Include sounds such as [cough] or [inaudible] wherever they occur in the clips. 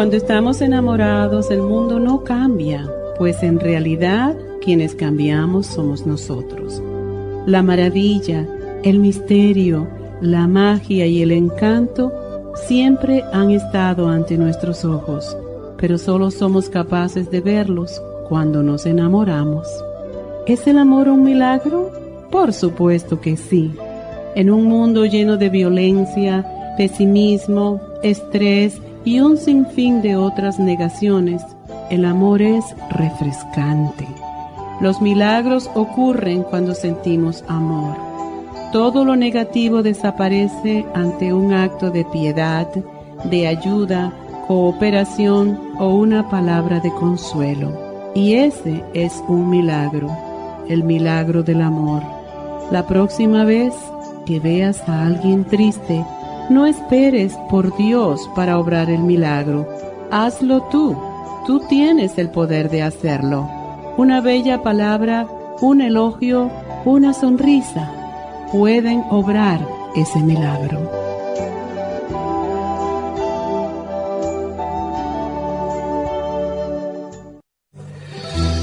Cuando estamos enamorados, el mundo no cambia, pues en realidad quienes cambiamos somos nosotros. La maravilla, el misterio, la magia y el encanto siempre han estado ante nuestros ojos, pero solo somos capaces de verlos cuando nos enamoramos. ¿Es el amor un milagro? Por supuesto que sí. En un mundo lleno de violencia, pesimismo, estrés, y un sinfín de otras negaciones, el amor es refrescante. Los milagros ocurren cuando sentimos amor. Todo lo negativo desaparece ante un acto de piedad, de ayuda, cooperación o una palabra de consuelo. Y ese es un milagro, el milagro del amor. La próxima vez que veas a alguien triste, no esperes por Dios para obrar el milagro. Hazlo tú. Tú tienes el poder de hacerlo. Una bella palabra, un elogio, una sonrisa pueden obrar ese milagro.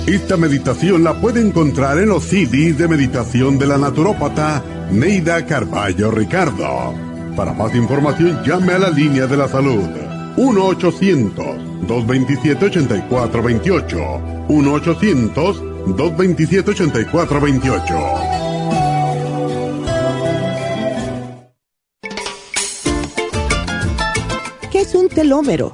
Esta meditación la puede encontrar en los CDs de meditación de la naturópata Neida Carballo Ricardo. Para más información llame a la línea de la salud 1-800-227-8428. 1-800-227-8428. es un telómero?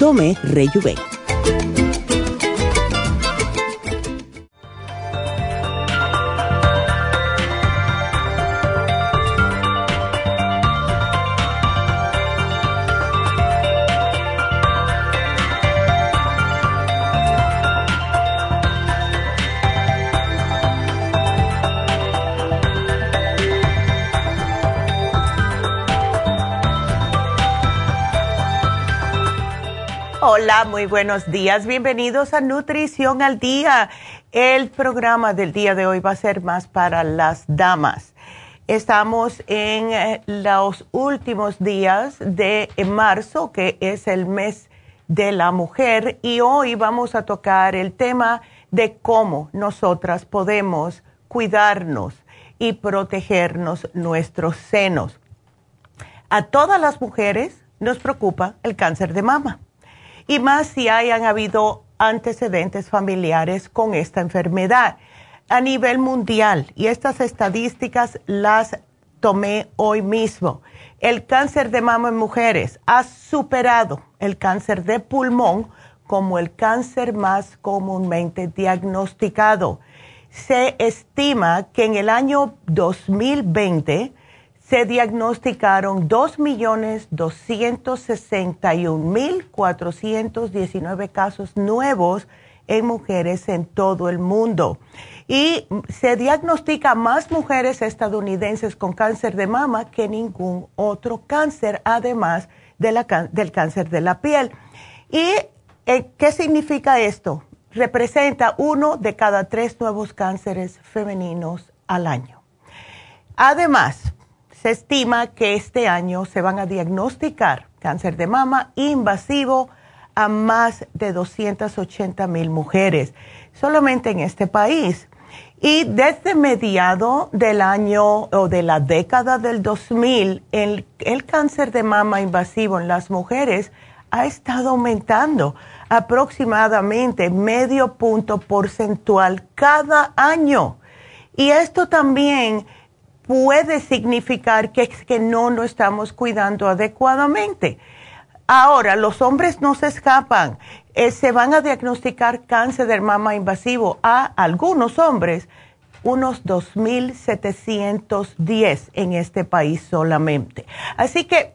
Tome Rejuven. Hola, muy buenos días. Bienvenidos a Nutrición al Día. El programa del día de hoy va a ser más para las damas. Estamos en eh, los últimos días de marzo, que es el mes de la mujer, y hoy vamos a tocar el tema de cómo nosotras podemos cuidarnos y protegernos nuestros senos. A todas las mujeres nos preocupa el cáncer de mama y más si hayan habido antecedentes familiares con esta enfermedad a nivel mundial. Y estas estadísticas las tomé hoy mismo. El cáncer de mama en mujeres ha superado el cáncer de pulmón como el cáncer más comúnmente diagnosticado. Se estima que en el año 2020 se diagnosticaron 2.261.419 casos nuevos en mujeres en todo el mundo. Y se diagnostica más mujeres estadounidenses con cáncer de mama que ningún otro cáncer, además del cáncer de la piel. ¿Y eh, qué significa esto? Representa uno de cada tres nuevos cánceres femeninos al año. Además, se estima que este año se van a diagnosticar cáncer de mama invasivo a más de 280 mil mujeres solamente en este país. Y desde mediado del año o de la década del 2000, el, el cáncer de mama invasivo en las mujeres ha estado aumentando aproximadamente medio punto porcentual cada año. Y esto también puede significar que, que no nos estamos cuidando adecuadamente. Ahora, los hombres no se escapan. Eh, se van a diagnosticar cáncer de mama invasivo a algunos hombres, unos 2.710 en este país solamente. Así que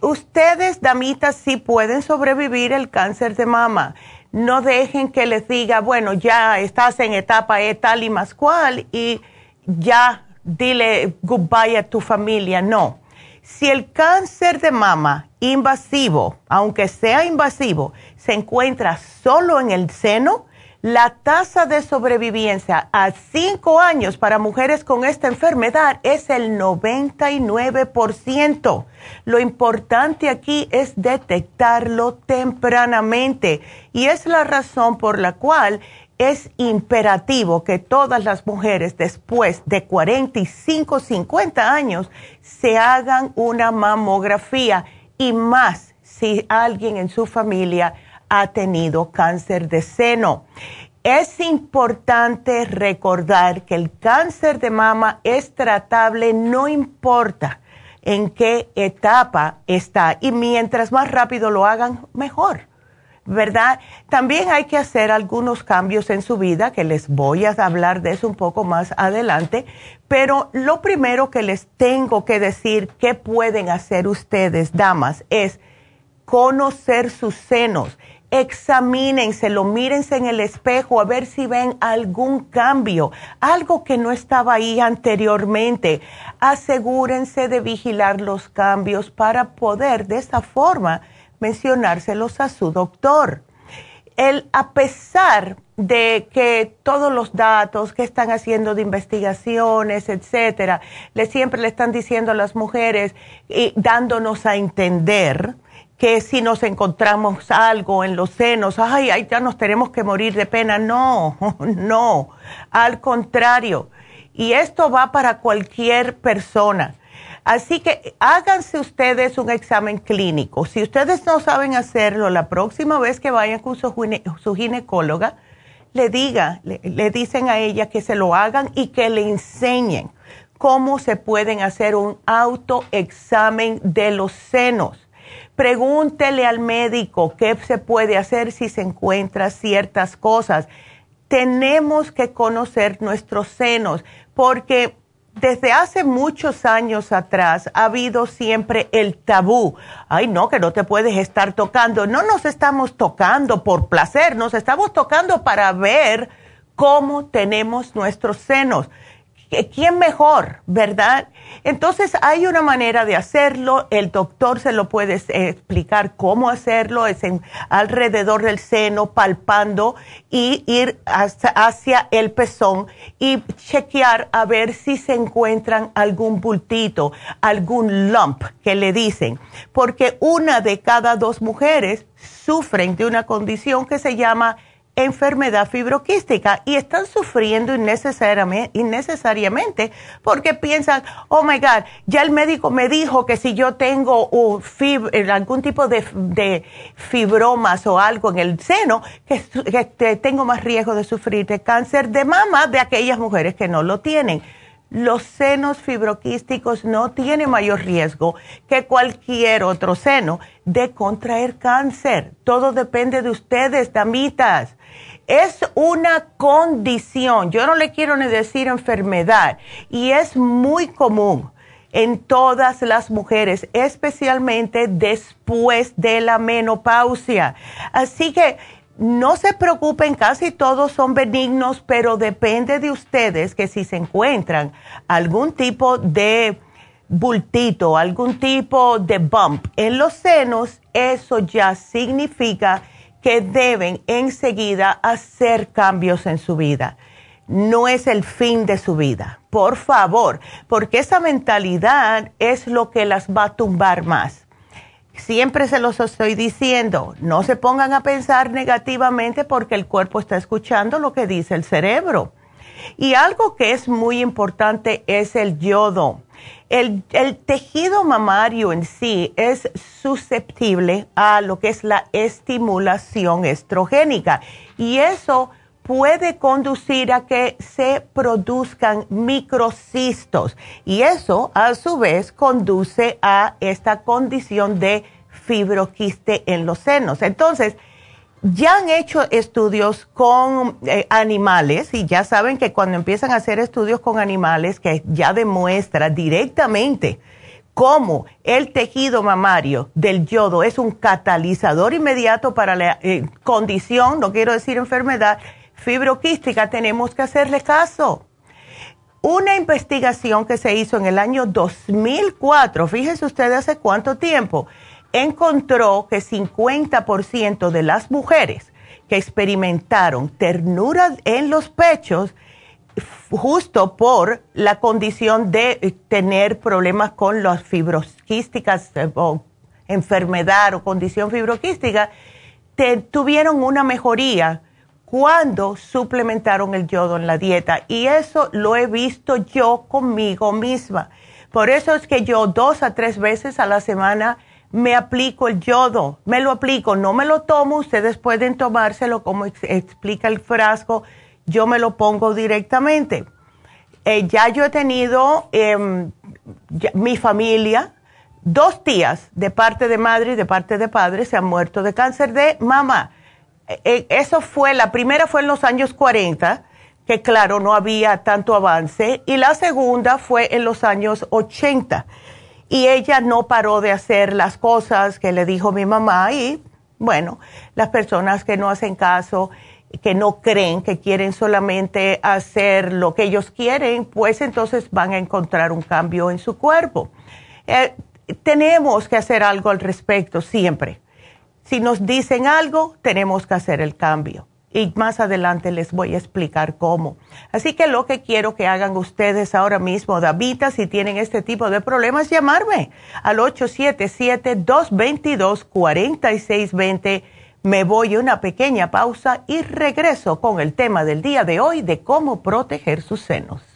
ustedes, damitas, sí pueden sobrevivir el cáncer de mama. No dejen que les diga, bueno, ya estás en etapa E tal y más cual y ya dile goodbye a tu familia. No. Si el cáncer de mama invasivo, aunque sea invasivo, se encuentra solo en el seno, la tasa de sobrevivencia a cinco años para mujeres con esta enfermedad es el 99%. Lo importante aquí es detectarlo tempranamente y es la razón por la cual es imperativo que todas las mujeres después de 45, 50 años se hagan una mamografía y más si alguien en su familia ha tenido cáncer de seno. Es importante recordar que el cáncer de mama es tratable, no importa en qué etapa está y mientras más rápido lo hagan, mejor. ¿Verdad? También hay que hacer algunos cambios en su vida, que les voy a hablar de eso un poco más adelante, pero lo primero que les tengo que decir que pueden hacer ustedes, damas, es conocer sus senos. Examínenselo, mírense en el espejo a ver si ven algún cambio, algo que no estaba ahí anteriormente. Asegúrense de vigilar los cambios para poder de esa forma mencionárselos a su doctor. El, a pesar de que todos los datos que están haciendo de investigaciones, etcétera, le siempre le están diciendo a las mujeres y dándonos a entender que si nos encontramos algo en los senos, ay, ay, ya nos tenemos que morir de pena. No, [laughs] no, al contrario. Y esto va para cualquier persona. Así que háganse ustedes un examen clínico. Si ustedes no saben hacerlo, la próxima vez que vayan con su, ginecóloga, le diga, le, dicen a ella que se lo hagan y que le enseñen cómo se pueden hacer un autoexamen de los senos. Pregúntele al médico qué se puede hacer si se encuentra ciertas cosas. Tenemos que conocer nuestros senos porque desde hace muchos años atrás ha habido siempre el tabú. Ay, no, que no te puedes estar tocando. No nos estamos tocando por placer, nos estamos tocando para ver cómo tenemos nuestros senos. [laughs] ¿Quién mejor, verdad? Entonces hay una manera de hacerlo, el doctor se lo puede explicar cómo hacerlo, es alrededor del seno, palpando y ir hacia, el pezón y chequear a ver si se encuentran algún bultito, algún lump que le dicen, porque una de cada dos mujeres sufren de una condición que se llama enfermedad fibroquística y están sufriendo innecesariamente, porque piensan, oh my God, ya el médico me dijo que si yo tengo eh, algún tipo de, fibromas o algo en el seno, que, que tengo más riesgo de sufrir de cáncer de mama de aquellas mujeres que no lo tienen los senos fibroquísticos no tienen mayor riesgo que cualquier otro seno de contraer cáncer. Todo depende de ustedes, damitas. Es una condición, yo no le quiero ni decir enfermedad, y es muy común en todas las mujeres, especialmente después de la menopausia. Así que no se preocupen, casi todos son benignos, pero depende de ustedes que si se encuentran algún tipo de bultito, algún tipo de bump en los senos, eso ya significa que deben enseguida hacer cambios en su vida. No es el fin de su vida, por favor, porque esa mentalidad es lo que las va a tumbar más siempre se los estoy diciendo, no se pongan a pensar negativamente porque el cuerpo está escuchando lo que dice el cerebro. Y algo que es muy importante es el yodo. El, tejido mamario en sí es susceptible a lo que es la estimulación estrogénica y eso puede conducir a que se produzcan microcistos y eso a su vez conduce a esta condición de fibroquiste en los senos. Entonces, ya han hecho estudios con eh, animales y ya saben que cuando empiezan a hacer estudios con animales que ya demuestra directamente cómo el tejido mamario del yodo es un catalizador inmediato para la eh, condición, no quiero decir enfermedad, fibroquística, tenemos que hacerle caso. Una investigación que se hizo en el año 2004, fíjense ustedes hace cuánto tiempo, encontró que 50% de las mujeres que experimentaron ternura en los pechos, justo por la condición de tener problemas con las fibroquísticas eh, o enfermedad o condición fibroquística, tuvieron una mejoría cuando suplementaron el yodo en la dieta. Y eso lo he visto yo conmigo misma. Por eso es que yo dos a tres veces a la semana me aplico el yodo, me lo aplico, no me lo tomo, ustedes pueden tomárselo como explica el frasco, yo me lo pongo directamente. Eh, ya yo he tenido em, mi familia, dos tías de parte de madre y de parte de padre se han muerto de cáncer de mama. Eh, eh, eso fue, la primera fue en los años 40, que claro, no había tanto avance, y la segunda fue en los años 80 y ella no paró de hacer las cosas que le dijo mi mamá y bueno, las personas que no hacen caso, que no creen, que quieren solamente hacer lo que ellos quieren, pues entonces van a encontrar un cambio en su cuerpo. Eh, tenemos que hacer algo al respecto siempre. Si nos dicen algo, tenemos que hacer el cambio y más adelante les voy a explicar cómo. Así que lo que quiero que hagan ustedes ahora mismo, Davita, si tienen este tipo de problemas, llamarme al 877-222-4620. Me voy a una pequeña pausa y regreso con el tema del día de hoy de cómo proteger sus senos.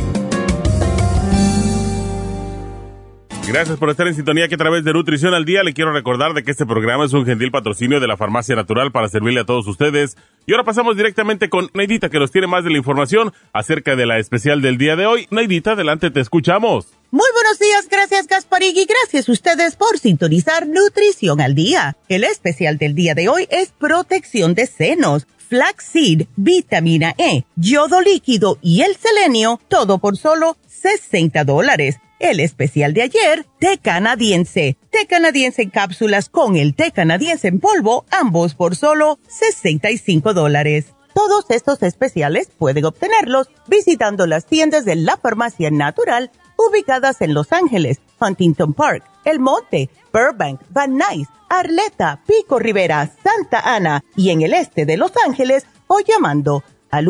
Gracias por estar en sintonía que a través de Nutrición al Día le quiero recordar de que este programa es un gentil patrocinio de la Farmacia Natural para servirle a todos ustedes. Y ahora pasamos directamente con Neidita que nos tiene más de la información acerca de la especial del día de hoy. Neidita, adelante, te escuchamos. Muy buenos días, gracias Gasparig y gracias a ustedes por sintonizar Nutrición al Día. El especial del día de hoy es protección de senos, flaxseed, vitamina E, yodo líquido y el selenio, todo por solo 60 dólares el especial de ayer, té canadiense, té canadiense en cápsulas con el té canadiense en polvo, ambos por solo 65 dólares. Todos estos especiales pueden obtenerlos visitando las tiendas de la farmacia natural ubicadas en Los Ángeles, Huntington Park, El Monte, Burbank, Van Nuys, Arleta, Pico Rivera, Santa Ana y en el este de Los Ángeles o llamando al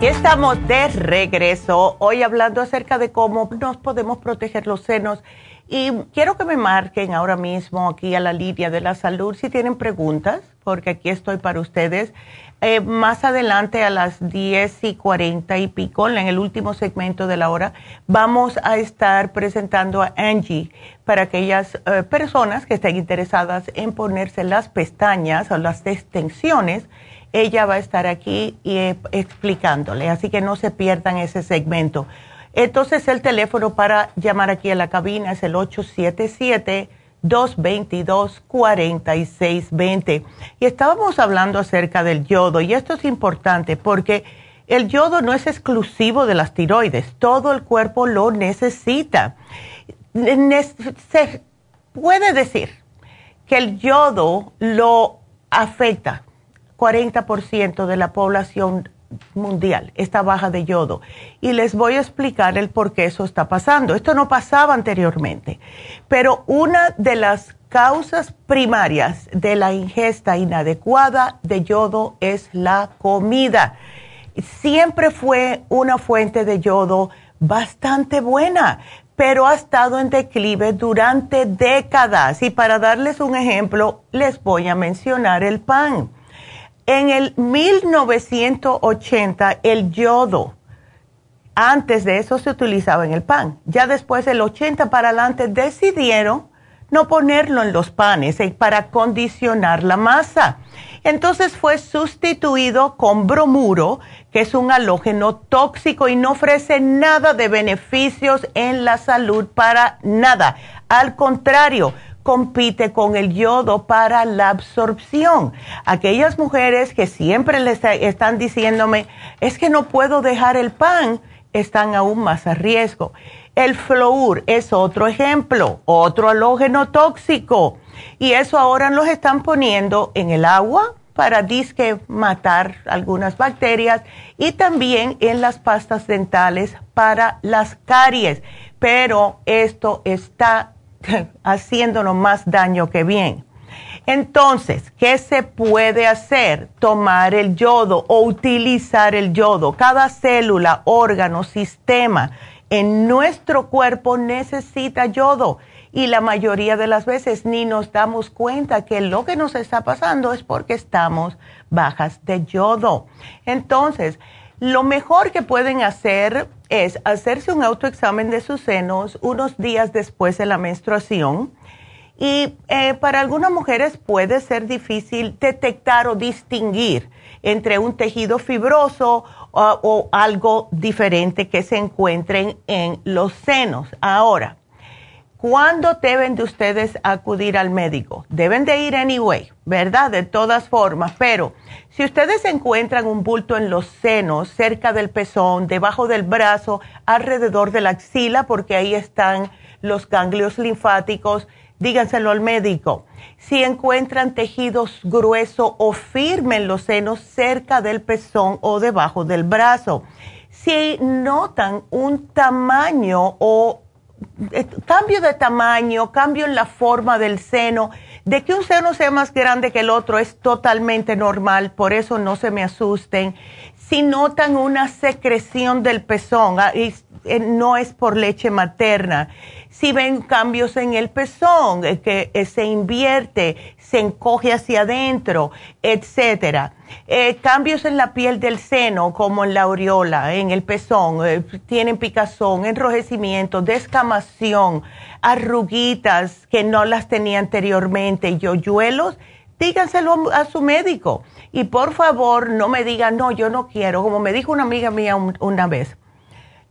Estamos de regreso hoy hablando acerca de cómo nos podemos proteger los senos y quiero que me marquen ahora mismo aquí a la línea de la salud si tienen preguntas, porque aquí estoy para ustedes. Eh, más adelante a las 10 y 40 y pico, en el último segmento de la hora, vamos a estar presentando a Angie para aquellas eh, personas que estén interesadas en ponerse las pestañas o las extensiones. Ella va a estar aquí y, eh, explicándole, así que no se pierdan ese segmento. Entonces el teléfono para llamar aquí a la cabina es el 877-222-4620. Y estábamos hablando acerca del yodo y esto es importante porque el yodo no es exclusivo de las tiroides, todo el cuerpo lo necesita. Se puede decir que el yodo lo afecta 40% de la población mundial, esta baja de yodo. Y les voy a explicar el por qué eso está pasando. Esto no pasaba anteriormente, pero una de las causas primarias de la ingesta inadecuada de yodo es la comida. Siempre fue una fuente de yodo bastante buena, pero ha estado en declive durante décadas. Y para darles un ejemplo, les voy a mencionar el pan en el 1980, el yodo, antes de eso se utilizaba en el pan. Ya después del 80 para adelante decidieron no ponerlo en los panes eh, para condicionar la masa. Entonces fue sustituido con bromuro, que es un halógeno tóxico y no ofrece nada de beneficios en la salud para nada. Al contrario, compite con el yodo para la absorción. Aquellas mujeres que siempre les están diciéndome, es que no puedo dejar el pan, están aún más a riesgo. El flúor es otro ejemplo, otro halógeno tóxico. Y eso ahora los están poniendo en el agua para disque matar algunas bacterias y también en las pastas dentales para las caries. Pero esto está [laughs] haciéndonos más daño que bien. Entonces, ¿qué se puede hacer? Tomar el yodo o utilizar el yodo. Cada célula, órgano, sistema en nuestro cuerpo necesita yodo y la mayoría de las veces ni nos damos cuenta que lo que nos está pasando es porque estamos bajas de yodo. Entonces, lo mejor que pueden hacer es hacerse un autoexamen de sus senos unos días después de la menstruación. Y eh, para algunas mujeres puede ser difícil detectar o distinguir entre un tejido fibroso o, o algo diferente que se encuentren en los senos. Ahora, ¿Cuándo deben de ustedes acudir al médico? Deben de ir anyway, ¿verdad? De todas formas, pero si ustedes encuentran un bulto en los senos, cerca del pezón, debajo del brazo, alrededor de la axila, porque ahí están los ganglios linfáticos, díganselo al médico. Si encuentran tejidos gruesos o firmes en los senos, cerca del pezón o debajo del brazo. Si notan un tamaño o cambio de tamaño, cambio en la forma del seno, de que un seno sea más grande que el otro es totalmente normal, por eso no se me asusten. Si notan una secreción del pezón, ah, eh, no es por leche materna. Si ven cambios en el pezón, eh, que eh, se invierte, se encoge hacia adentro, etcétera. Cambios en la piel del seno, como en la aureola, en el pezón, tienen picazón, enrojecimiento, descamación, arruguitas que no las tenía anteriormente, yoyuelos, díganselo a su médico. Y por favor, no me digan, no, yo no quiero, como me dijo una amiga mía una vez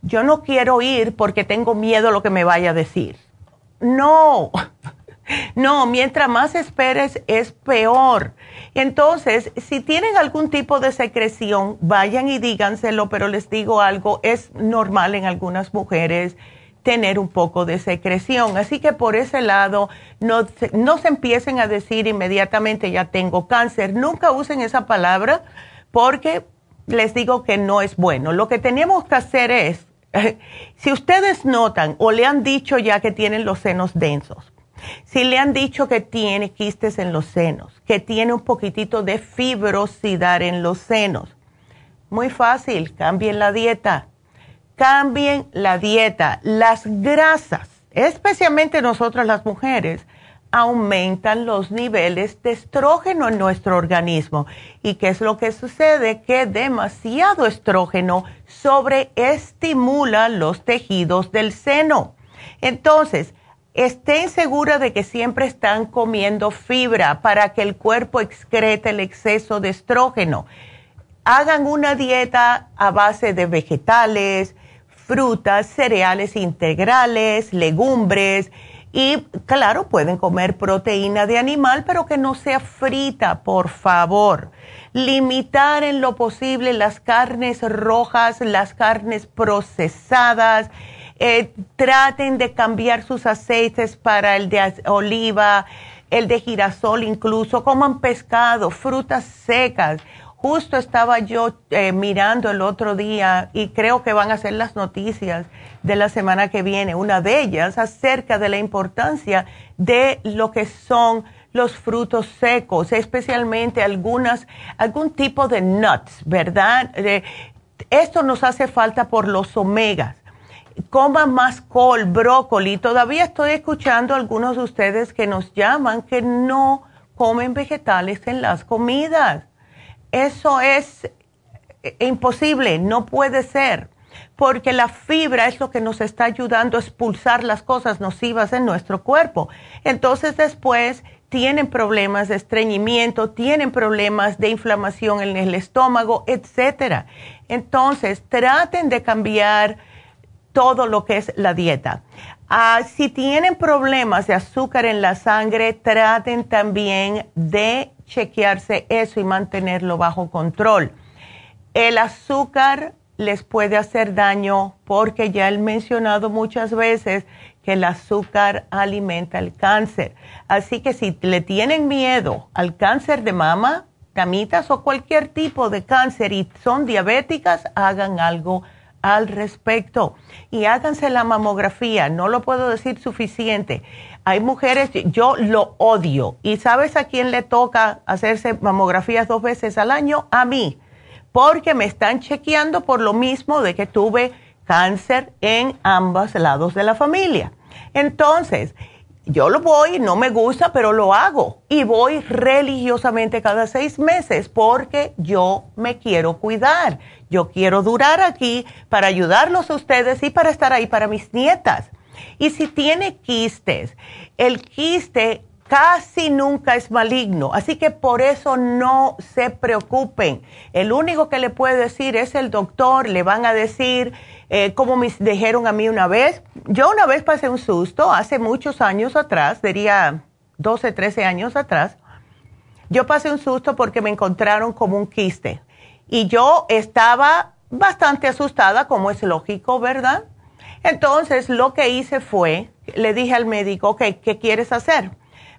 yo no quiero ir porque tengo miedo a lo que me vaya a decir. No, [laughs] no, mientras más esperes es peor. Entonces, si tienen algún tipo de secreción, vayan y díganselo, pero les digo algo, es normal en algunas mujeres tener un poco de secreción. Así que por ese lado, no, no se empiecen a decir inmediatamente ya tengo cáncer. Nunca usen esa palabra porque les digo que no es bueno. Lo que tenemos que hacer es [laughs] si ustedes notan o le han dicho ya que tienen los senos densos, si le han dicho que tiene quistes en los senos, que tiene un poquitito de fibrosidad en los senos, muy fácil, cambien la dieta. Cambien la dieta. Las grasas, especialmente nosotras las mujeres, aumentan los niveles de estrógeno en nuestro organismo. ¿Y qué es lo que sucede? Que demasiado estrógeno sobreestimula los tejidos del seno. Entonces, estén seguras de que siempre están comiendo fibra para que el cuerpo excrete el exceso de estrógeno. Hagan una dieta a base de vegetales, frutas, cereales integrales, legumbres, y claro, pueden comer proteína de animal, pero que no sea frita, por favor. Limitar en lo posible las carnes rojas, las carnes procesadas. Eh, traten de cambiar sus aceites para el de oliva, el de girasol incluso. Coman pescado, frutas secas Justo estaba yo eh, mirando el otro día y creo que van a ser las noticias de la semana que viene, una de ellas acerca de la importancia de lo que son los frutos secos, especialmente algunas, algún tipo de nuts, ¿verdad? esto nos hace falta por los omegas. Coman más col, brócoli. Todavía estoy escuchando a algunos de ustedes que nos llaman que no comen vegetales en las comidas. Eso es imposible, no puede ser, porque la fibra es lo que nos está ayudando a expulsar las cosas nocivas en nuestro cuerpo. Entonces después tienen problemas de estreñimiento, tienen problemas de inflamación en el estómago, etcétera. Entonces, traten de cambiar todo lo que es la dieta. Ah, si tienen problemas de azúcar en la sangre, traten también de chequearse eso y mantenerlo bajo control. El azúcar les puede hacer daño porque ya he mencionado muchas veces que el azúcar alimenta el cáncer. Así que si le tienen miedo al cáncer de mama, camitas o cualquier tipo de cáncer y son diabéticas, hagan algo al respecto y háganse la mamografía, no lo puedo decir suficiente. Hay mujeres, yo lo odio. ¿Y sabes a quién le toca hacerse mamografías dos veces al año? A mí, porque me están chequeando por lo mismo de que tuve cáncer en ambos lados de la familia. Entonces, yo lo voy, no me gusta, pero lo hago. Y voy religiosamente cada seis meses porque yo me quiero cuidar. Yo quiero durar aquí para ayudarlos a ustedes y para estar ahí para mis nietas. Y si tiene quistes, el quiste casi nunca es maligno, así que por eso no se preocupen. El único que le puede decir es el doctor, le van a decir, eh, como me dijeron a mí una vez, yo una vez pasé un susto, hace muchos años atrás, diría 12, 13 años atrás, yo pasé un susto porque me encontraron como un quiste y yo estaba bastante asustada, como es lógico, ¿verdad? Entonces lo que hice fue, le dije al médico, ¿qué quieres hacer?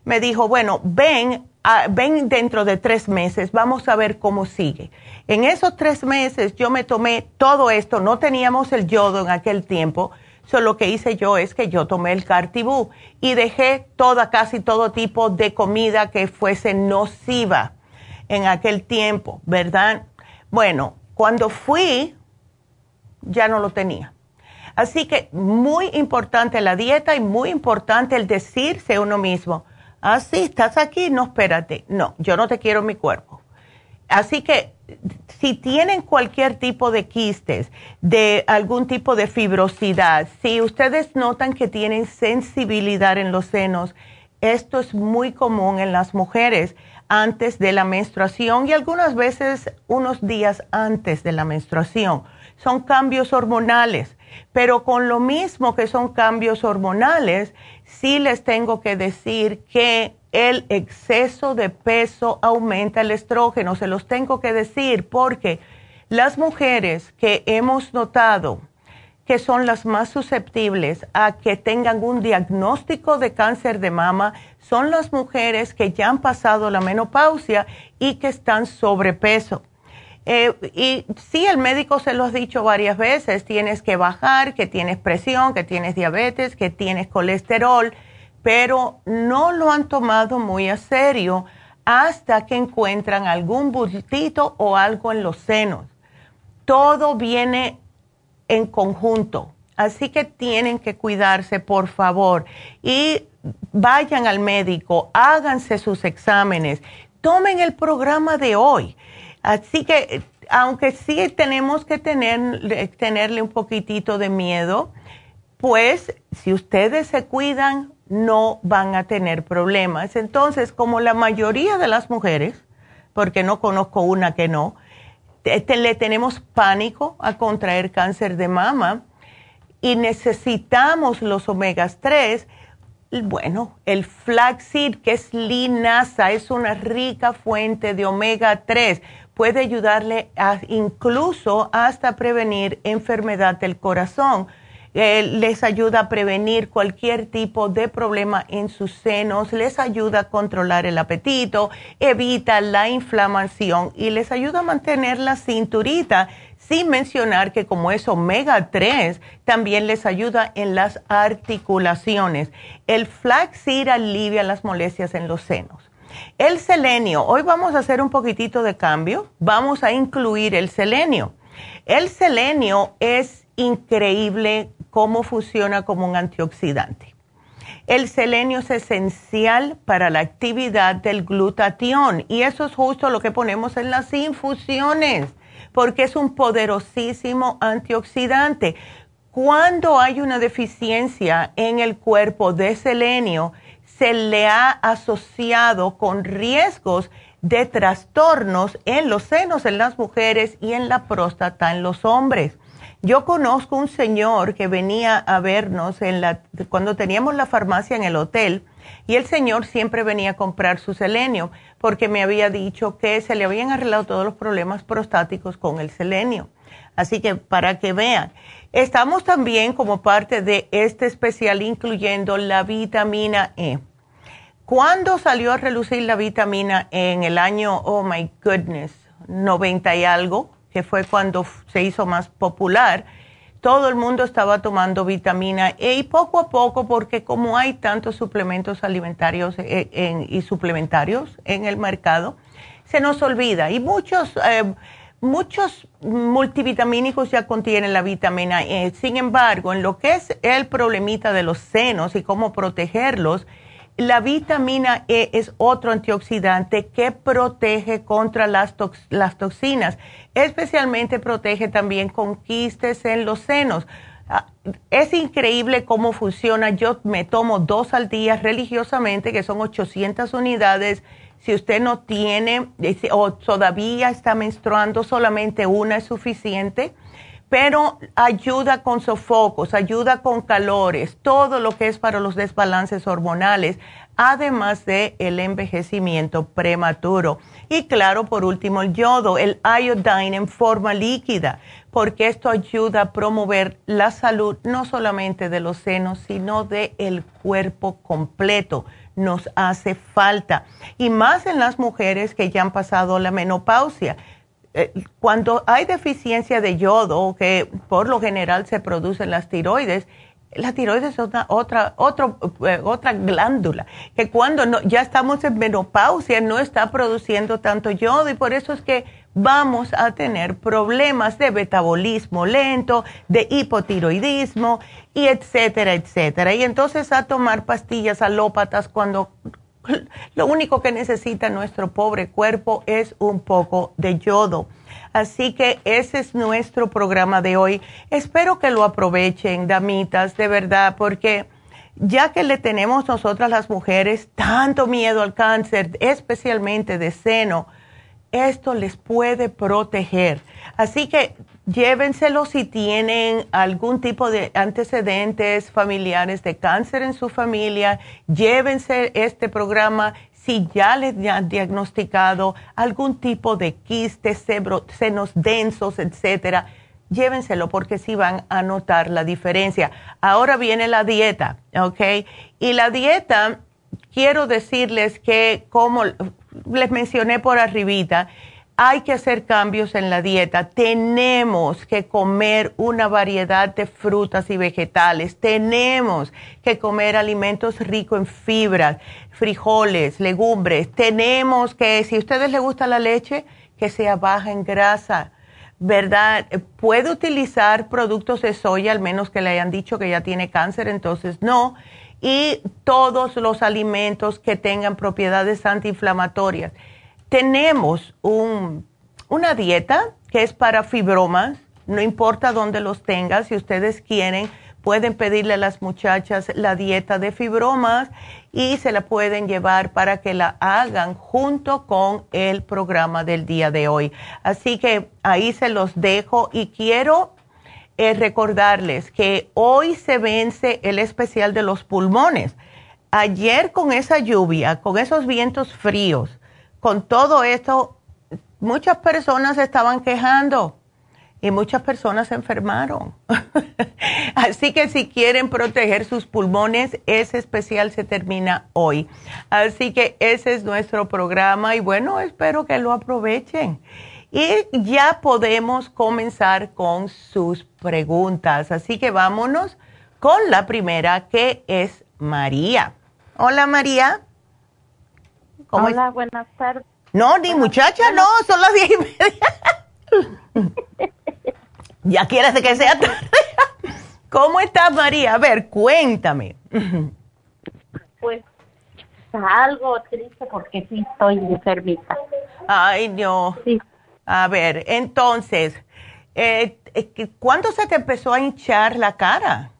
Me dijo, bueno, ven, ven dentro de tres meses, vamos a ver cómo sigue. En esos tres meses yo me tomé todo esto, no teníamos el yodo en aquel tiempo, solo lo que hice yo es que yo tomé el cartibú y dejé toda, casi todo tipo de comida que fuese nociva en aquel tiempo, ¿verdad? Bueno, Cuando fui, ya no lo tenía. Así que muy importante la dieta y muy importante el decirse a uno mismo, ah, sí, estás aquí, no espérate, no, yo no te quiero en mi cuerpo. Así que si tienen cualquier tipo de quistes, de algún tipo de fibrosidad, si ustedes notan que tienen sensibilidad en los senos, esto es muy común en las mujeres antes de la menstruación y algunas veces unos días antes de la menstruación. Son cambios hormonales, pero con lo mismo que son cambios hormonales, sí les tengo que decir que el exceso de peso aumenta el estrógeno. Se los tengo que decir porque las mujeres que hemos notado que son las más susceptibles a que tengan un diagnóstico de cáncer de mama son las mujeres que ya han pasado la menopausia y que están sobrepeso. Eh, y sí, el médico se lo ha dicho varias veces, tienes que bajar, que tienes presión, que tienes diabetes, que tienes colesterol pero no lo han tomado muy a serio hasta que encuentran algún bultito o algo en los senos. Todo viene en conjunto, así que tienen que cuidarse, por favor, y vayan al médico, háganse sus exámenes, tomen el programa de hoy. Así que, aunque sí tenemos que tener, tenerle un poquitito de miedo, pues si ustedes se cuidan, no van a tener problemas. Entonces, como la mayoría de las mujeres, porque no conozco una que no, le tenemos pánico a contraer cáncer de mama y necesitamos los omegas 3, bueno, el flaxseed, que es linaza, es una rica fuente de omega 3, puede ayudarle a, incluso hasta prevenir enfermedad del corazón eh, les ayuda a prevenir cualquier tipo de problema en sus senos, les ayuda a controlar el apetito, evita la inflamación y les ayuda a mantener la cinturita, sin mencionar que como es omega 3, también les ayuda en las articulaciones. El flaxseed alivia las molestias en los senos. El selenio, hoy vamos a hacer un poquitito de cambio, vamos a incluir el selenio. El selenio es increíble cómo funciona como un antioxidante. El selenio es esencial para la actividad del glutatión y eso es justo lo que ponemos en las infusiones porque es un poderosísimo antioxidante. Cuando hay una deficiencia en el cuerpo de selenio, se le ha asociado con riesgos de trastornos en los senos en las mujeres y en la próstata en los hombres. Yo conozco un señor que venía a vernos en la, cuando teníamos la farmacia en el hotel y el señor siempre venía a comprar su selenio porque me había dicho que se le habían arreglado todos los problemas prostáticos con el selenio. Así que para que vean, estamos también como parte de este especial incluyendo la vitamina E. ¿Cuándo salió a relucir la vitamina en el año, oh my goodness, 90 y algo? que fue cuando se hizo más popular, todo el mundo estaba tomando vitamina E y poco a poco, porque como hay tantos suplementos alimentarios eh, y suplementarios en el mercado, se nos olvida. Y muchos, eh, muchos multivitamínicos ya contienen la vitamina E. Sin embargo, en lo que es el problemita de los senos y cómo protegerlos, la vitamina E es otro antioxidante que protege contra las, toxinas, especialmente protege también con quistes en los senos. Ah, es increíble cómo funciona. Yo me tomo dos al día religiosamente, que son 800 unidades. Si usted no tiene o todavía está menstruando, solamente una es suficiente pero ayuda con sofocos, ayuda con calores, todo lo que es para los desbalances hormonales, además de el envejecimiento prematuro. Y claro, por último, el yodo, el iodine en forma líquida, porque esto ayuda a promover la salud no solamente de los senos, sino del el cuerpo completo. Nos hace falta. Y más en las mujeres que ya han pasado la menopausia eh, cuando hay deficiencia de yodo, que por lo general se producen las tiroides, la tiroides es otra, otra, eh, otra glándula, que cuando ya estamos en menopausia no está produciendo tanto yodo y por eso es que vamos a tener problemas de metabolismo lento, de hipotiroidismo y etcétera, etcétera. Y entonces a tomar pastillas alópatas cuando lo único que necesita nuestro pobre cuerpo es un poco de yodo. Así que ese es nuestro programa de hoy. Espero que lo aprovechen, damitas, de verdad, porque ya que le tenemos nosotras las mujeres tanto miedo al cáncer, especialmente de seno, esto les puede proteger. Así que llévenselo si tienen algún tipo de antecedentes familiares de cáncer en su familia. Llévense este programa si ya les han diagnosticado algún tipo de quistes, senos densos, etcétera. Llévenselo porque sí van a notar la diferencia. Ahora viene la dieta, ¿ok? Y la dieta, quiero decirles que como les mencioné por arribita, hay que hacer cambios en la dieta. Tenemos que comer una variedad de frutas y vegetales. Tenemos que comer alimentos ricos en fibras, frijoles, legumbres. Tenemos que, si a ustedes les gusta la leche, que sea baja en grasa. ¿Verdad? Puede utilizar productos de soya, al menos que le hayan dicho que ya tiene cáncer, entonces no. Y todos los alimentos que tengan propiedades antiinflamatorias tenemos una dieta que es para fibromas, no importa dónde los tengas, si ustedes quieren, pueden pedirle a las muchachas la dieta de fibromas y se la pueden llevar para que la hagan junto con el programa del día de hoy. Así que ahí se los dejo y quiero eh, recordarles que hoy se vence el especial de los pulmones. Ayer con esa lluvia, con esos vientos fríos, con todo esto, muchas personas estaban quejando y muchas personas se enfermaron. [laughs] Así que si quieren proteger sus pulmones, ese especial se termina hoy. Así que ese es nuestro programa y bueno, espero que lo aprovechen. Y ya podemos comenzar con sus preguntas. Así que vámonos con la primera que es María. Hola María. Hola, buenas tardes. No, ni muchacha, no, son las diez y media. [laughs] ya quieres que sea tarde. [laughs] ¿Cómo estás, María? A ver, cuéntame. Pues algo triste porque sí estoy enfermita. Ay, no. Sí. A ver, entonces, eh, eh, ¿cuándo se te empezó a hinchar la cara?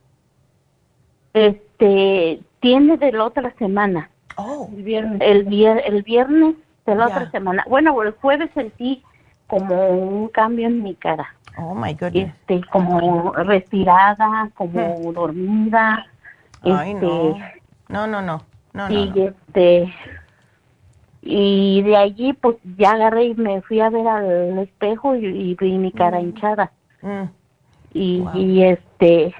Este, tiene de la otra semana. Oh. El viernes. El, viernes de la otra semana. Bueno, el jueves sentí como un cambio en mi cara. Oh my goodness. Este, como respirada, como hmm. dormida. Ay, este, no. No, no, no. y este y de allí pues ya agarré y me fui a ver al espejo y, vi mi cara hmm. hinchada. Hmm. Y, y este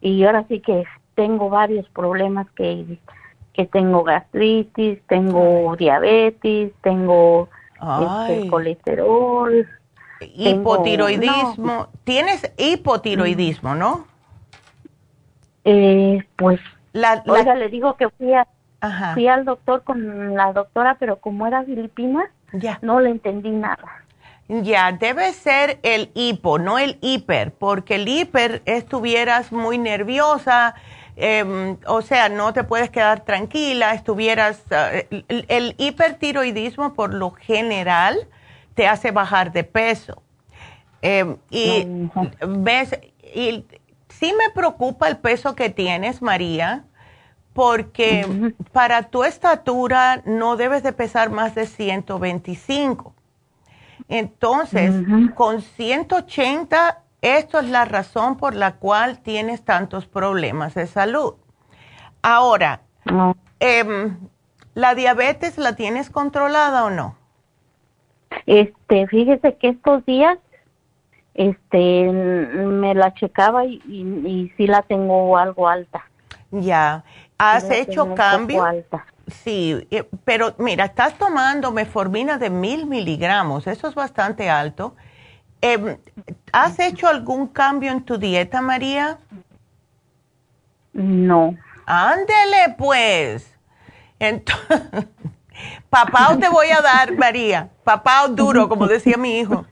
y ahora sí que tengo varios problemas que que tengo gastritis, tengo diabetes, tengo este, colesterol. Hipotiroidismo. Tienes hipotiroidismo, ¿no? Eh, pues, la, oiga, le digo que fui, a, fui al doctor con la doctora, pero como era filipina, ya. no le entendí nada. Ya, debe ser el hipo, no el hiper, porque el hiper estuvieras muy nerviosa, Em, o sea, no te puedes quedar tranquila, estuvieras, eh, el, hipertiroidismo por lo general te hace bajar de peso. Em, y ves, y sí me preocupa el peso que tienes, María, porque para tu estatura no debes de pesar más de 125. Entonces, con 180 esto es la razón por la cual tienes tantos problemas de salud. Ahora, em, ¿la diabetes la tienes controlada o no? Este, fíjese que estos días, este, me la checaba y, y, sí la tengo algo alta. Ya, ¿has hecho cambio? Sí, eh, pero mira, estás tomando meformina de mil miligramos, eso es bastante alto Em, ¿Has hecho algún cambio en tu dieta, María? No. Ándele, pues. [laughs] Papá te voy a dar, María. Papá duro, como decía mi hijo.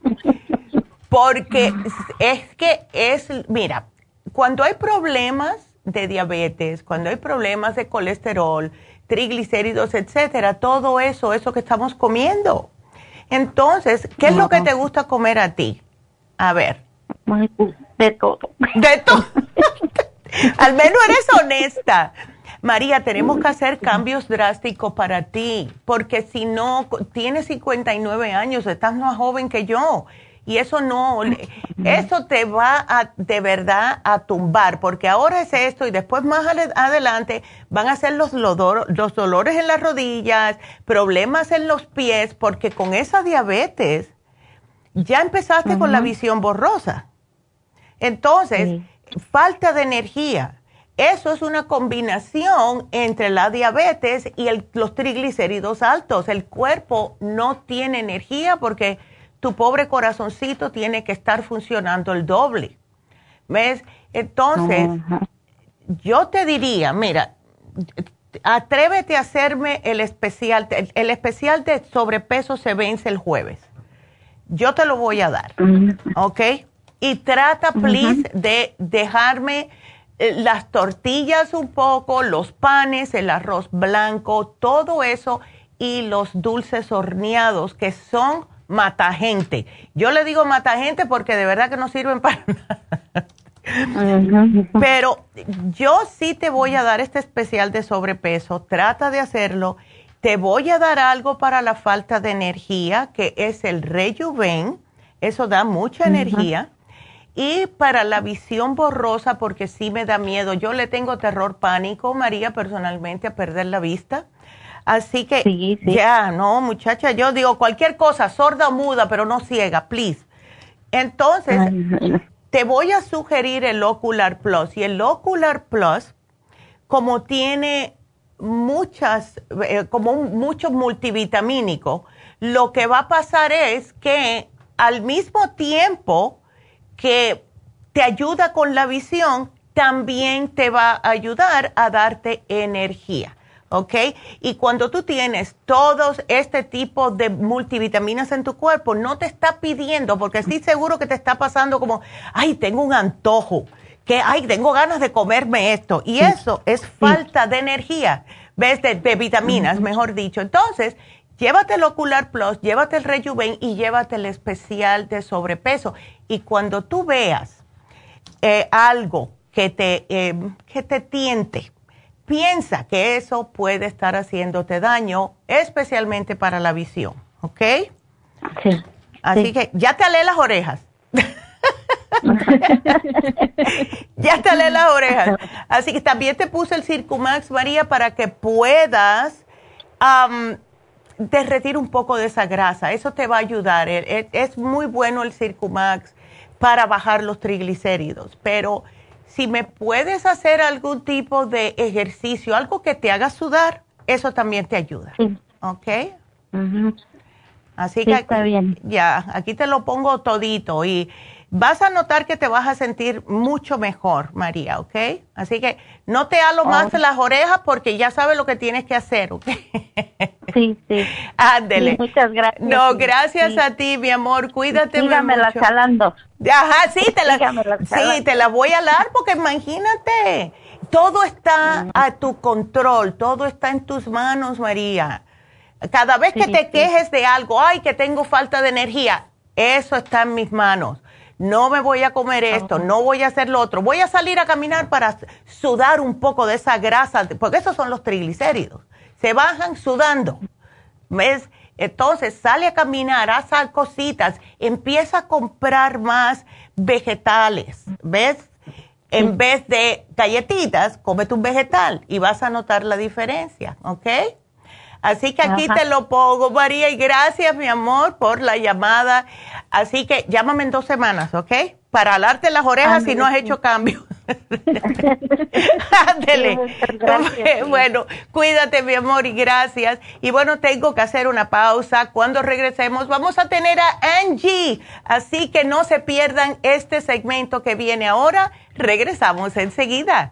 Porque es que es, mira, cuando hay problemas de diabetes, cuando hay problemas de colesterol, triglicéridos, etcétera, todo eso, eso que estamos comiendo. Entonces, ¿qué es lo que te gusta comer a ti? A ver. De todo. De todo. [laughs] [laughs] Al menos eres honesta. María, tenemos que hacer cambios drásticos para ti, porque si no, tienes 59 años, estás más joven que yo. Y eso no, eso te va a, de verdad a tumbar, porque ahora es esto y después más adelante van a ser los, los dolores en las rodillas, problemas en los pies, porque con esa diabetes ya empezaste con la visión borrosa. Entonces, falta de energía. Eso es una combinación entre la diabetes y los triglicéridos altos. El cuerpo no tiene energía porque tu pobre corazoncito tiene que estar funcionando el doble. ¿Ves? Entonces, yo te diría, mira, atrévete a hacerme el especial. El, especial de sobrepeso se vence el jueves. Yo te lo voy a dar, ¿ok? Y trata, please, de dejarme eh, las tortillas un poco, los panes, el arroz blanco, todo eso y los dulces horneados que son mata gente. Yo le digo mata gente porque de verdad que no sirven para [laughs] nada. Pero yo sí te voy a dar este especial de sobrepeso, trata de hacerlo. Te voy a dar algo para la falta de energía, que es el Rejuven, eso da mucha energía. Y para la visión borrosa, porque sí me da miedo, yo le tengo terror pánico, María, personalmente, a perder la vista. Así que ya, no, muchacha, yo digo cualquier cosa, sorda o muda, pero no ciega, please. Entonces, te voy a sugerir el Ocular Plus. Y el Ocular Plus, como tiene muchas, eh, como un, mucho multivitamínico, lo que va a pasar es que al mismo tiempo que te ayuda con la visión, también te va a ayudar a darte energía. ¿Ok? Y cuando tú tienes todos este tipo de multivitaminas en tu cuerpo, no te está pidiendo, porque estoy seguro que te está pasando como, ay, tengo un antojo, que, ay, tengo ganas de comerme esto. Y eso es falta de energía, ¿ves? De, vitaminas, mejor dicho. Entonces, llévate el Ocular Plus, llévate el Rejuven y llévate el especial de sobrepeso. Y cuando tú veas eh, algo que te, eh, que te tiente, piensa que eso puede estar haciéndote daño, especialmente para la visión, ¿ok? Sí. Así que ya te alé las orejas. [laughs] ya te alé las orejas. [laughs] Así que también te puse el Circumax, María, para que puedas derretir un poco de esa grasa. Eso te va a ayudar. E, e, es muy bueno el Circumax para bajar los triglicéridos, pero si me puedes hacer algún tipo de ejercicio, algo que te haga sudar, eso también te ayuda. Sí. ¿Ok? Así que está bien. ya, aquí te lo pongo todito y vas a notar que te vas a sentir mucho mejor, María, ¿ok? Así que no te halo más las orejas porque ya sabes lo que tienes que hacer, ¿ok? [laughs] Sí, sí. Ándele. muchas gracias. No, gracias a ti, mi amor. Cuídate Sígame la jalando. Ajá, sí, [laughs] te la, sí, te la voy a dar porque imagínate, todo está a tu control, todo está en tus manos, María. Cada vez que te quejes de algo, ay, que tengo falta de energía, eso está en mis manos no me voy a comer esto, no voy a hacer lo otro, voy a salir a caminar para sudar un poco de esa grasa, porque esos son los triglicéridos, se bajan sudando, ¿ves? Entonces sale a caminar, haz cositas, empieza a comprar más vegetales, ¿ves? En vez de galletitas, cómete un vegetal y vas a notar la diferencia, ¿ok? Así que aquí te lo pongo, María, y gracias, mi amor, por la llamada. Así que llámame en dos semanas, ¿ok? Para alarte las orejas si no has hecho cambio. [laughs] Ándele. bueno, cuídate, mi amor, y gracias. Y bueno, tengo que hacer una pausa. Cuando regresemos, vamos a tener a Angie. Así que no se pierdan este segmento que viene ahora. Regresamos enseguida.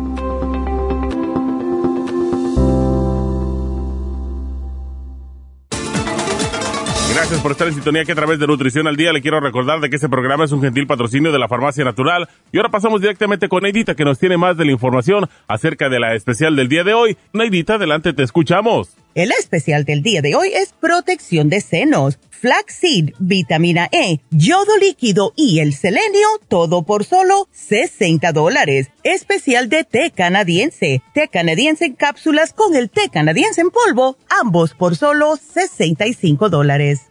Gracias por estar en sintonía que a través de Nutrición al Día le quiero recordar de que este programa es un gentil patrocinio de la Farmacia Natural. Y ahora pasamos directamente con Neidita que nos tiene más de la información acerca de la especial del día de hoy. Neidita, adelante, te escuchamos. El especial del día de hoy es protección de senos, flaxseed, vitamina E, yodo líquido y el selenio, todo por solo 60 dólares. Especial de té canadiense, té canadiense en cápsulas con el té canadiense en polvo, ambos por solo 65 dólares.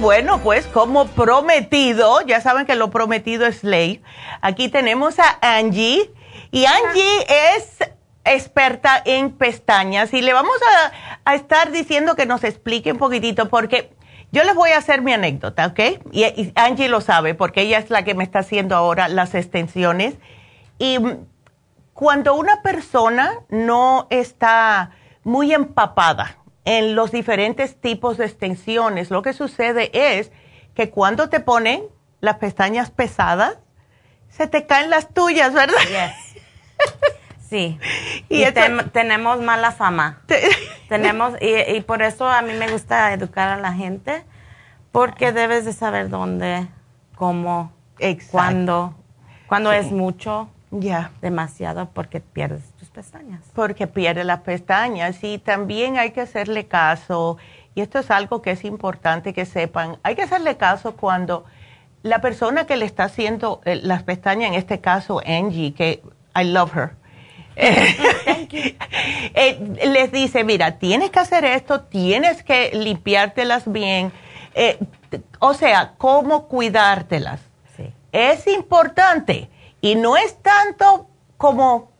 Bueno, pues como prometido, ya saben que lo prometido es ley. Aquí tenemos a Angie y Angie es experta en pestañas y le vamos a, a, estar diciendo que nos explique un poquitito porque yo les voy a hacer mi anécdota, ¿ok? Y, y Angie lo sabe porque ella es la que me está haciendo ahora las extensiones. Y cuando una persona no está muy empapada, en los diferentes tipos de extensiones. Lo que sucede es que cuando te ponen las pestañas pesadas, se te caen las tuyas, ¿verdad? [laughs] Sí. y, y tenemos mala fama. [laughs] tenemos, y, y, por eso a mí me gusta educar a la gente, porque debes de saber dónde, cómo, Exacto. cuándo, cuando sí. es mucho, ya. demasiado, porque pierdes pestañas. Porque pierde las pestañas y también hay que hacerle caso, y esto es algo que es importante que sepan, hay que hacerle caso cuando la persona que le está haciendo eh, las pestañas, en este caso Angie, que I love her, [laughs] [laughs] eh, les dice, mira, tienes que hacer esto, tienes que limpiártelas bien, eh, o sea, cómo cuidártelas. Sí. Es importante y no es tanto como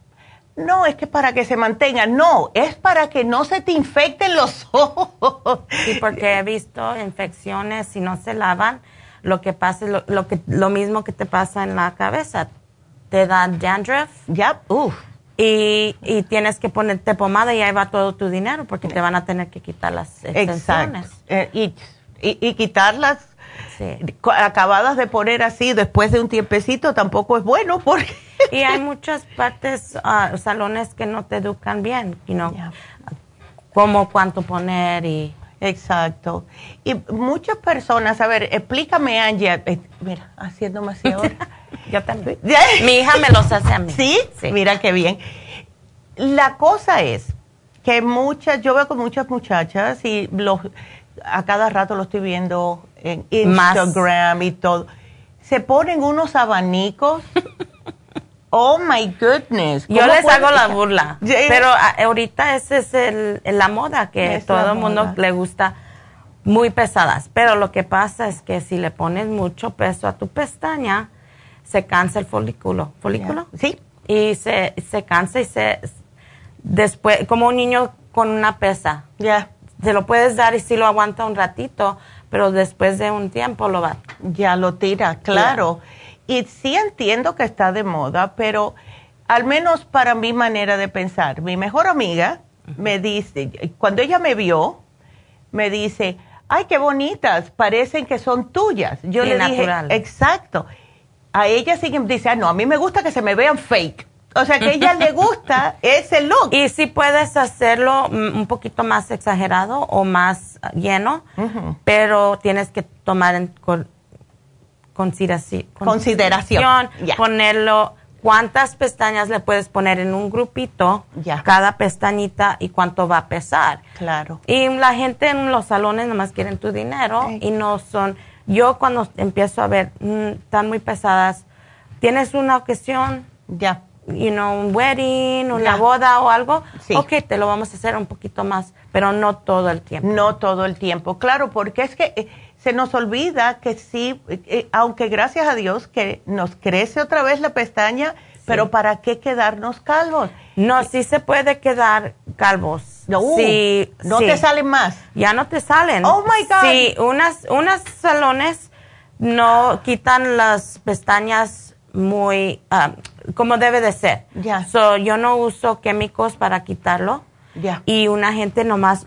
no, es que para que se mantenga, no, es para que no se te infecten los [laughs] ojos. Sí, porque he visto infecciones si no se lavan, lo que pasa es lo, lo, que, lo mismo que te pasa en la cabeza. Te da dandruff. Ya, yep. uff. Y, y, tienes que ponerte pomada y ahí va todo tu dinero porque te van a tener que quitar las extensiones. Eh, y, y, y quitarlas sí. acabadas de poner así después de un tiempecito tampoco es bueno [laughs] porque... y hay muchas partes, uh, salones que no te educan bien, you know, yeah. cómo, cuánto poner y... Exacto. Y muchas personas, a ver, explícame, Angie, eh, mira, haciéndome así ahora. [laughs] Yo también. Mi hija me los hace a mí. ¿Sí? ¿Sí? Mira qué bien. La cosa es que muchas, yo veo con muchas muchachas y los, a cada rato lo estoy viendo en Instagram Más. y todo. Se ponen unos abanicos. [laughs] oh my goodness. Yo les hago la burla. [laughs] Pero ahorita esa es el, la moda, que es todo el mundo le gusta muy pesadas. Pero lo que pasa es que si le pones mucho peso a tu pestaña, se cansa el folículo. ¿Folículo? Yeah. Sí. y se, se cansa y se después como un niño con una pesa. Ya. Se lo puedes dar y sí lo aguanta un ratito, pero después de un tiempo lo va. Ya lo tira, claro. Y sí entiendo que está de moda, pero al menos para mi manera de pensar, mi mejor amiga me dice, cuando ella me vio, me dice, ay, qué bonitas, parecen que son tuyas. Yo le dije, exacto. A ella sí que dice, ah, no, a mí me gusta que se me vean fake. O sea, que a ella le gusta [laughs] ese look. Y si puedes hacerlo un poquito más exagerado o más lleno, pero tienes que tomar en consideración, consideración. ponerlo cuántas pestañas le puedes poner en un grupito, cada pestañita y cuánto va a pesar. Claro. Y la gente en los salones nomás quieren tu dinero y no son. Yo cuando empiezo a ver, mm, están muy pesadas, tienes una ocasión, ya. You know, un wedding, una boda o algo, sí. ok, te lo vamos a hacer un poquito más, pero no todo el tiempo. No todo el tiempo, claro, porque es que eh, se nos olvida que sí, eh, aunque gracias a Dios que nos crece otra vez la pestaña, pero ¿para qué quedarnos calvos? No, sí se puede quedar calvos. No, no te salen más. Ya no te salen. Oh my God. Sí, unas, unas salones no quitan las pestañas muy ah, como debe de ser. Ya. So, yo no uso químicos para quitarlo. Ya. Y una gente nomás,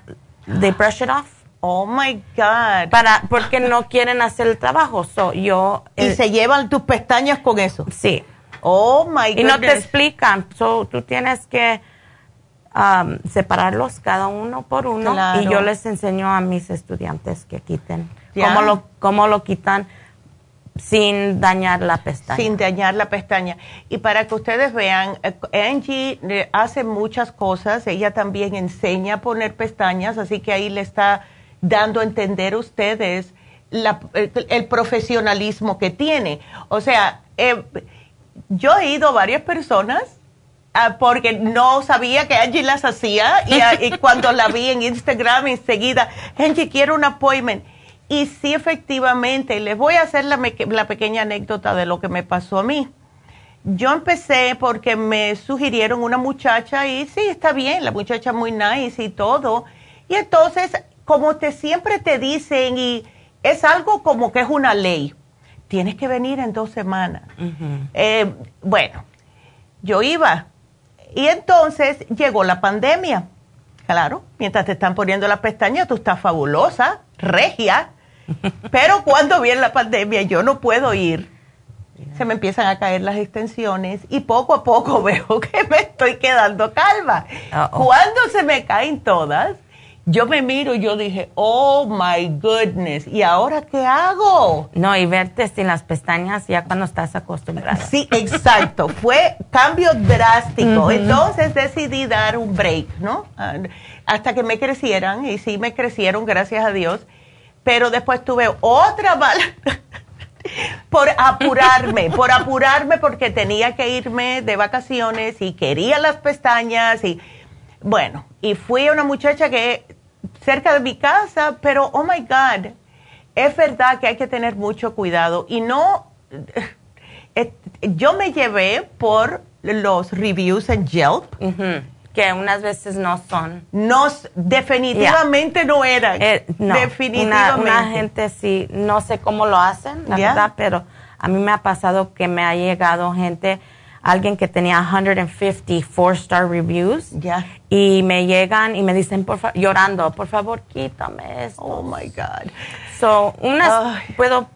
they brush it off Oh my God. Para, porque no quieren hacer el trabajo. So, yo, y se llevan tus pestañas con eso. Sí. Oh my God. Y no te explican. So, tú tienes que um, separarlos cada uno por uno. Y yo les enseño a mis estudiantes que quiten. Cómo, lo, cómo lo quitan sin dañar la pestaña. Sin dañar la pestaña. Y para que ustedes vean, eh, Angie eh, hace muchas cosas. Ella también enseña a poner pestañas. Así que ahí le está dando a entender ustedes el, profesionalismo que tiene. O sea, eh, yo he ido a varias personas ah, porque no sabía que Angie las hacía y, cuando la vi en Instagram enseguida, Angie, quiero un appointment. Y sí, efectivamente, les voy a hacer la, la pequeña anécdota de lo que me pasó a mí. Yo empecé porque me sugirieron una muchacha y sí, está bien, la muchacha muy nice y todo. Y entonces como te siempre te dicen y es algo como que es una ley. Tienes que venir en dos semanas. Eh, bueno, yo iba y entonces llegó la pandemia. Claro, mientras te están poniendo la pestaña, tú estás fabulosa, regia. [laughs] Pero cuando viene la pandemia, yo no puedo ir. Se me empiezan a caer las extensiones y poco a poco [laughs] veo que me estoy quedando calva. Cuando se me caen todas, yo me miro y yo dije, oh my goodness, ¿y ahora qué hago? No, y verte sin las pestañas ya cuando estás acostumbrada. Sí, exacto, [laughs] fue cambio drástico. Entonces decidí dar un break, ¿no? Ah, hasta que me crecieran, y sí me crecieron, gracias a Dios, pero después tuve otra bala. [laughs] por apurarme, por apurarme porque tenía que irme de vacaciones y quería las pestañas y bueno, y fui una muchacha que cerca de mi casa, pero oh my God, es verdad que hay que tener mucho cuidado y no, [laughs] yo me llevé por los reviews en Yelp. Que unas veces no son. No, definitivamente no eran. Eh, definitivamente. Una, gente sí, no sé cómo lo hacen, la verdad, pero a mí me ha pasado que me ha llegado gente alguien que tenía 150 four-star reviews. Y me llegan y me dicen, por favor, llorando, por favor, quítame esto. Oh, my God. So, unas, puedo,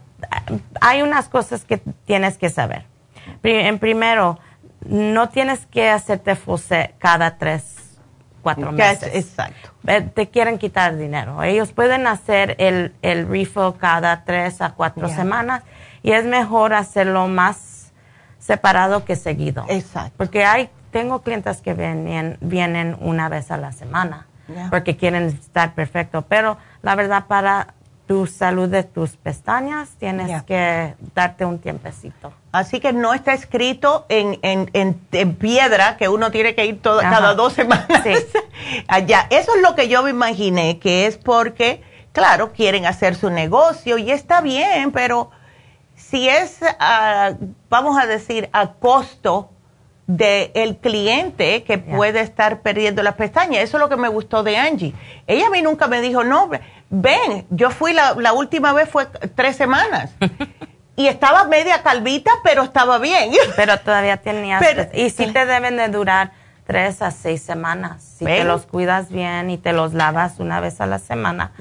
hay unas cosas que tienes que saber. En primero, no tienes que hacerte fose cada tres, cuatro meses. Exacto. Te quieren quitar dinero. Ellos pueden hacer el, el refill cada tres a cuatro semanas y es mejor hacerlo más separado que seguido. Exacto. Porque hay, tengo clientes que vienen, vienen una vez a la semana porque quieren estar perfecto, pero la verdad para tu salud de tus pestañas tienes que darte un tiempecito. Así que no está escrito en, en, en, piedra que uno tiene que ir cada dos semanas allá. [laughs] Eso es lo que yo me imaginé, que es porque, claro, quieren hacer su negocio y está bien, pero si es, vamos a decir, a costo del el cliente que puede estar perdiendo las pestañas. Eso es lo que me gustó de Angie. Ella a mí nunca me dijo, no, ven, yo fui la, la última vez fue tres semanas. y estaba media calvita, pero estaba bien. [laughs] Pero todavía tenías... y sí te deben de durar tres a seis semanas. Si te los cuidas bien y te los lavas una vez a la semana,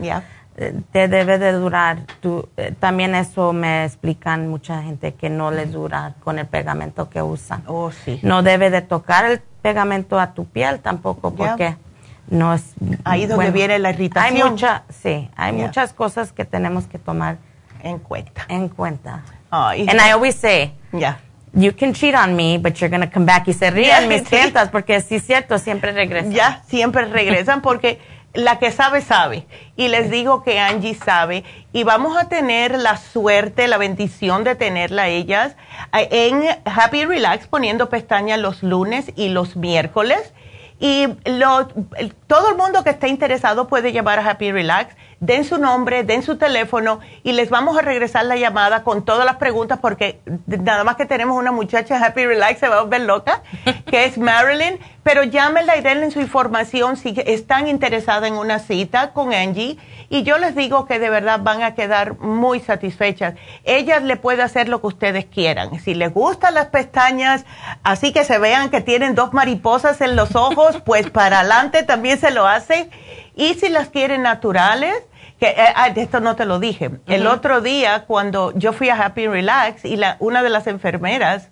eh, te debe de durar. Tú, eh, también eso me explican mucha gente que no les dura con el pegamento que usan. Oh, sí. No debe de tocar el pegamento a tu piel tampoco porque... No es, Ahí donde viene la irritación. Hay mucha, sí, hay muchas cosas que tenemos que tomar en cuenta. En cuenta. And I always say, yeah. you can cheat on me, but you're going to come back. Y se ríen mis clientas porque sí es cierto, siempre regresan. Ya, siempre regresan porque la que sabe, sabe. Y les digo que Angie sabe. Y vamos a tener la suerte, la bendición de tenerla ellas eh, en Happy Relax poniendo pestañas los lunes y los miércoles. Y lo, todo el mundo que esté interesado puede llevar a Happy Relax den su nombre, den su teléfono y les vamos a regresar la llamada con todas las preguntas porque nada más que tenemos una muchacha happy relax se va a volver loca, que es Marilyn, pero llámenla y denle su información si están interesadas en una cita con Angie y yo les digo que de verdad van a quedar muy satisfechas. Ella le puede hacer lo que ustedes quieran. Si les gustan las pestañas, así que se vean que tienen dos mariposas en los ojos, pues para adelante también se lo hace. Y si las quieren naturales, que eh, ah, esto no te lo dije. El otro día, cuando yo fui a Happy Relax y la, una de las enfermeras,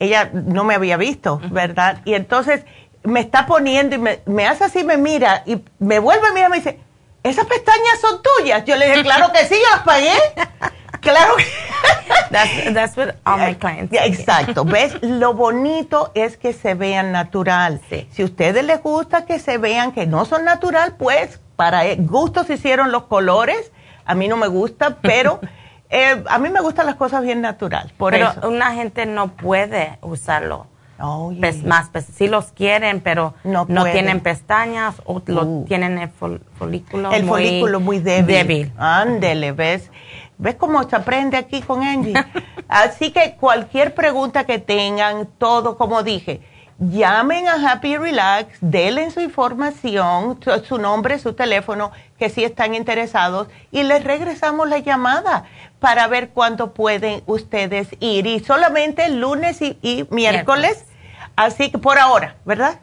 ella no me había visto, ¿verdad? Y entonces me está poniendo y me, hace así, me mira y me vuelve a mirar y me dice, ¿esas pestañas son tuyas? Yo le dije, claro que sí, yo las pagué. [laughs] claro que [laughs] that's, that's what all my clients Exacto. ¿Ves? [laughs] Lo bonito es que se vean natural. Si a ustedes les gusta que se vean que no son natural, pues para e, gustos hicieron los colores. A mí no me gusta, pero [laughs] eh, a mí me gustan las cosas bien natural. Por pero una gente no puede usarlo. Oh, más, si los quieren, pero no, tienen pestañas o lo, uh. tienen el folículo el folículo muy débil. débil. Ándele, ¿ves? ¿Ves cómo se aprende aquí con Angie? [laughs] Así que cualquier pregunta que tengan, todo como dije, llamen a Happy Relax, denle su información, su, nombre, su teléfono, que si están interesados, y les regresamos la llamada para ver cuándo pueden ustedes ir. Y solamente lunes y, miércoles, así que por ahora, ¿verdad?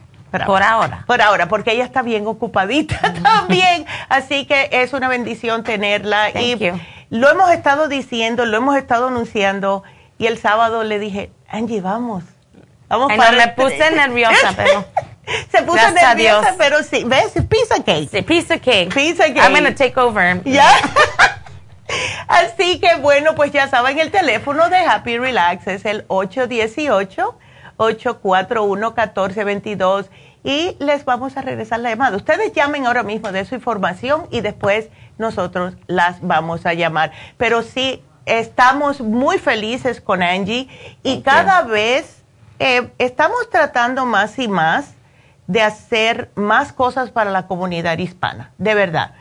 Por ahora. Por ahora, porque ella está bien ocupadita [laughs] también. Así que es una bendición tenerla. y lo hemos estado diciendo, lo hemos estado anunciando. Y el sábado le dije, Angie, vamos Vamos para me puse nerviosa, [laughs] pero. Se puso nerviosa, pero sí. ¿Ves? Pizza cake. Sí, pizza cake. Pizza cake. I'm going to take over. Ya. [laughs] Así que bueno, pues ya saben, el teléfono de Happy Relax es el 818-841-1422 y les vamos a regresar la llamada. Ustedes llamen ahora mismo de su información y después nosotros las vamos a llamar. Pero sí, estamos muy felices con Angie y cada vez eh, estamos tratando más y más de hacer más cosas para la comunidad hispana, de verdad.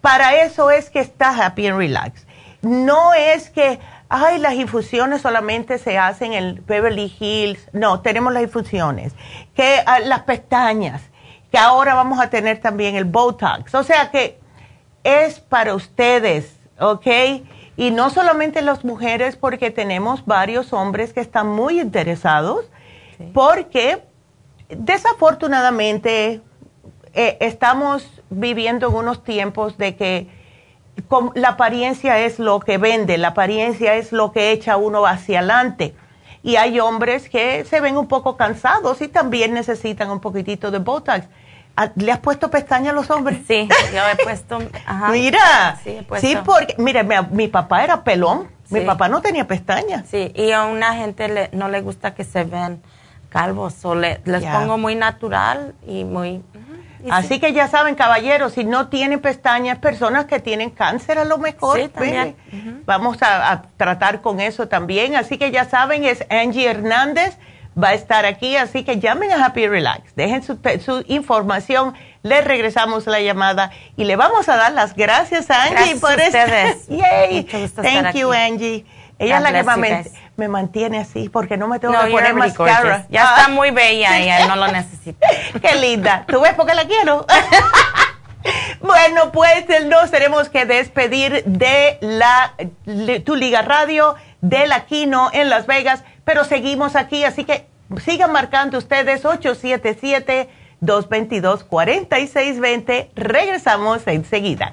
Para eso es que está Happy and Relax. No es que, ay, las infusiones solamente se hacen en Beverly Hills. No, tenemos las infusiones. Que ah, las pestañas, que ahora vamos a tener también el Botox. O sea que es para ustedes, ¿ok? Y no solamente las mujeres, porque tenemos varios hombres que están muy interesados porque desafortunadamente eh, estamos viviendo en unos tiempos de que la apariencia es lo que vende, la apariencia es lo que echa uno hacia adelante. Y hay hombres que se ven un poco cansados y también necesitan un poquitito de Botox. Ah, ¿Le has puesto pestaña a los hombres? Sí, yo he puesto. Mira, sí, sí, porque, mira, mi, papá era pelón, mi papá no tenía pestañas. Sí, y a una gente no le gusta que se vean calvos. O les pongo muy natural y muy... Así que ya saben, caballeros, si no tienen pestañas, personas que tienen cáncer a lo mejor, sí, pues, vamos a, tratar con eso también. Así que ya saben, es Angie Hernández, va a estar aquí, así que llamen a Happy Relax, dejen su, su información, les regresamos la llamada y le vamos a dar las gracias a Angie por ustedes. [laughs] Yay. Thank you, Angie. Ella es la que me, mantiene así porque no me tengo que poner mascara. Ya está muy bella [laughs] ella, no lo necesita. Qué linda. ¿Tú ves por qué la quiero? [laughs] bueno, pues nos tenemos que despedir de la Tu Liga Radio, de la Kino en Las Vegas, pero seguimos aquí, así que sigan marcando ustedes 877 222 4620. Regresamos enseguida.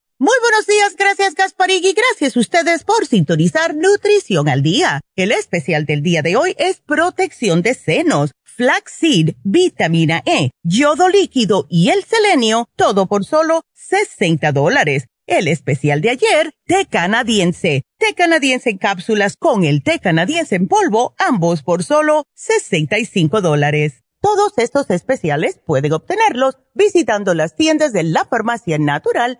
Muy buenos días, gracias Gasparig y gracias a ustedes por sintonizar Nutrición al Día. El especial del día de hoy es protección de senos, flaxseed, vitamina E, yodo líquido y el selenio, todo por solo 60 dólares. El especial de ayer, té canadiense, té canadiense en cápsulas con el té canadiense en polvo, ambos por solo 65 dólares. Todos estos especiales pueden obtenerlos visitando las tiendas de la farmacia natural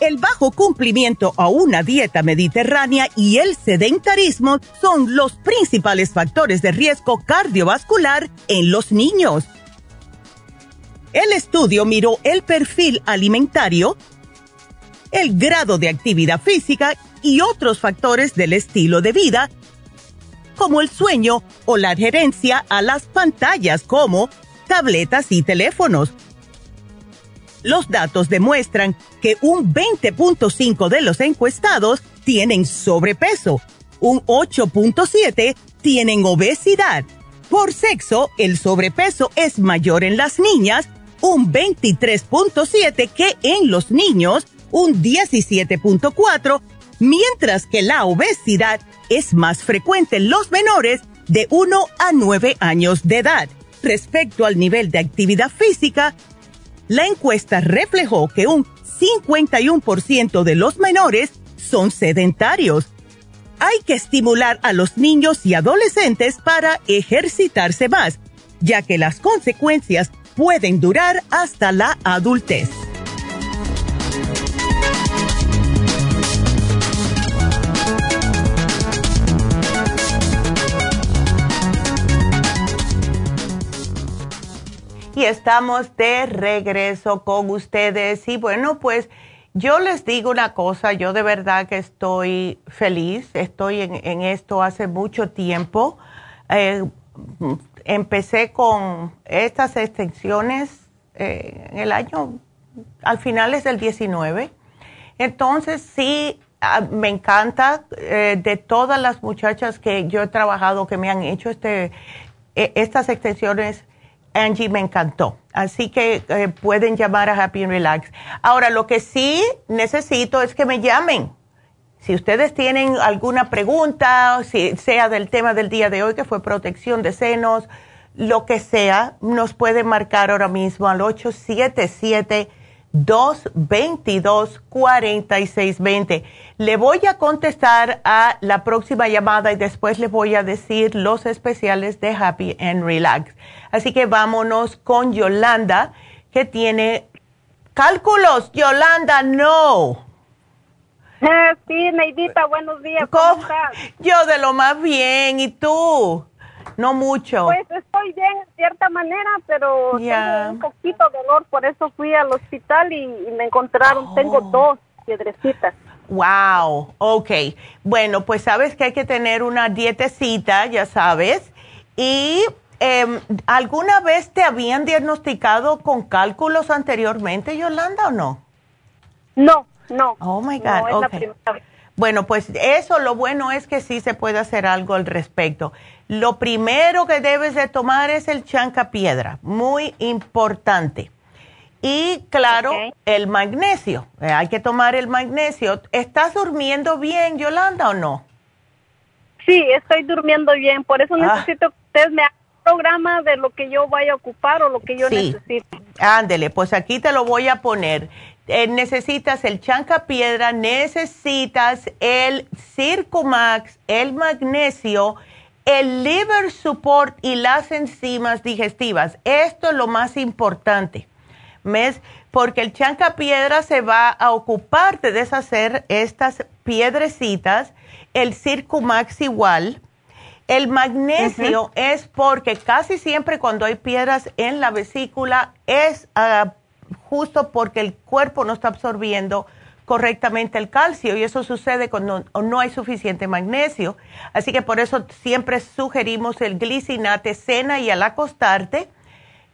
El bajo cumplimiento a una dieta mediterránea y el sedentarismo son los principales factores de riesgo cardiovascular en los niños. El estudio miró el perfil alimentario, el grado de actividad física y otros factores del estilo de vida, como el sueño o la adherencia a las pantallas como tabletas y teléfonos los datos demuestran que un 20.5 de los encuestados tienen sobrepeso, un 8.7 tienen obesidad. Por sexo, el sobrepeso es mayor en las niñas, un 23.7 que en los niños, un 17.4, mientras que la obesidad es más frecuente en los menores de 1 a 9 años de edad. Respecto al nivel de actividad física, la encuesta reflejó que un 51% de los menores son sedentarios. Hay que estimular a los niños y adolescentes para ejercitarse más, ya que las consecuencias pueden durar hasta la adultez. Y estamos de regreso con ustedes. Y bueno, pues yo les digo una cosa, yo de verdad que estoy feliz, estoy en, esto hace mucho tiempo. Eh, empecé con estas extensiones eh, en el año, al finales del 19. Entonces sí, ah, me encanta eh, de todas las muchachas que yo he trabajado que me han hecho este, estas extensiones. Angie me encantó. Así que eh, pueden llamar a Happy and Relax. Ahora, lo que sí necesito es que me llamen si ustedes tienen alguna pregunta, si sea del tema del día de hoy, que fue protección de senos, lo que sea, nos pueden marcar ahora mismo al 877-222-4620. Le voy a contestar a la próxima llamada y después le voy a decir los especiales de Happy and Relax. Así que vámonos con Yolanda, que tiene cálculos. Yolanda, no. Sí, Neidita, buenos días. ¿Cómo, estás? Yo de lo más bien, ¿y tú? No mucho. Pues estoy bien en cierta manera, pero tengo un poquito de dolor, por eso fui al hospital y, me encontraron, tengo oh. dos piedrecitas. Wow, ok. Bueno, pues sabes que hay que tener una dietecita, ya sabes. ¿Y em, alguna vez te habían diagnosticado con cálculos anteriormente, Yolanda, o no? No, no. Oh my God. okay. Bueno, pues eso lo bueno es que sí se puede hacer algo al respecto. Lo primero que debes de tomar es el chanca piedra, muy importante. Y claro, el magnesio. Eh, hay que tomar el magnesio. ¿Estás durmiendo bien, Yolanda, o no? Sí, estoy durmiendo bien. Por eso ah. necesito que usted me haga un programa de lo que yo vaya a ocupar o lo que yo sí. necesite. Ándele, pues aquí te lo voy a poner. Eh, necesitas el chanca piedra, necesitas el Circumax, el magnesio, el liver support y las enzimas digestivas. Esto es lo más importante, ¿ves? Porque el chanca piedra se va a ocupar de deshacer estas piedrecitas, el Circumax igual. El magnesio es porque casi siempre cuando hay piedras en la vesícula es uh, justo porque el cuerpo no está absorbiendo correctamente el calcio y eso sucede cuando no hay suficiente magnesio. Así que por eso siempre sugerimos el glicinate cena y al acostarte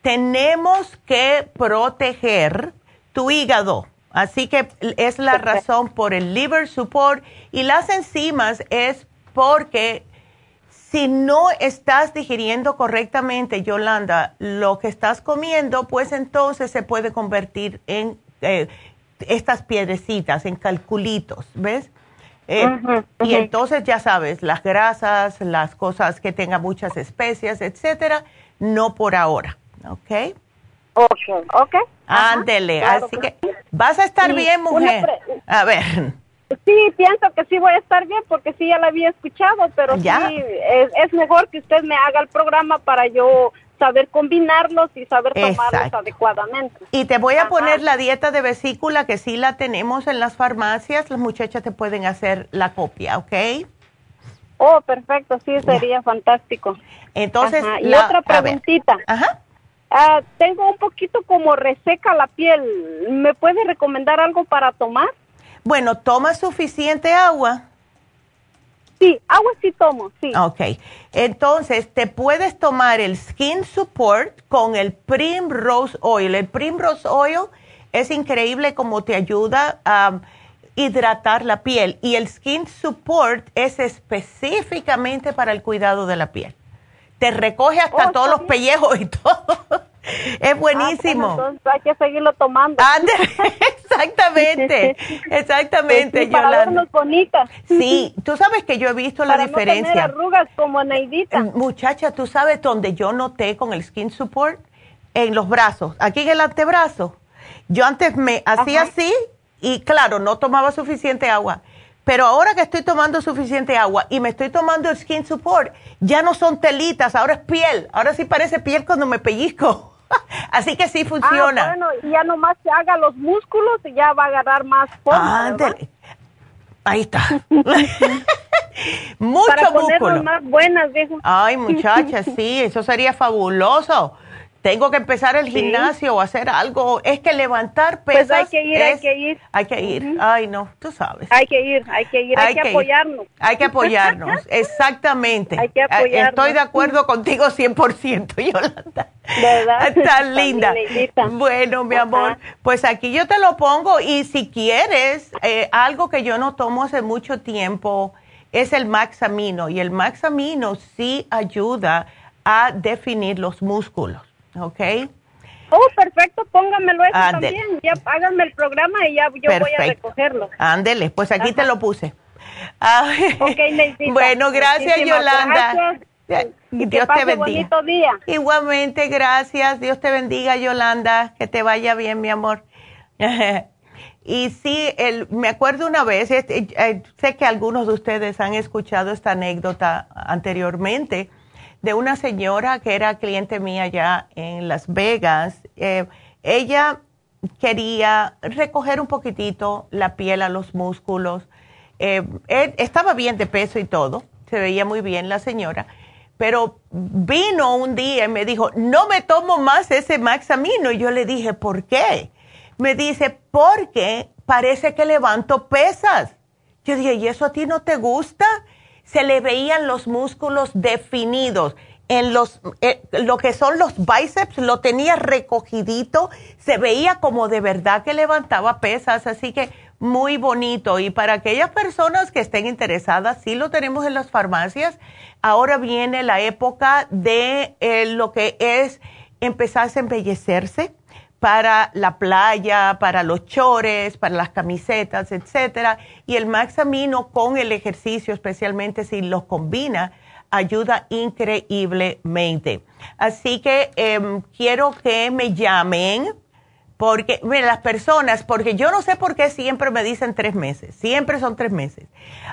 tenemos que proteger tu hígado. Así que es la razón por el liver support y las enzimas es porque si no estás digiriendo correctamente, Yolanda, lo que estás comiendo, pues entonces se puede convertir en eh, estas piedrecitas, en calculitos, ¿ves? Eh, y entonces ya sabes, las grasas, las cosas que tengan muchas especias, etcétera, no por ahora, ¿ok? Ok, ok. Ándele, así que vas a estar bien, mujer. A ver. Sí, pienso que sí voy a estar bien porque sí ya la había escuchado, pero sí, es, mejor que usted me haga el programa para yo saber combinarlos y saber tomarlos adecuadamente. Y te voy a poner la dieta de vesícula que sí la tenemos en las farmacias, las muchachas te pueden hacer la copia, ¿ok? Oh, perfecto, sí, sería fantástico. Entonces, y otra preguntita. Ajá. Ah, tengo un poquito como reseca la piel. ¿Me puede recomendar algo para tomar? Bueno, ¿toma suficiente agua? Sí, agua sí tomo, sí. Ok, entonces te puedes tomar el Skin Support con el Primrose Oil. El Primrose Oil es increíble como te ayuda a hidratar la piel y el Skin Support es específicamente para el cuidado de la piel. Te recoge hasta oh, todos los pellejos y todo. [laughs] Es ah, buenísimo. entonces hay que seguirlo tomando. [laughs] exactamente, exactamente, sí, para vernos bonitas. Sí, tú sabes que yo he visto la diferencia. No tener arrugas como Neidita. Eh, muchacha, ¿tú sabes dónde yo noté con el Skin Support? En los brazos, aquí en el antebrazo. Yo antes me hacía así y claro, no tomaba suficiente agua. Pero ahora que estoy tomando suficiente agua y me estoy tomando el Skin Support, ya no son telitas, ahora es piel. Ahora sí parece piel cuando me pellizco. [laughs] Así que sí funciona. Ah, bueno, ya nomás se haga los músculos y ya va a agarrar más forma. Ahí está. [laughs] [laughs] Mucho Para músculo. más buenas, Ay, muchachas, sí, eso sería fabuloso. Tengo que empezar el gimnasio o hacer algo. Es que levantar pesas. Pues hay que ir, hay que ir. Hay que ir. Ay, no, tú sabes. Hay que ir, hay que ir, hay, que, apoyarnos. Hay que apoyarnos, [laughs] exactamente. Hay que apoyarnos. Estoy de acuerdo contigo 100%, [laughs] Yolanda. ¿Verdad? Tan linda. Bueno, mi amor, pues aquí yo te lo pongo y si quieres, eh, algo que yo no tomo hace mucho tiempo es el Maxamino y el Maxamino sí ayuda a definir los músculos. ¿Ok? Oh, perfecto, póngamelo eso también. Ya háganme el programa y ya yo voy a recogerlo. Ándele, pues aquí te lo puse. ok, Bueno, gracias Yolanda. Dios te bendiga. Bonito día. Igualmente, gracias. Dios te bendiga, Yolanda. Que te vaya bien, mi amor. [laughs] y sí, el, me acuerdo una vez, este, eh, sé que algunos de ustedes han escuchado esta anécdota anteriormente de una señora que era cliente mía ya en Las Vegas. Eh, ella quería recoger un poquitito la piel a los músculos. Eh, estaba bien de peso y todo, se veía muy bien la señora, pero vino un día y me dijo, no me tomo más ese Maxamino. Y yo le dije, ¿por qué? Me dice, porque parece que levanto pesas. Yo dije, ¿y eso a ti no te gusta? Se le veían los músculos definidos. En los, eh, lo que son los bíceps, lo tenía recogidito, se veía como de verdad que levantaba pesas, así que muy bonito. Y para aquellas personas que estén interesadas, sí lo tenemos en las farmacias. Ahora viene la época de eh, lo que es empezar a embellecerse para la playa, para los chores, para las camisetas, etcétera. Y el Maxamino con el ejercicio, especialmente si los combina, ayuda increíblemente. Así que em, quiero que me llamen, porque, mira, las personas, porque yo no sé por qué siempre me dicen tres meses, siempre son tres meses.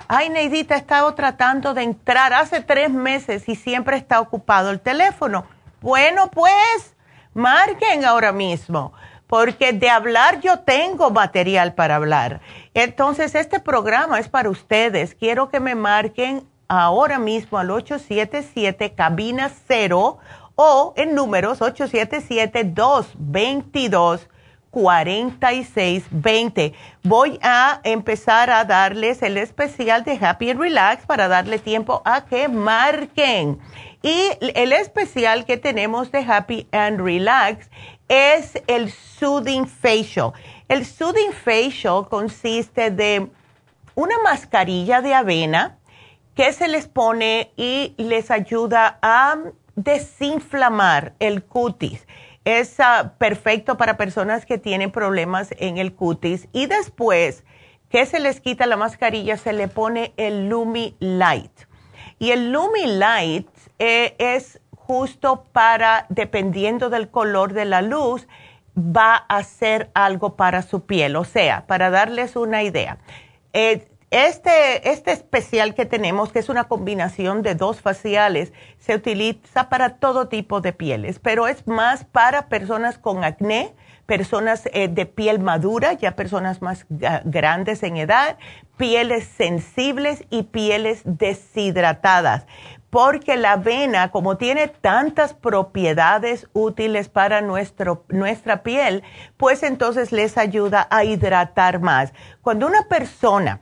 Ay, Neidita, he estado tratando de entrar hace tres meses y siempre está ocupado el teléfono. Bueno, pues Marquen ahora mismo, porque de hablar yo tengo material para hablar. Entonces, este programa es para ustedes. Quiero que me marquen ahora mismo al 877 cabina 0 o en números 877-222-4620. Voy a empezar a darles el especial de Happy Relax para darle tiempo a que marquen. Y el especial que tenemos de Happy and Relax es el Soothing Facial. El Soothing Facial consiste de una mascarilla de avena que se les pone y les ayuda a desinflamar el cutis. Es ah, perfecto para personas que tienen problemas en el cutis. Y después que se les quita la mascarilla, se le pone el Lumi Light. Y el Lumi Light eh, es justo para, dependiendo del color de la luz, va a hacer algo para su piel. O sea, para darles una idea, eh, este, este especial que tenemos, que es una combinación de dos faciales, se utiliza para todo tipo de pieles, pero es más para personas con acné, personas eh, de piel madura, ya personas más grandes en edad, pieles sensibles y pieles deshidratadas porque la avena, como tiene tantas propiedades útiles para nuestro, nuestra piel, pues entonces les ayuda a hidratar más. Cuando una persona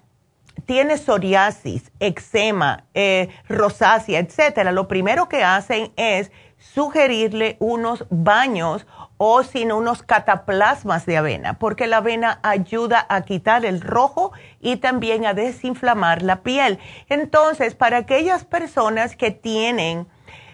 tiene psoriasis, eczema, eh, rosácea, etcétera, lo primero que hacen es sugerirle unos baños o sino unos cataplasmas de avena, porque la avena ayuda a quitar el rojo y también a desinflamar la piel. Entonces, para aquellas personas que tienen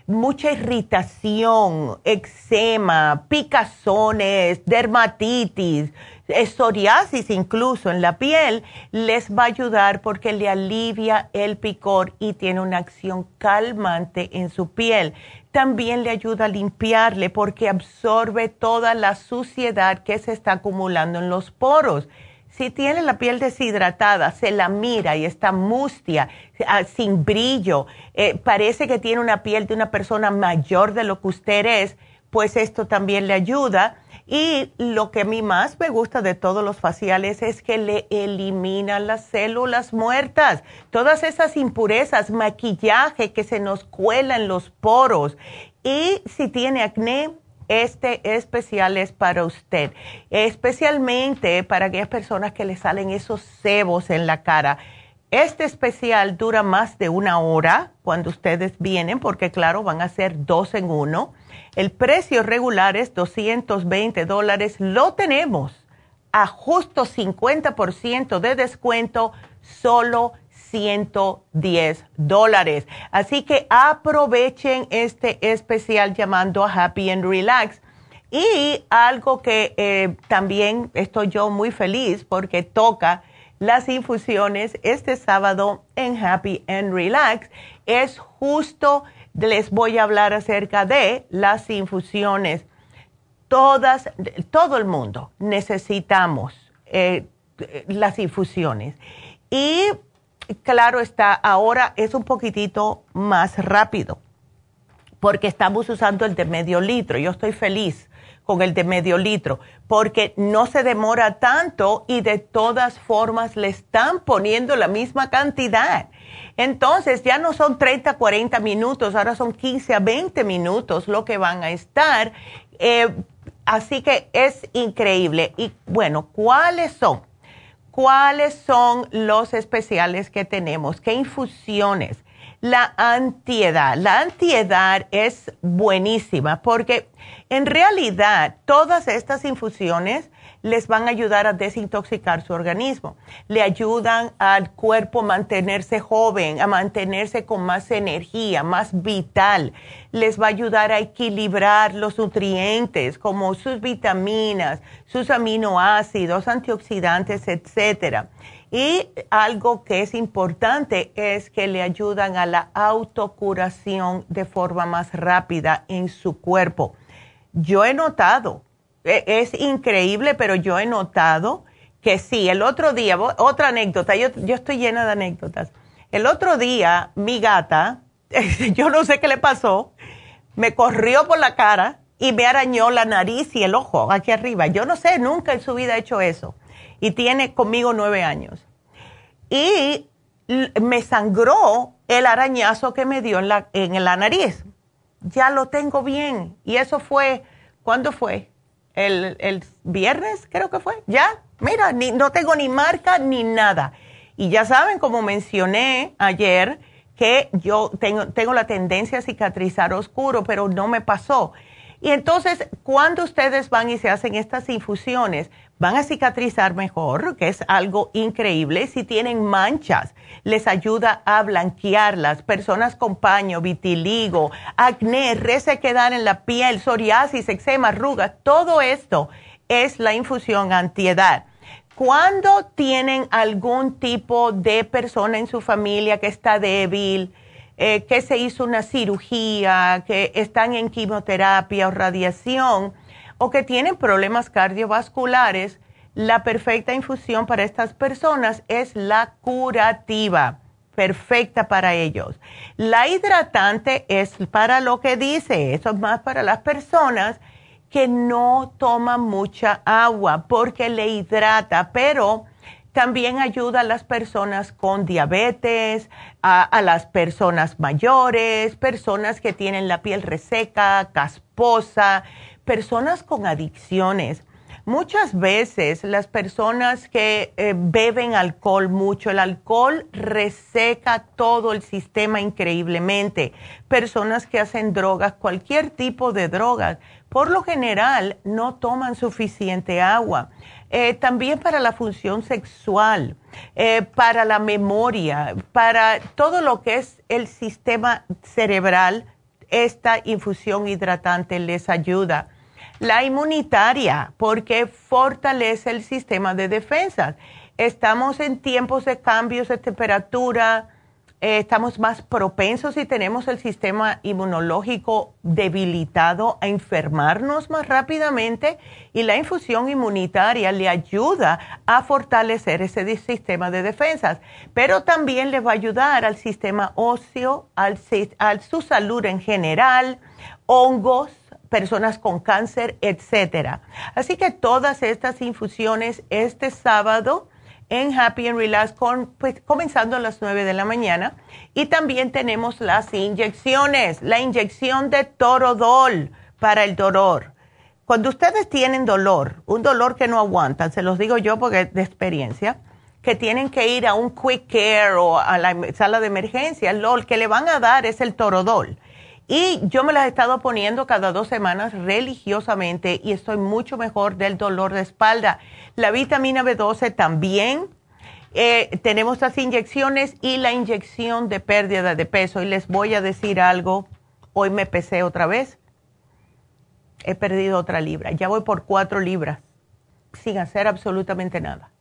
mucha irritación, eczema, picazones, dermatitis, psoriasis incluso en la piel, les va a ayudar porque le alivia el picor y tiene una acción calmante en su piel también le ayuda a limpiarle porque absorbe toda la suciedad que se está acumulando en los poros. Si tiene la piel deshidratada, se la mira y está mustia, ah, sin brillo, eh, parece que tiene una piel de una persona mayor de lo que usted es, pues esto también le ayuda y lo que a mí más me gusta de todos los faciales es que le eliminan las células muertas, todas esas impurezas, maquillaje que se nos cuela en los poros. Y si tiene acné, este especial es para usted, especialmente para aquellas personas que le salen esos cebos en la cara. Este especial dura más de una hora cuando ustedes vienen, porque claro, van a ser dos en uno. El precio regular es 220 dólares. Lo tenemos a justo 50% de descuento, solo 110 dólares. Así que aprovechen este especial llamando a Happy and Relax. Y algo que eh, también estoy yo muy feliz porque toca las infusiones este sábado en Happy and Relax es justo, les voy a hablar acerca de las infusiones. Todas, todo el mundo necesitamos eh, las infusiones. Y claro está, ahora es un poquitito más rápido porque estamos usando el de medio litro. Yo estoy feliz con el de medio litro porque no se demora tanto y de todas formas le están poniendo la misma cantidad. Entonces ya no son 30, 40 minutos, ahora son 15 a 20 minutos lo que van a estar. Eh, así que es increíble. Y bueno, ¿cuáles son? ¿Cuáles son los especiales que tenemos? ¿Qué infusiones? La antiedad. La antiedad es buenísima porque en realidad todas estas infusiones les van a ayudar a desintoxicar su organismo. Le ayudan al cuerpo a mantenerse joven, a mantenerse con más energía, más vital. Les va a ayudar a equilibrar los nutrientes como sus vitaminas, sus aminoácidos, antioxidantes, etcétera. Y algo que es importante es que le ayudan a la autocuración de forma más rápida en su cuerpo. Yo he notado e, es increíble, pero yo he notado que sí, el otro día, otra anécdota, yo, yo estoy llena de anécdotas. El otro día, mi gata, [laughs] yo no sé qué le pasó, me corrió por la cara y me arañó la nariz y el ojo aquí arriba. Yo no sé, nunca en su vida ha hecho eso. Y tiene conmigo nueve años. Y me sangró el arañazo que me dio en la, en la nariz. Ya lo tengo bien. Y eso fue, ¿cuándo fue? el, viernes, creo que fue. Ya, mira, ni, no tengo ni marca ni nada. Y ya saben, como mencioné ayer, que yo tengo, tengo la tendencia a cicatrizar oscuro, pero no me pasó. Y entonces, cuando ustedes van y se hacen estas infusiones, van a cicatrizar mejor, que es algo increíble. Si tienen manchas, les ayuda a blanquearlas. Personas con paño, vitiligo, acné, resequedad en la piel, psoriasis, eczema, arrugas, todo esto es la infusión antiedad. Cuando tienen algún tipo de persona en su familia que está débil, eh, que se hizo una cirugía, que están en quimioterapia o radiación, o que tienen problemas cardiovasculares, la perfecta infusión para estas personas es la curativa, perfecta para ellos. La hidratante es para lo que dice, eso es más para las personas que no toman mucha agua porque le hidrata, pero también ayuda a las personas con diabetes, a, a, las personas mayores, personas que tienen la piel reseca, casposa, personas con adicciones. Muchas veces las personas que eh, beben alcohol mucho, el alcohol reseca todo el sistema increíblemente. Personas que hacen drogas, cualquier tipo de drogas, por lo general no toman suficiente agua. Eh, también para la función sexual, eh, para la memoria, para todo lo que es el sistema cerebral, esta infusión hidratante les ayuda la inmunitaria, porque fortalece el sistema de defensa. Estamos en tiempos de cambios de temperatura, eh, estamos más propensos y tenemos el sistema inmunológico debilitado a enfermarnos más rápidamente y la infusión inmunitaria le ayuda a fortalecer ese sistema de defensas, pero también le va a ayudar al sistema óseo, al, a su salud en general, hongos, personas con cáncer, etcétera. Así que todas estas infusiones este sábado en Happy and Relax con, pues, comenzando a las 9 de la mañana y también tenemos las inyecciones, la inyección de Torodol para el dolor, cuando ustedes tienen dolor, un dolor que no aguantan, se los digo yo porque es de experiencia, que tienen que ir a un quick care o a la sala de emergencia, lo que le van a dar es el torodol. Y yo me las he estado poniendo cada dos semanas religiosamente y estoy mucho mejor del dolor de espalda. La vitamina B12 también. Eh, tenemos las inyecciones y la inyección de pérdida de peso. Y les voy a decir algo. Hoy me pesé otra vez. He perdido otra libra. Ya voy por cuatro libras sin hacer absolutamente nada.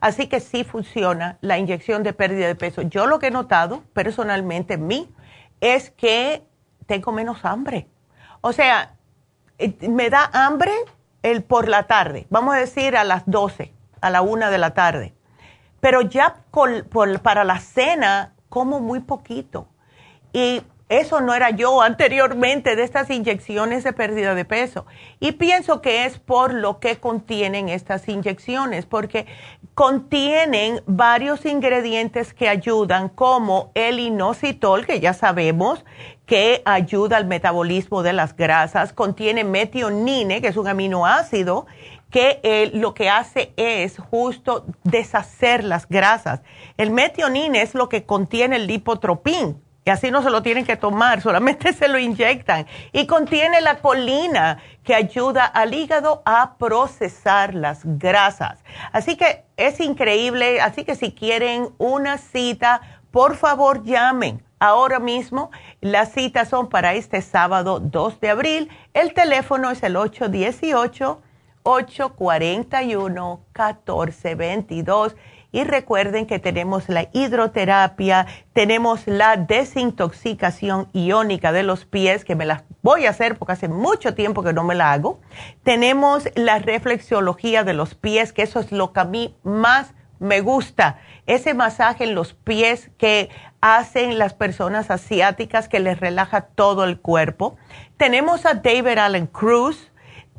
Así que sí funciona la inyección de pérdida de peso. Yo lo que he notado personalmente en mí es que tengo menos hambre. O sea, eh, me da hambre el por la tarde, vamos a decir a las 12, a la 1 de la tarde. Pero ya para la cena como muy poquito. Y eso no era yo anteriormente de estas inyecciones de pérdida de peso. Y pienso que es por lo que contienen estas inyecciones, porque contienen varios ingredientes que ayudan, como el inositol, que ya sabemos que ayuda al metabolismo de las grasas, contiene metionine, que es un aminoácido, que eh, lo que hace es justo deshacer las grasas. El metionine es lo que contiene el lipotropín y así no se lo tienen que tomar, [laughs] solamente se lo inyectan. Y contiene la colina que ayuda al hígado a procesar las grasas. Así que es increíble, así que si quieren una cita, por favor llamen. Ahora mismo las citas son para este sábado 2 de abril. El teléfono es el 818 841 1422 y recuerden que tenemos la hidroterapia, tenemos la desintoxicación iónica de los pies, que me las voy a hacer porque hace mucho tiempo que no me la hago. Tenemos la reflexología de los pies, que eso es lo que a mí más me gusta. Ese masaje en los pies que hacen las personas asiáticas que les relaja todo el cuerpo. Tenemos a David Allen Cruz,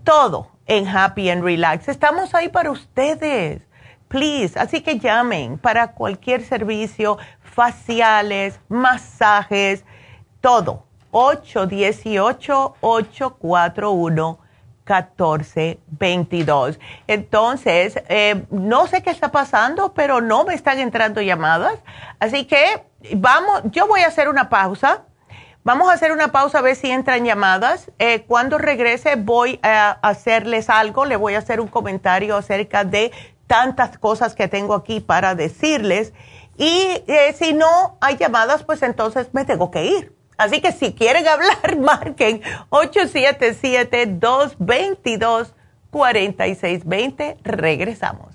todo en Happy and Relax. Estamos ahí para ustedes please. Así que llamen para cualquier servicio, faciales, masajes, todo. 818-841-1422. Entonces, eh, no sé qué está pasando, pero no me están entrando llamadas. Así que vamos, yo voy a hacer una pausa. Vamos a hacer una pausa a ver si entran llamadas. Eh, cuando regrese voy a hacerles algo, le voy a hacer un comentario acerca de tantas cosas que tengo aquí para decirles. Y eh, si no hay llamadas, pues entonces me tengo que ir. Así que si quieren hablar, [laughs] marquen 877-222-4620. Regresamos.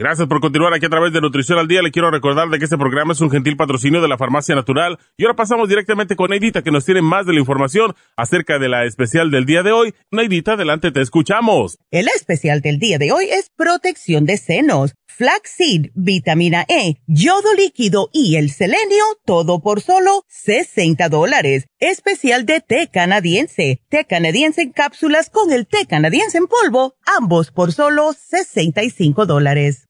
Gracias por continuar aquí a través de Nutrición al Día. Le quiero recordar de que este programa es un gentil patrocinio de la Farmacia Natural. Y ahora pasamos directamente con Neidita, que nos tiene más de la información acerca de la especial del día de hoy. Neidita, adelante, te escuchamos. El especial del día de hoy es protección de senos, flaxseed, vitamina E, yodo líquido y el selenio, todo por solo 60 dólares. Especial de té canadiense, té canadiense en cápsulas con el té canadiense en polvo, ambos por solo 65 dólares.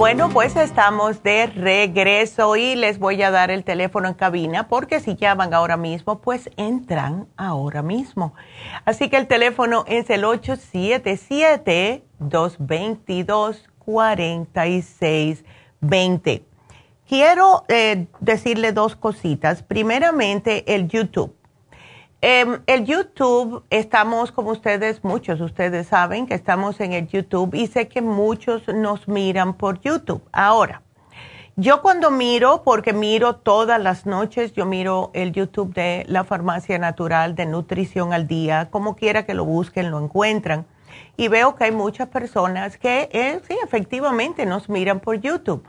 Bueno, pues estamos de regreso y les voy a dar el teléfono en cabina porque si llaman ahora mismo, pues entran ahora mismo. Así que el teléfono es el 877-222-4620. Quiero eh, decirle dos cositas. Primeramente, el YouTube. Eh, el YouTube, estamos, como ustedes, muchos de ustedes saben que estamos en el YouTube y sé que muchos nos miran por YouTube. Ahora, yo cuando miro, porque miro todas las noches, yo miro el YouTube de la Farmacia Natural de Nutrición al Día, como quiera que lo busquen, lo encuentran. Y veo que hay muchas personas que eh, sí, efectivamente nos miran por YouTube.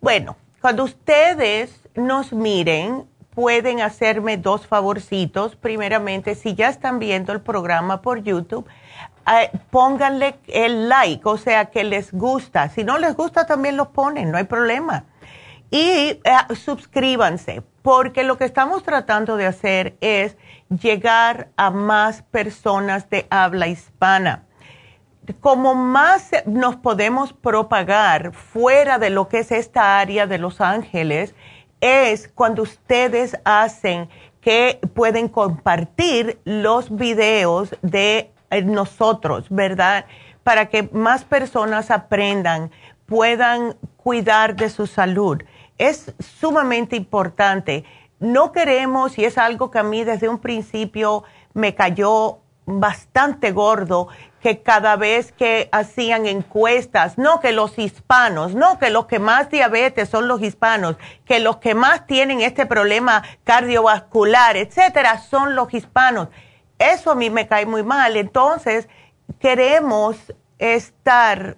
Bueno, cuando ustedes nos miren, pueden hacerme dos favorcitos. Primeramente, si ya están viendo el programa por YouTube, eh, pónganle el like, o sea, que les gusta. Si no les gusta, también lo ponen, no hay problema. Y eh, suscríbanse, porque lo que estamos tratando de hacer es llegar a más personas de habla hispana. Como más nos podemos propagar fuera de lo que es esta área de Los Ángeles, es cuando ustedes hacen que pueden compartir los videos de eh, nosotros, ¿verdad? Para que más personas aprendan, puedan cuidar de su salud. Es sumamente importante. No queremos, y es algo que a mí desde un principio me cayó bastante gordo, que cada vez que hacían encuestas, no que los hispanos, no que los que más diabetes son los hispanos, que los que más tienen este problema cardiovascular, etcétera, son los hispanos. Eso a mí me cae muy mal. Entonces, queremos estar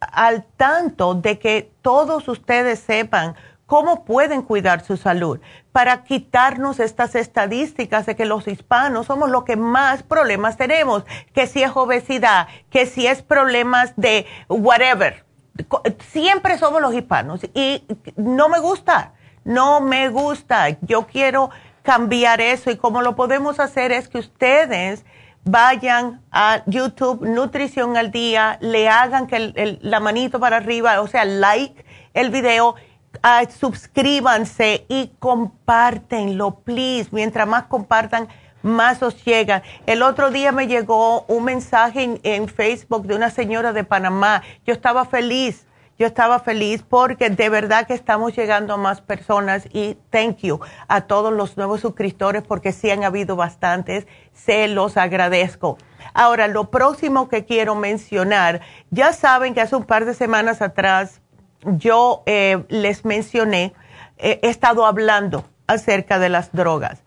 al tanto de que todos ustedes sepan cómo pueden cuidar su salud para quitarnos estas estadísticas de que los hispanos somos los que más problemas tenemos, que si es obesidad, que si es problemas de whatever. Siempre somos los hispanos y no me gusta, no me gusta. Yo quiero cambiar eso y cómo lo podemos hacer es que ustedes vayan a YouTube Nutrición al Día, le hagan que la manito para arriba, o sea, like el video suscríbanse y compártenlo, please. Mientras más compartan, más os llega. El otro día me llegó un mensaje en, Facebook de una señora de Panamá. Yo estaba feliz, yo estaba feliz porque de verdad que estamos llegando a más personas y thank you a todos los nuevos suscriptores porque sí han habido bastantes. Se los agradezco. Ahora, lo próximo que quiero mencionar, ya saben que hace un par de semanas atrás yo eh, les mencioné, eh, he estado hablando acerca de las drogas.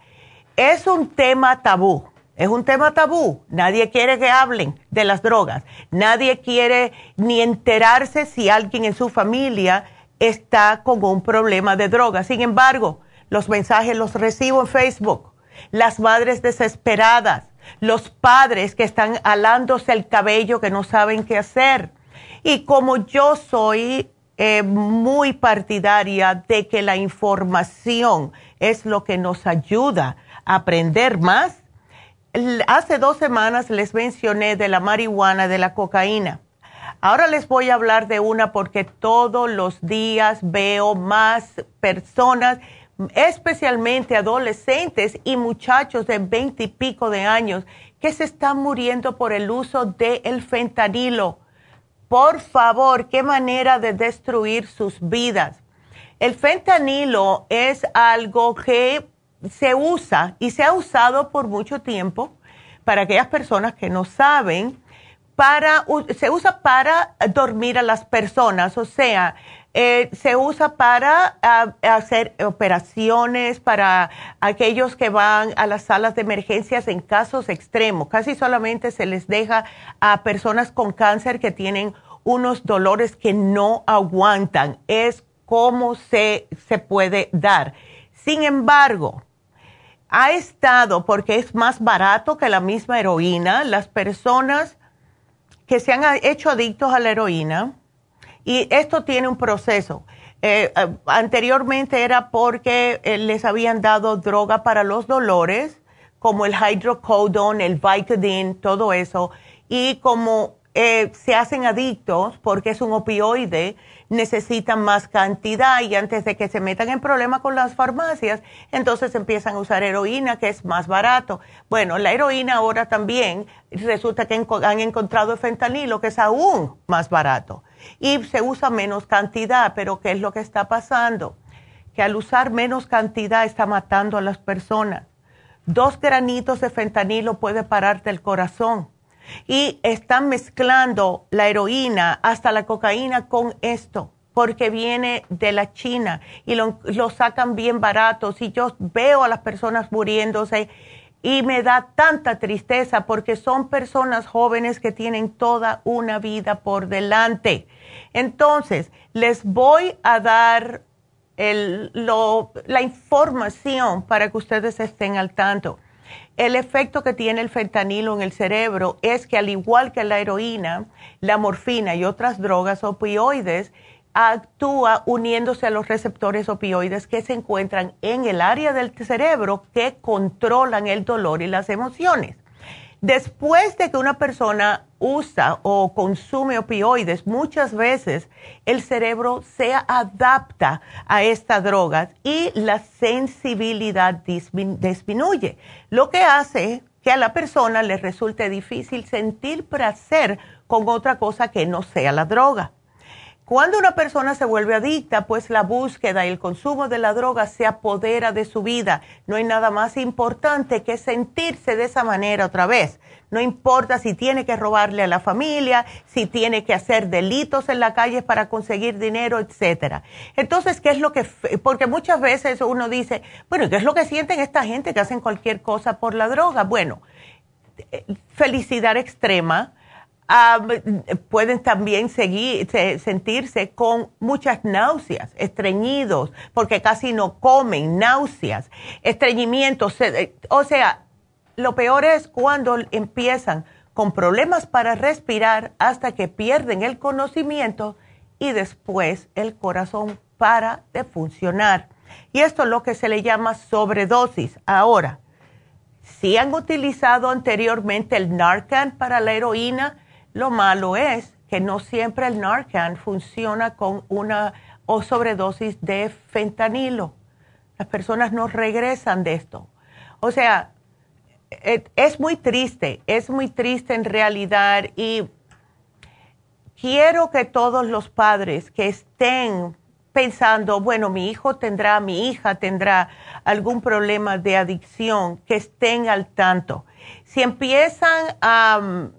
Es un tema tabú, es un tema tabú. Nadie quiere que hablen de las drogas. Nadie quiere ni enterarse si alguien en su familia está con un problema de drogas. Sin embargo, los mensajes los recibo en Facebook. Las madres desesperadas, los padres que están alándose el cabello que no saben qué hacer. Y como yo soy eh, muy partidaria de que la información es lo que nos ayuda a aprender más. Hace dos semanas les mencioné de la marihuana, de la cocaína. Ahora les voy a hablar de una porque todos los días veo más personas, especialmente adolescentes y muchachos de veinte y pico de años, que se están muriendo por el uso del fentanilo por favor, qué manera de destruir sus vidas. El fentanilo es algo que se usa y se ha usado por mucho tiempo para aquellas personas que no saben, para, se usa para dormir a las personas, o sea, eh, se usa para ah, hacer operaciones, para aquellos que van a las salas de emergencias en casos extremos. Casi solamente se les deja a personas con cáncer que tienen unos dolores que no aguantan. Es como se, se puede dar. Sin embargo, ha estado, porque es más barato que la misma heroína, las personas que se han hecho adictos a la heroína, y esto tiene un proceso. Eh, eh, anteriormente era porque eh, les habían dado droga para los dolores, como el hydrocodone, el Vicodin, todo eso, y como se hacen adictos porque es un opioide, necesitan más cantidad y antes de que se metan en problemas con las farmacias, entonces empiezan a usar heroína, que es más barato. Bueno, la heroína ahora también resulta que han encontrado fentanilo, que es aún más barato. Y se usa menos cantidad, pero ¿qué es lo que está pasando? Que al usar menos cantidad está matando a las personas. Dos granitos de fentanilo puede pararte el corazón y están mezclando la heroína hasta la cocaína con esto porque viene de la China y lo, sacan bien baratos y yo veo a las personas muriéndose y me da tanta tristeza porque son personas jóvenes que tienen toda una vida por delante. Entonces, les voy a dar la información para que ustedes estén al tanto el efecto que tiene el fentanilo en el cerebro es que al igual que la heroína, la morfina y otras drogas opioides, actúa uniéndose a los receptores opioides que se encuentran en el área del cerebro que controlan el dolor y las emociones. Después de que una persona usa o consume opioides, muchas veces el cerebro se adapta a estas drogas y la sensibilidad disminuye, lo que hace que a la persona le resulte difícil sentir placer con otra cosa que no sea la droga. Cuando una persona se vuelve adicta, pues la búsqueda y el consumo de la droga se apodera de su vida. No hay nada más importante que sentirse de esa manera otra vez. No importa si tiene que robarle a la familia, si tiene que hacer delitos en la calle para conseguir dinero, etcétera. Entonces, ¿qué es lo que porque muchas veces uno dice, bueno, ¿qué es lo que sienten esta gente que hacen cualquier cosa por la droga? Bueno, eh, felicidad extrema pueden también sentirse con muchas náuseas, estreñidos, porque casi no comen, náuseas, estreñimientos. Eh, o sea, lo peor es cuando empiezan con problemas para respirar hasta que pierden el conocimiento y después el corazón para de funcionar. Y esto es lo que se le llama sobredosis. Ahora, si han utilizado anteriormente el Narcan para la heroína, lo malo es que no siempre el Narcan funciona con una o sobredosis de fentanilo. Las personas no regresan de esto. O sea, e, es muy triste, es muy triste en realidad y quiero que todos los padres que estén pensando, bueno, mi hijo tendrá, mi hija tendrá algún problema de adicción, que estén al tanto. Si empiezan a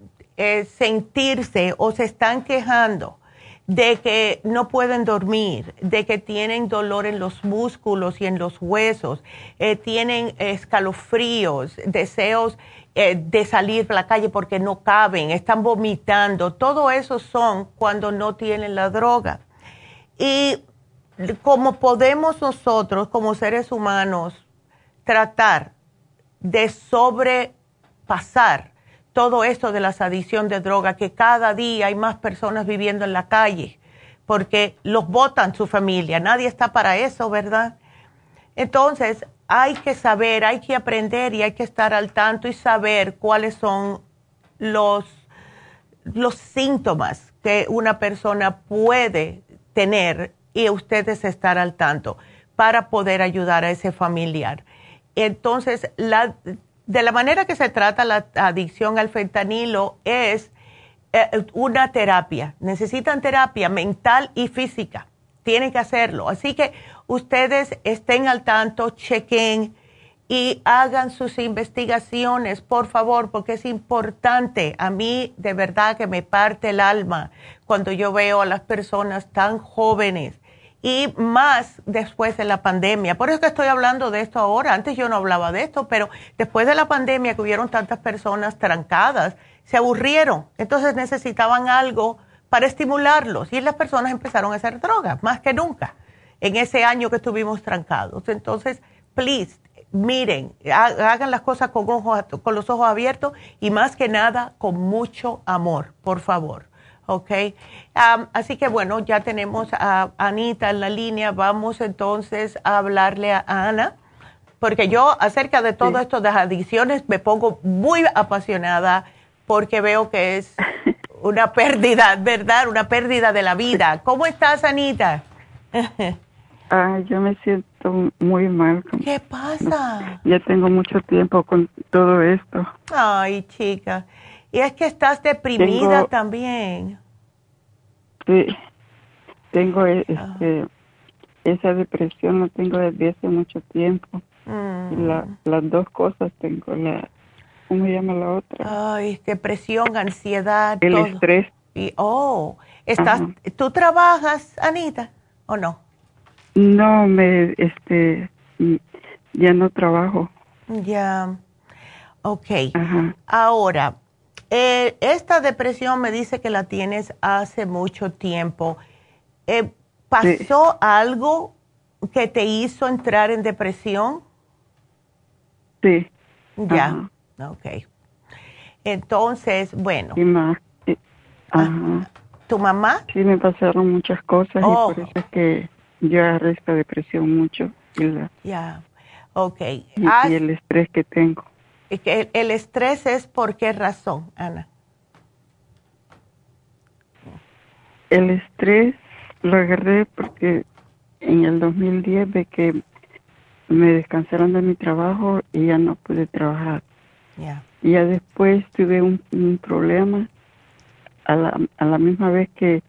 eh, sentirse o se están quejando de que no pueden dormir, de que tienen dolor en los músculos y en los huesos, eh, tienen escalofríos, deseos eh, de salir a la calle porque no caben, están vomitando, todo eso son cuando no tienen la droga. Y como podemos nosotros, como seres humanos, tratar de sobrepasar todo esto de la adicción de droga, que cada día hay más personas viviendo en la calle, porque los votan su familia, nadie está para eso, ¿verdad? Entonces, hay que saber, hay que aprender y hay que estar al tanto y saber cuáles son los, los síntomas que una persona puede tener y ustedes estar al tanto para poder ayudar a ese familiar. Entonces, la, de la manera que se trata la adicción al fentanilo es eh, una terapia. Necesitan terapia mental y física. Tienen que hacerlo. Así que ustedes estén al tanto, chequen y hagan sus investigaciones, por favor, porque es importante. A mí de verdad que me parte el alma cuando yo veo a las personas tan jóvenes y más después de la pandemia. Por eso que estoy hablando de esto ahora. Antes yo no hablaba de esto, pero después de la pandemia que hubieron tantas personas trancadas, se aburrieron. Entonces necesitaban algo para estimularlos y las personas empezaron a hacer drogas, más que nunca, en ese año que estuvimos trancados. Entonces, please, miren, hagan las cosas con, ojos, con los ojos abiertos y más que nada con mucho amor, por favor. ¿Ok? así que bueno, ya tenemos a Anita en la línea. Vamos entonces a hablarle a Ana, porque yo acerca de todo esto de las adicciones me pongo muy apasionada porque veo que es [laughs] una pérdida, ¿verdad? Una pérdida de la vida. ¿Cómo estás, Anita? [laughs] Ay, yo me siento muy mal. ¿Qué pasa? Ya tengo mucho tiempo con todo esto. Ay, chica. Y es que estás deprimida también. Sí, tengo e, este, esa depresión, la tengo desde hace mucho tiempo. Mm. las dos cosas tengo, la, ¿cómo se llama la otra? Ay, depresión, ansiedad. El estrés. Y, oh, estás, ¿tú trabajas, Anita, o no? No, me, este, ya no trabajo. Ya, ok. Ahora, eh, esta depresión me dice que la tienes hace mucho tiempo. Eh, ¿Pasó algo que te hizo entrar en depresión? Sí. Ya, ok. Entonces, bueno. Ah, ¿Tu mamá? Sí, me pasaron muchas cosas y por oh. eso es que yo arresto depresión mucho. Ya, ok. y el estrés que tengo. El, el estrés es por qué razón, Ana? El estrés lo agarré porque en el 2010 de que me descansaron de mi trabajo y ya no pude trabajar. Y ya después tuve un, problema a la, a la misma vez que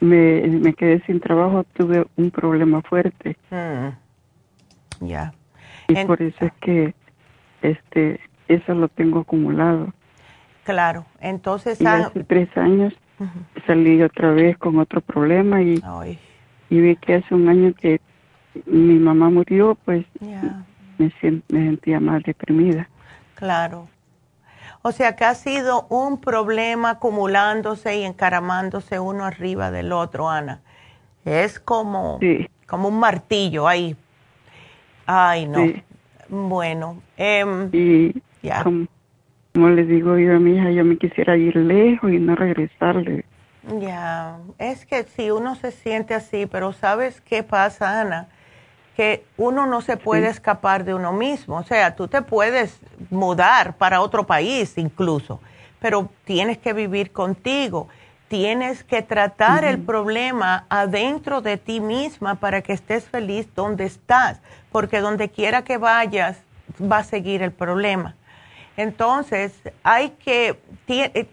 me, me quedé sin trabajo tuve un problema fuerte. Mm. Ya. Y por eso es que este, eso lo tengo acumulado. Claro, entonces... Y hace tres años salí otra vez con otro problema y, y vi que hace un año que mi mamá murió, pues me, me sentía más deprimida. Claro. O sea que ha sido un problema acumulándose y encaramándose uno arriba del otro, Ana. Es como, como un martillo ahí. Ay, no. Bueno, eh, y como, le digo yo a mi hija, yo me quisiera ir lejos y no regresarle. Ya, es que si uno se siente así, pero ¿sabes qué pasa, Ana? Que uno no se puede escapar de uno mismo. O sea, tú te puedes mudar para otro país incluso, pero tienes que vivir contigo. Tienes que tratar el problema adentro de ti misma para que estés feliz donde estás porque donde quiera que vayas va a seguir el problema. Entonces, hay que, eh,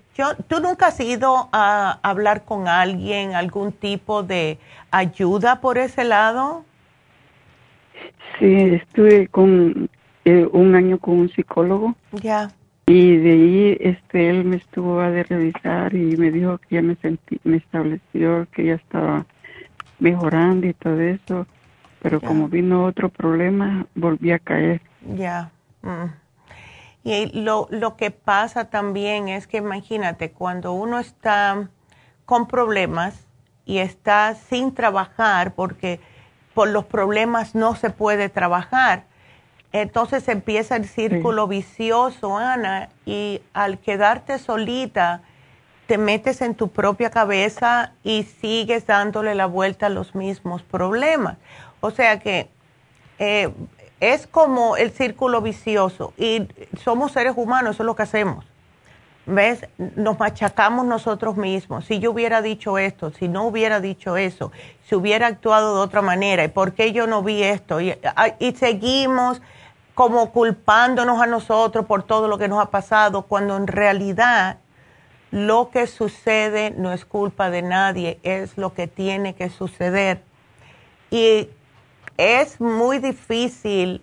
¿tú nunca has ido a hablar con alguien, algún tipo de ayuda por ese lado? Sí, estuve con eh, un año con un psicólogo. Ya. Y de ahí este, él me estuvo a de revisar y me dijo que ya me sentí, me estableció que ya estaba mejorando y todo eso pero como vino otro problema, volví a caer. Ya. Mm. Y lo, lo que pasa también es que imagínate, cuando uno está con problemas y está sin trabajar, porque por los problemas no se puede trabajar, entonces empieza el círculo vicioso, Ana, y al quedarte solita, te metes en tu propia cabeza y sigues dándole la vuelta a los mismos problemas. O sea que eh, es como el círculo vicioso y somos seres humanos, eso es lo que hacemos. ¿Ves? Nos machacamos nosotros mismos. Si yo hubiera dicho esto, si no hubiera dicho eso, si hubiera actuado de otra manera, ¿y por qué yo no vi esto? Y, y seguimos como culpándonos a nosotros por todo lo que nos ha pasado, cuando en realidad lo que sucede no es culpa de nadie, es lo que tiene que suceder. Y es muy difícil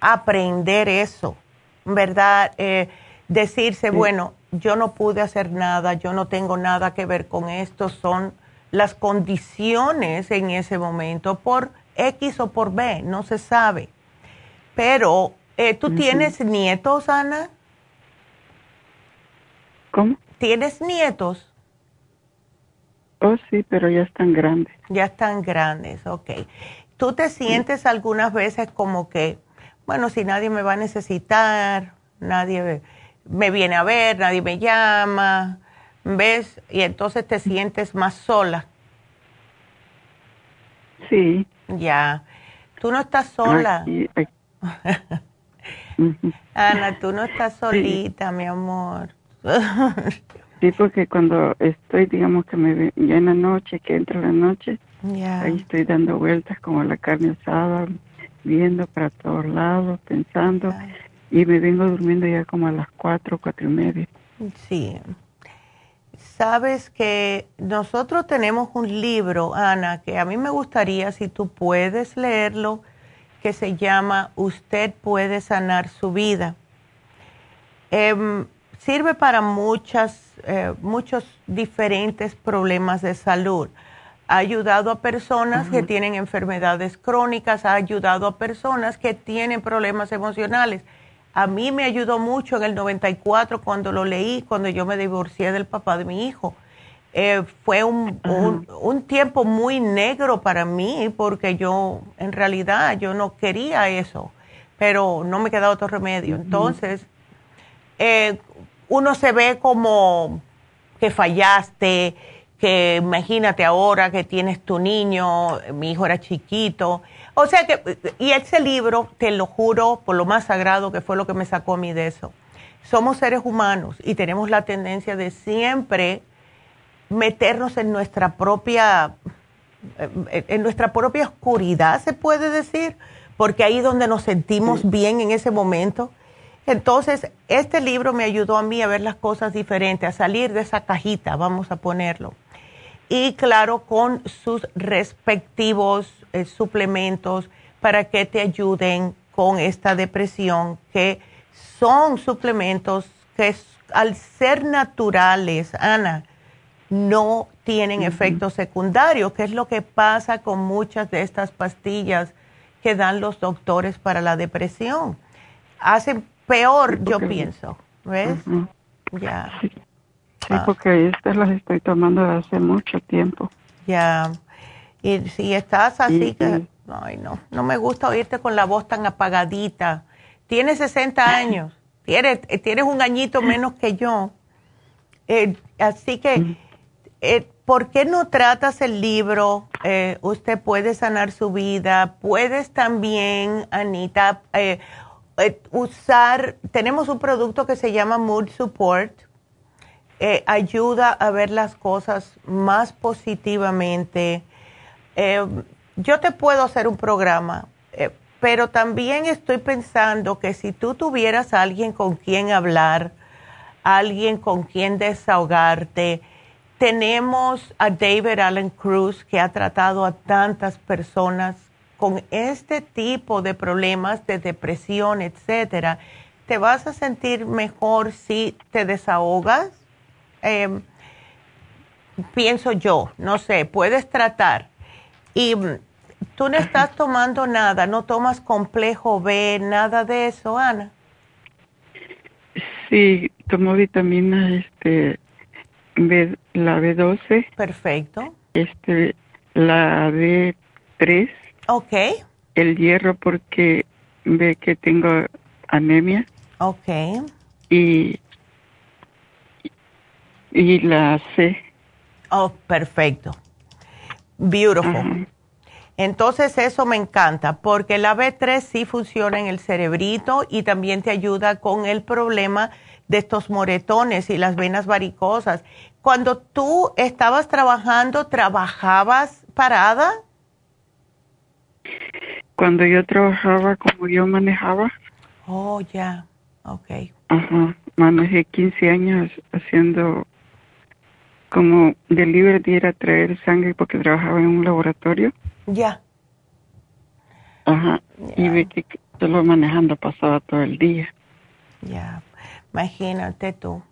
aprender eso, ¿verdad? Eh, decirse, bueno, yo no pude hacer nada, yo no tengo nada que ver con esto, son las condiciones en ese momento por X o por B, no se sabe. Pero, eh, ¿tú tienes nietos, Ana? ¿Cómo? ¿Tienes nietos? Oh, sí, pero ya están grandes. Ya están grandes, ok. ¿Tú te sientes algunas veces como que bueno, si nadie me va a necesitar, nadie me viene a ver, nadie me llama, ¿ves? Y entonces te sientes más sola. Sí. Ya. Tú no estás sola. [laughs] Ana, tú no estás solita, mi amor. sí, porque cuando estoy, digamos que me ya en la noche, que entra la noche, ahí estoy dando vueltas como la carne asada, viendo para todos lados, pensando y me vengo durmiendo ya como a las cuatro, cuatro y media. Sí. Sabes que nosotros tenemos un libro, Ana, que a mí me gustaría, si tú puedes leerlo, que se llama Usted puede sanar su vida. Em, sirve para muchas, eh, muchos diferentes problemas de salud. Ha ayudado a personas que tienen enfermedades crónicas, ha ayudado a personas que tienen problemas emocionales a mí me ayudó mucho en el 94 cuando lo leí, cuando yo me divorcié del papá de mi hijo. Eh, fue un, un, tiempo muy negro para mí porque yo, en realidad, yo no quería eso, pero no me quedaba otro remedio. Entonces, eh, uno se ve como que fallaste, que imagínate ahora que tienes tu niño, mi hijo era chiquito, o sea que, y ese libro, te lo juro por lo más sagrado que fue lo que me sacó a mí de eso. Somos seres humanos y tenemos la tendencia de siempre meternos en nuestra propia, eh, en nuestra propia oscuridad, se puede decir, porque ahí donde nos sentimos bien en ese momento. Entonces, este libro me ayudó a mí a ver las cosas diferentes, a salir de esa cajita, vamos a ponerlo. Y claro, con sus respectivos eh, suplementos para que te ayuden con esta depresión, que son suplementos que al ser naturales, Ana, no tienen efectos secundarios, que es lo que pasa con muchas de estas pastillas que dan los doctores para la depresión. Hacen peor, yo pienso, ¿ves? Ya. Sí, ah. porque estas las estoy tomando hace mucho tiempo. Ya. Y si estás así, que, ay, no, no me gusta oírte con la voz tan apagadita. Tienes 60 [laughs] años, tienes, eh, tienes un añito menos que yo. Eh, así que, eh, ¿por qué no tratas el libro? usted puede sanar su vida. Puedes también, Anita, usar, tenemos un producto que se llama Mood Support. ayuda a ver las cosas más positivamente eh, yo te puedo hacer un programa, eh, pero también estoy pensando que si tú tuvieras a alguien con quien hablar, alguien con quien desahogarte, tenemos a David Allen Cruz que ha tratado a tantas personas con este tipo de problemas de depresión, etcétera. Te vas a sentir mejor si te desahogas. Em, pienso yo, no sé, puedes tratar y mm, tú no estás tomando nada, no tomas complejo B, nada de eso, Ana. Sí, tomo vitamina este B, la B12. Perfecto. Este la B3. Ok. El hierro porque ve que tengo anemia. Ok. Y y la C. Oh, perfecto. Beautiful. Entonces eso me encanta porque la B3 sí funciona en el cerebrito y también te ayuda con el problema de estos moretones y las venas varicosas. Cuando tú estabas trabajando, ¿trabajabas parada? Cuando yo trabajaba como yo manejaba. Oh, ya, ok. Ajá, manejé 15 años haciendo como delivery era traer sangre porque trabajaba en un laboratorio. Ya. Ajá. Y vi que solo manejando pasaba todo el día. Ya. Imagínate tú.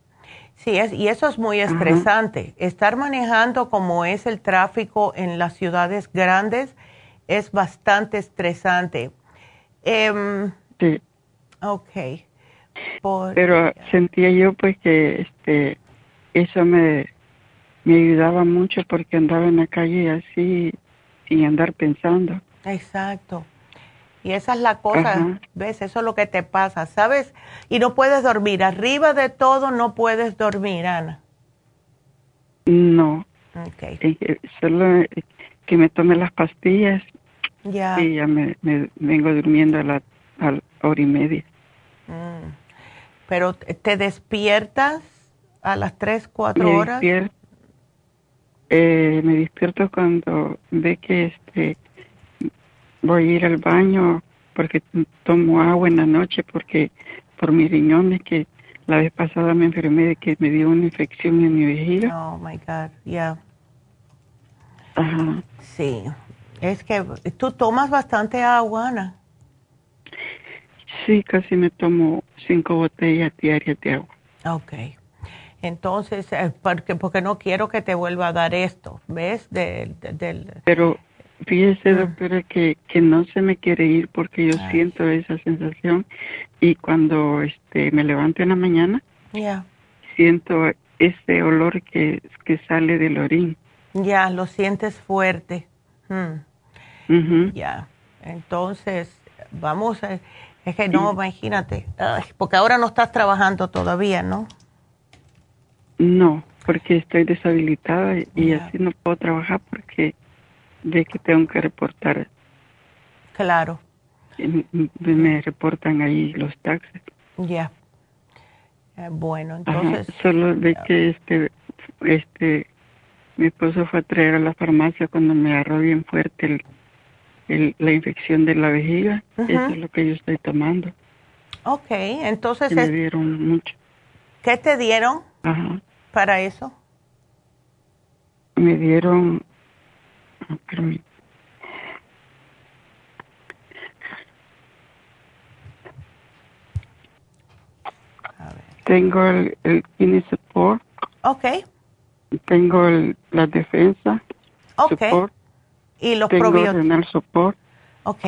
Sí, es, y eso es muy estresante. Estar manejando como es el tráfico en las ciudades grandes es bastante estresante. Um, sí. Ok. Pero sentía yo pues que este eso me me ayudaba mucho porque andaba en la calle así sin andar pensando. Exacto. Y esa es la cosa, ¿ves? Eso es lo que te pasa, ¿sabes? Y no puedes dormir. Arriba de todo no puedes dormir, Ana. No. Okay. Eh, solo que me tome las pastillas ya. y ya me, vengo durmiendo a la, hora y media. Mm. Pero te despiertas a las 3, 4 horas. eh, me despierto cuando ve que este voy a ir al baño porque tomo agua en la noche porque por mis riñones que la vez pasada me enfermé de que me dio una infección en mi vejiga. Oh my God, yeah. Ajá. Sí, es que tú tomas bastante agua, Ana. Sí, casi me tomo cinco botellas diarias de agua. Ok. Entonces, eh, porque, porque no quiero que te vuelva a dar esto, ¿ves? del Pero fíjese, mm. doctora, que, que no se me quiere ir porque yo siento esa sensación y cuando este me levanto en la mañana, siento ese olor que, que sale del orín. Ya, lo sientes fuerte. Hmm. Ya, entonces, vamos a... Es que no, imagínate, porque ahora no estás trabajando todavía, ¿no? No, porque estoy deshabilitada y así no puedo trabajar porque de que tengo que reportar. Claro. Me reportan ahí los taxes. Ya. Eh, bueno, entonces. solo de que este, este, mi esposo fue a traer a la farmacia cuando me agarró bien fuerte el, la infección de la vejiga. Eso es lo que yo estoy tomando. Ok, entonces. me dieron mucho. ¿Qué te dieron para eso? Me dieron tengo el, el Kidney Support. Ok. Tengo el, la defensa. Ok. Y los tengo probióticos. Renal Support. Ok.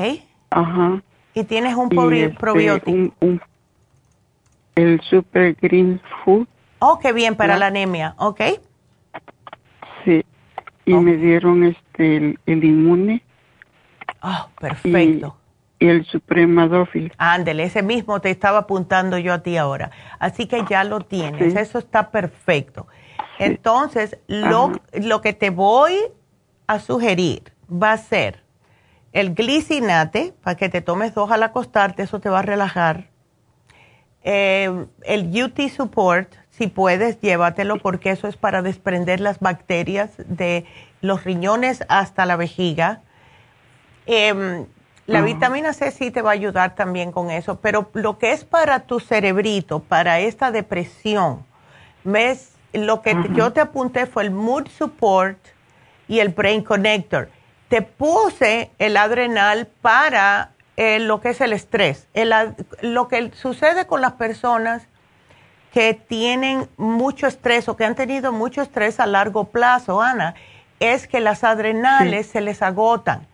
Ajá. Y tienes un este, probiótico. Un, el Super Green Food. Oh, qué bien para la anemia. Ok. Sí. Y me dieron este el, el inmune. Oh, perfecto. Y, el Suprema Dófil. Ándele, ese mismo te estaba apuntando yo a ti ahora. Así que ya lo tienes, eso está perfecto. Entonces, lo, lo que te voy a sugerir va a ser el glicinate, para que te tomes dos al acostarte, eso te va a relajar. Eh, el UT Support, si puedes, llévatelo porque eso es para desprender las bacterias de los riñones hasta la vejiga. Em, la vitamina C sí te va a ayudar también con eso, pero lo que es para tu cerebrito, para esta depresión, ¿ves? Lo que yo te apunté fue el Mood Support y el Brain Connector. Te puse el adrenal para eh, lo que es el estrés. lo que sucede con las personas que tienen mucho estrés o que han tenido mucho estrés a largo plazo, Ana, es que las adrenales se les agotan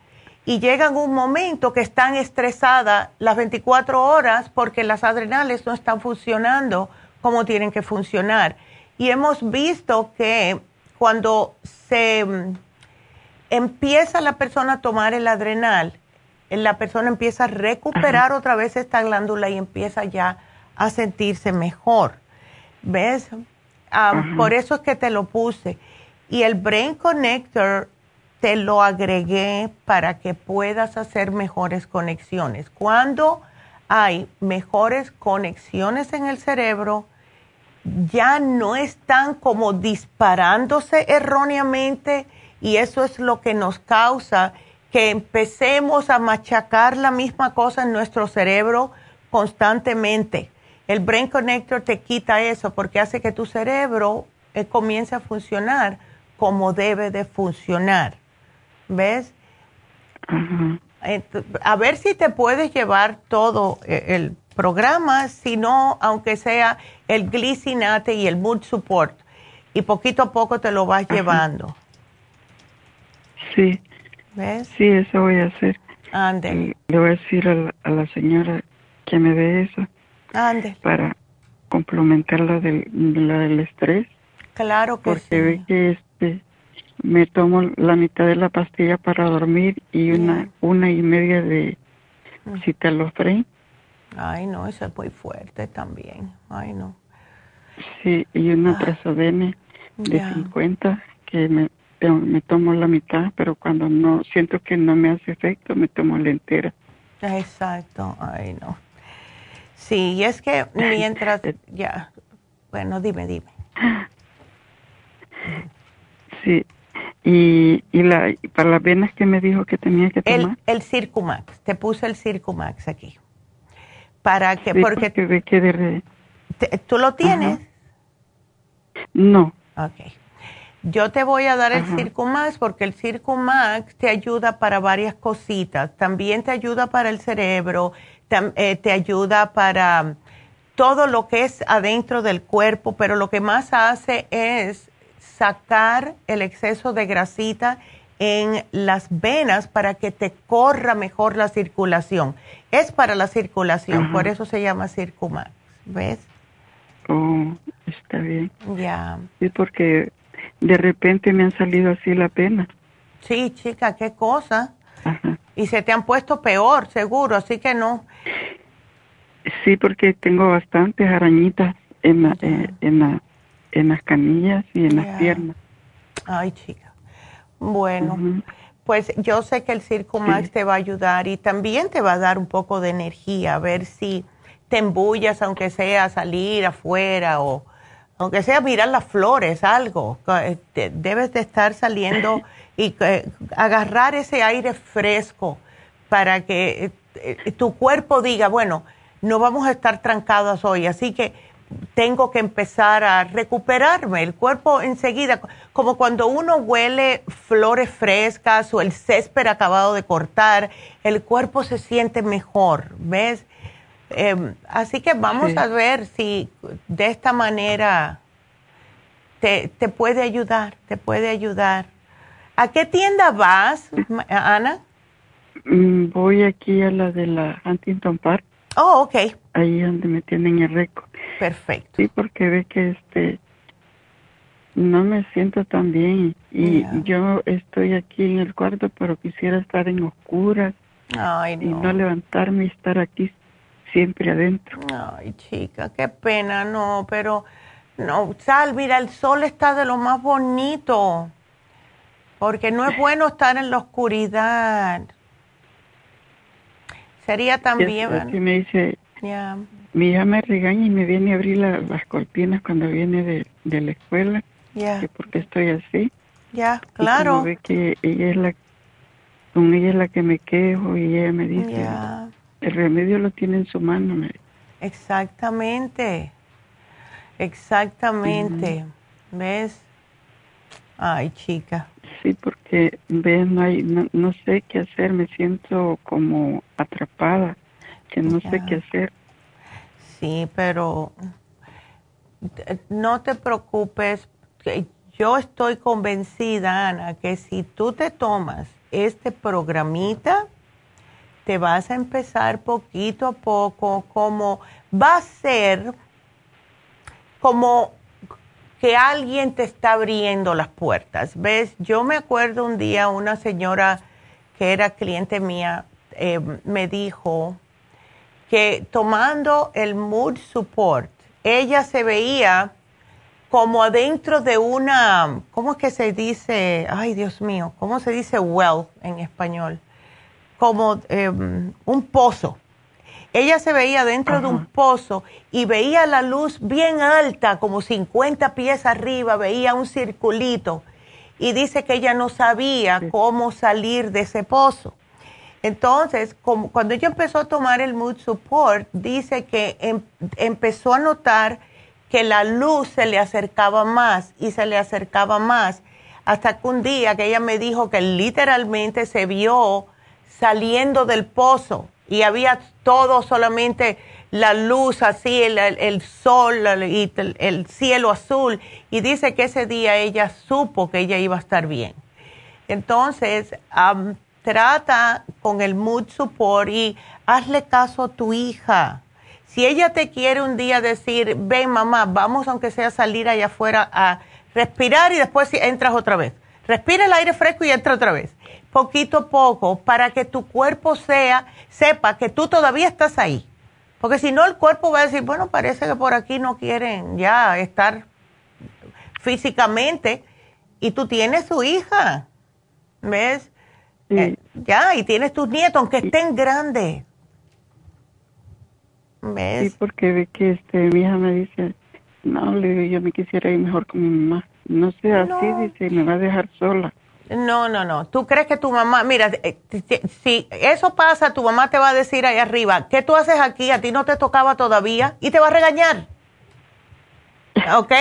y llegan un momento que están estresadas las 24 horas porque las adrenales no están funcionando como tienen que funcionar. Y hemos visto que cuando se mm, empieza la persona a tomar el adrenal, la persona empieza a recuperar otra vez esta glándula y empieza ya a sentirse mejor. ¿Ves? Ah, por eso es que te lo puse. Y el Brain Connector te lo agregué para que puedas hacer mejores conexiones. Cuando hay mejores conexiones en el cerebro, ya no están como disparándose erróneamente y eso es lo que nos causa que empecemos a machacar la misma cosa en nuestro cerebro constantemente. El Brain Connector te quita eso porque hace que tu cerebro eh, comience a funcionar como debe de funcionar. ¿Ves? A ver si te puedes llevar todo eh, el programa, si no, aunque sea el glicinate y el mood support, y poquito a poco te lo vas llevando. Sí. ¿Ves? Sí, eso voy a hacer. Ande. Le voy a decir a la, señora que me dé eso. Ande. Para complementar la del, la del estrés. Claro que sí. Porque ve que este, me tomo la mitad de la pastilla para dormir y una, una y media de, mm. citalofren. Ay, no, eso es muy fuerte también. Ay, no. Sí, y una ah. trazodene de 50 que me, me tomo la mitad, pero cuando no siento que no me hace efecto, me tomo la entera. Exacto, ay, no. Sí, y es que mientras, [laughs] ya, bueno, dime, dime. Sí, y, y la, para las venas que me dijo que tenía que tomar. El, el Circumax, te puse el Circumax aquí. Para que, porque... de... ¿Tú lo tienes? No. Ok. Yo te voy a dar el Circumax porque el Circumax te ayuda para varias cositas. También te ayuda para el cerebro, eh, te ayuda para todo lo que es adentro del cuerpo, pero lo que más hace es sacar el exceso de grasita en las venas para que te corra mejor la circulación. Es para la circulación, por eso se llama Circumax, ¿ves? Oh, está bien. Ya. Sí, porque de repente me han salido así la pena. Sí, chica, qué cosa. Y se te han puesto peor, seguro, así que no. Sí, porque tengo bastantes arañitas en, eh, en, en las canillas y en las piernas. Ay, chica. Bueno, pues yo sé que el Circo Max te va a ayudar y también te va a dar un poco de energía, a ver si te embullas, aunque sea salir afuera o aunque sea mirar las flores, algo. Eh, debes de estar saliendo [laughs] y eh, agarrar ese aire fresco para que tu cuerpo diga, bueno, no vamos a estar trancados hoy, así que tengo que empezar a recuperarme. El cuerpo enseguida, como cuando uno huele flores frescas o el césped acabado de cortar, el cuerpo se siente mejor, ¿ves? Em, así que vamos a ver si de esta manera te, te puede ayudar, te puede ayudar. ¿A qué tienda vas, Ana? Mm, voy aquí a la de la Huntington Park. Oh, ok. Ahí donde me tienen el récord. Perfecto. Sí, porque ve que este no me siento tan bien y yo estoy aquí en el cuarto, pero quisiera estar en oscuras Ay, no. y no levantarme y estar aquí siempre adentro. Ay, chica, qué pena, no, pero no, Sal, mira, el sol está de lo más bonito, porque no es bueno estar en la oscuridad. Sería también... Así me dice, mi hija me regaña y me viene a abrir las cortinas cuando viene de, de la escuela, que porque estoy así. Ya, claro. ve que ella es la, con ella es la que me quejo y ella me dice, el remedio lo tiene en su mano. Me Exactamente, exactamente. ¿Ves? Ay, chica. Sí, porque ve, no, hay, no, sé qué hacer, me siento como atrapada, que no sé qué hacer. Sí, pero no te preocupes, yo estoy convencida, Ana, que si tú te tomas este programita, te vas a empezar poquito a poco, como va a ser como que alguien te está abriendo las puertas. ¿Ves? Yo me acuerdo un día una señora que era cliente mía eh, me dijo que tomando el mood support, ella se veía como adentro de una, ¿cómo es que se dice? Ay, Dios mío, ¿cómo se dice well en español? Como em, un pozo ella se veía dentro de un pozo y veía la luz bien alta, como 50 pies arriba, veía un circulito. Y dice que ella no sabía cómo salir de ese pozo. Entonces, cuando ella empezó a tomar el Mood Support, dice que em, empezó a notar que la luz se le acercaba más y se le acercaba más, hasta que un día que ella me dijo que literalmente se vio saliendo del pozo y había todo solamente la luz así, el, sol y el, cielo azul. Y dice que ese día ella supo que ella iba a estar bien. Entonces, trata con el mood support y hazle caso a tu hija. Si ella te quiere un día decir, ven mamá, vamos aunque sea salir allá afuera a respirar y después entras otra vez. Respira el aire fresco y entra otra vez. Poquito a poco para que tu cuerpo sea, sepa que tú todavía estás ahí. Porque si no, el cuerpo va a decir, bueno, parece que por aquí no quieren ya estar físicamente. Y tú tienes su hija, ¿ves? Eh, ya, y tienes tus nietos, aunque estén grandes. ¿Ves? Sí, porque ve que este, mi hija me dice, no, le digo, yo me quisiera ir mejor con mi mamá. No sea así, dice, me va a dejar sola. No, no, no. ¿Tú crees que tu mamá, mira, eh, si eso pasa, tu mamá te va a decir ahí arriba, ¿qué tú haces aquí? A ti no te tocaba todavía y te va a regañar. [laughs] ¿Ok?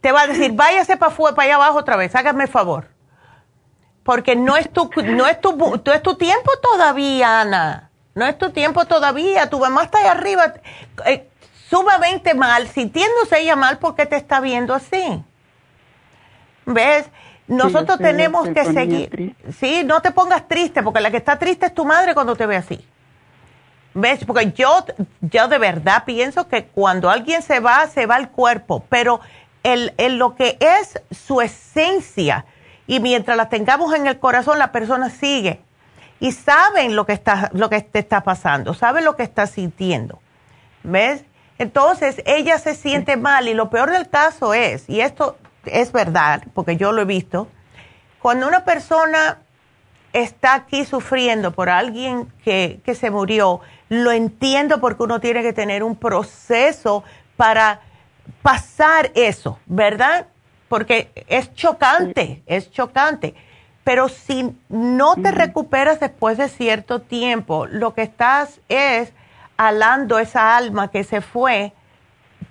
Te va a decir, váyase para para allá abajo otra vez, hágame el favor. Porque no es tu, no es tu, no es tu tiempo todavía, Ana. No es tu tiempo todavía. Tu mamá está ahí arriba, eh, sumamente mal, sintiéndose ella mal porque te está viendo así. ¿Ves? Nosotros tenemos que seguir. Sí, no te pongas triste, porque la que está triste es tu madre cuando te ve así. ¿Ves? Porque yo, yo de verdad pienso que cuando alguien se va, se va el cuerpo, pero el, el, lo que es su esencia, y mientras la tengamos en el corazón, la persona sigue. Y saben lo que, está, lo que te está pasando, saben lo que está sintiendo. ¿Ves? Entonces, ella se siente mal y lo peor del caso es, y esto es verdad, porque yo lo he visto, cuando una persona está aquí sufriendo por alguien que, que se murió, lo entiendo porque uno tiene que tener un proceso para pasar eso, ¿verdad? Porque es chocante, es chocante. Pero si no te recuperas después de cierto tiempo, lo que estás es alando esa alma que se fue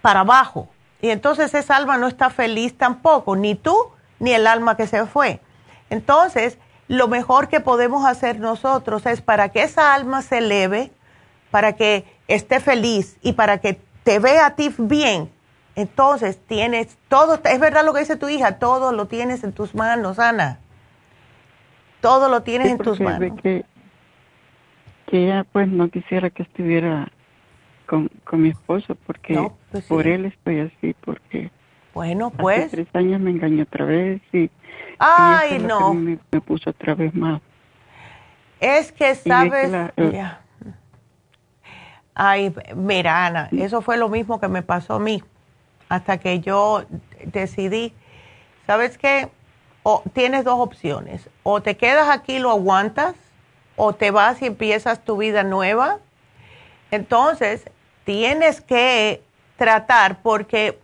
para abajo. Y entonces esa alma no está feliz tampoco, ni tú ni el alma que se fue. Entonces, lo mejor que podemos hacer nosotros es para que esa alma se eleve, para que esté feliz y para que te vea a ti bien. Entonces, tienes todo, es verdad lo que dice tu hija, todo lo tienes en tus manos, Ana. Todo lo tienes en tus manos. Que, que ella pues no quisiera que estuviera con, con mi esposo porque pues por él estoy así, porque bueno, pues. Hace tres años me engañó otra vez y. Ay, no. Me, puso otra vez más. Es que, sabes. Ay, mira, Ana, eso fue lo mismo que me pasó a mí. Hasta que yo decidí. ¿Sabes qué? O, tienes dos opciones. O te quedas aquí, lo aguantas, o te vas y empiezas tu vida nueva. Entonces, tienes que tratar porque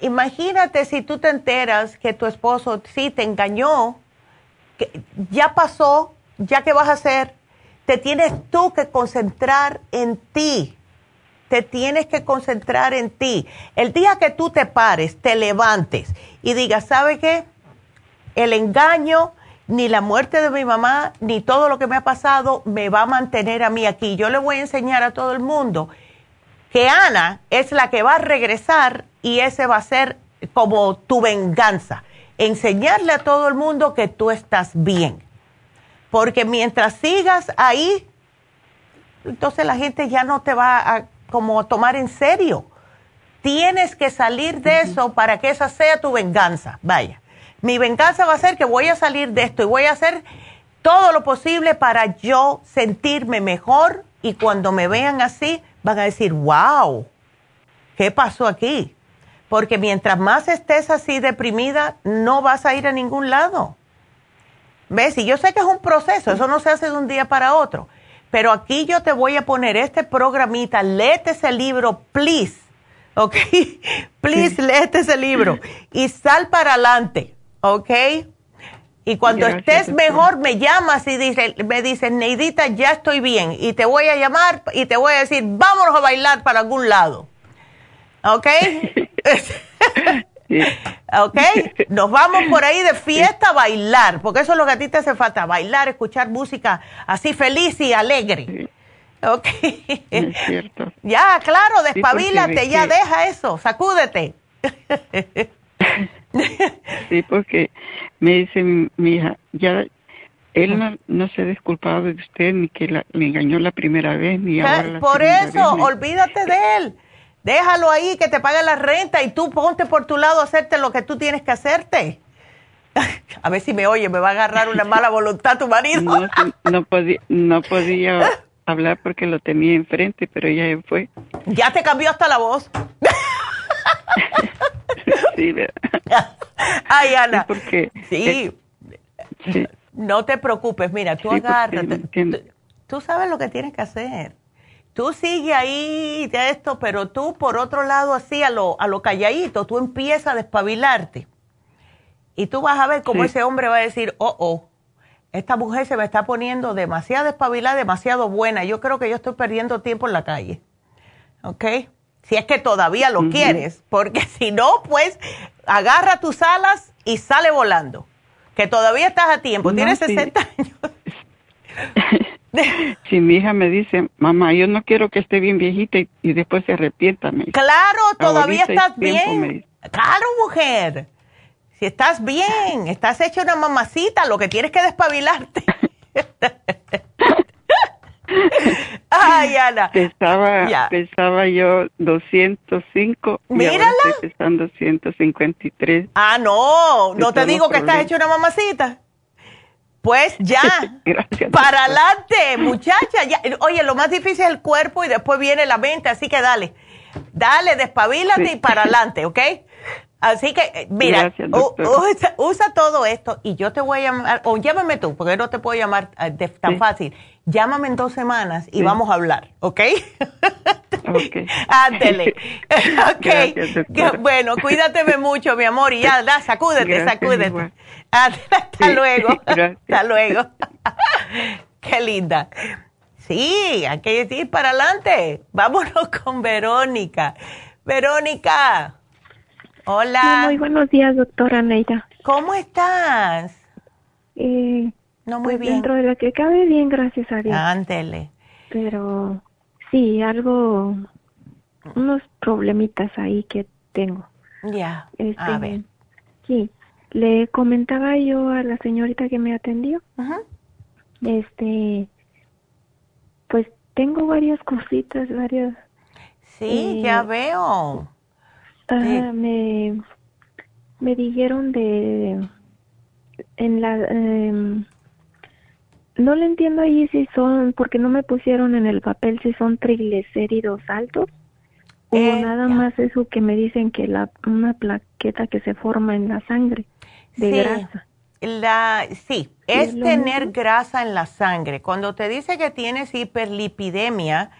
imagínate si tú te enteras que tu esposo sí te engañó, que ya pasó, ya qué vas a hacer, te tienes tú que concentrar en ti. Te tienes que concentrar en ti. El día que tú te pares, te levantes y digas, ¿sabe qué? El engaño, ni la muerte de mi mamá, ni todo lo que me ha pasado me va a mantener a mí aquí. Yo le voy a enseñar a todo el mundo que Ana es la que va a regresar y ese va a ser como tu venganza. Enseñarle a todo el mundo que tú estás bien. Porque mientras sigas ahí, entonces la gente ya no te va a como tomar en serio. Tienes que salir de eso para que esa sea tu venganza. Vaya, mi venganza va a ser que voy a salir de esto y voy a hacer todo lo posible para yo sentirme mejor y cuando me vean así, van a decir, wow, ¿qué pasó aquí? Porque mientras más estés así deprimida, no vas a ir a ningún lado. ¿Ves? Y yo sé que es un proceso, eso no se hace de un día para otro. Pero aquí yo te voy a poner este programita, léete ese libro, please. ¿Ok? [laughs] please, léete ese libro y sal para adelante. ¿Ok? Y cuando estés mejor, me llamas y dice, me dices, Neidita, ya estoy bien. Y te voy a llamar y te voy a decir, vámonos a bailar para algún lado. ¿Ok? [laughs] ¿Ok? Nos vamos por ahí de fiesta a bailar, porque eso es lo que a ti te hace falta, bailar, escuchar música así feliz y alegre. ¿Ok? Es cierto. [laughs] Ya, claro, despabilate, ya deja eso, sacúdete. [laughs] sí, porque me dice mi, hija, ya él no, se ha disculpado de usted ni que la, me engañó la primera vez ni ahora Por eso, olvídate de él. Déjalo ahí que te pague la renta y tú ponte por tu lado a hacerte lo que tú tienes que hacerte. [laughs] A ver si me oye, me va a agarrar una mala voluntad tu marido. No, no, podía, no podía hablar porque lo tenía enfrente, pero ya fue. Ya te cambió hasta la voz. [laughs] [laughs] sí, Ay, Ana. Sí, porque, sí. No te preocupes, mira, tú agárrate. Tú, sabes lo que tienes que hacer. Tú sigue ahí de esto, pero tú por otro lado así a lo, a lo calladito, tú empiezas a despabilarte. Y tú vas a ver cómo ese hombre va a decir, oh, oh, esta mujer se me está poniendo demasiado espabilada, demasiado buena. Yo creo que yo estoy perdiendo tiempo en la calle. ¿Ok? Si es que todavía lo quieres, porque [laughs] si no, pues agarra tus alas y sale volando que todavía estás a tiempo, tienes 60 años. [laughs] si mi hija me dice, mamá, yo no quiero que esté bien viejita y, después se arrepienta. claro, todavía estás bien. Claro, mujer. Si estás bien, estás hecha una mamacita, lo que tienes que despabilarte. [laughs] [laughs] Ay, Ana. Pesaba, pesaba yo 205 Mírala. y ahora estoy pesando 153. Ah, no, no te digo que estás hecho una mamacita. Pues [laughs] ya, Gracias, para adelante, muchacha. Oye, lo más difícil es el cuerpo y después viene la mente, así que dale, dale, despabilate y para adelante, ¿ok? Así que, eh, mira, usa, todo esto y yo te voy a llamar, o llámame tú, porque no te puedo llamar eh, tan fácil. Llámame en dos semanas y vamos a hablar, ¿ok? Ok. [laughs] Ándele. [laughs] ok. bueno, cuídateme mucho, mi amor, y ya, [laughs] da, sacúdete, sacúdete. Hasta luego. Hasta luego. Qué linda. Sí, hay que ir para adelante. Vámonos con Verónica. Verónica. Hola. muy buenos días, doctora Neida. ¿Cómo estás? Eh, no, muy pues bien. Dentro de lo que cabe bien, gracias a Dios. Ándele. Pero sí, algo, unos problemitas ahí que tengo. Ya, a este, ver. Sí, le comentaba yo a la señorita que me atendió. Ajá. Este, pues tengo varias cositas, varias. Sí, eh, ya veo. Ajá, me, me dijeron de, en la, em, no le entiendo ahí si son, porque no me pusieron en el papel si son triglicéridos altos o Eh, nada más eso que me dicen que la una plaqueta que se forma en la sangre de Sí. grasa. La, sí, es ¿Es lo tener grasa en la sangre. Cuando te dice que tienes hiperlipidemia,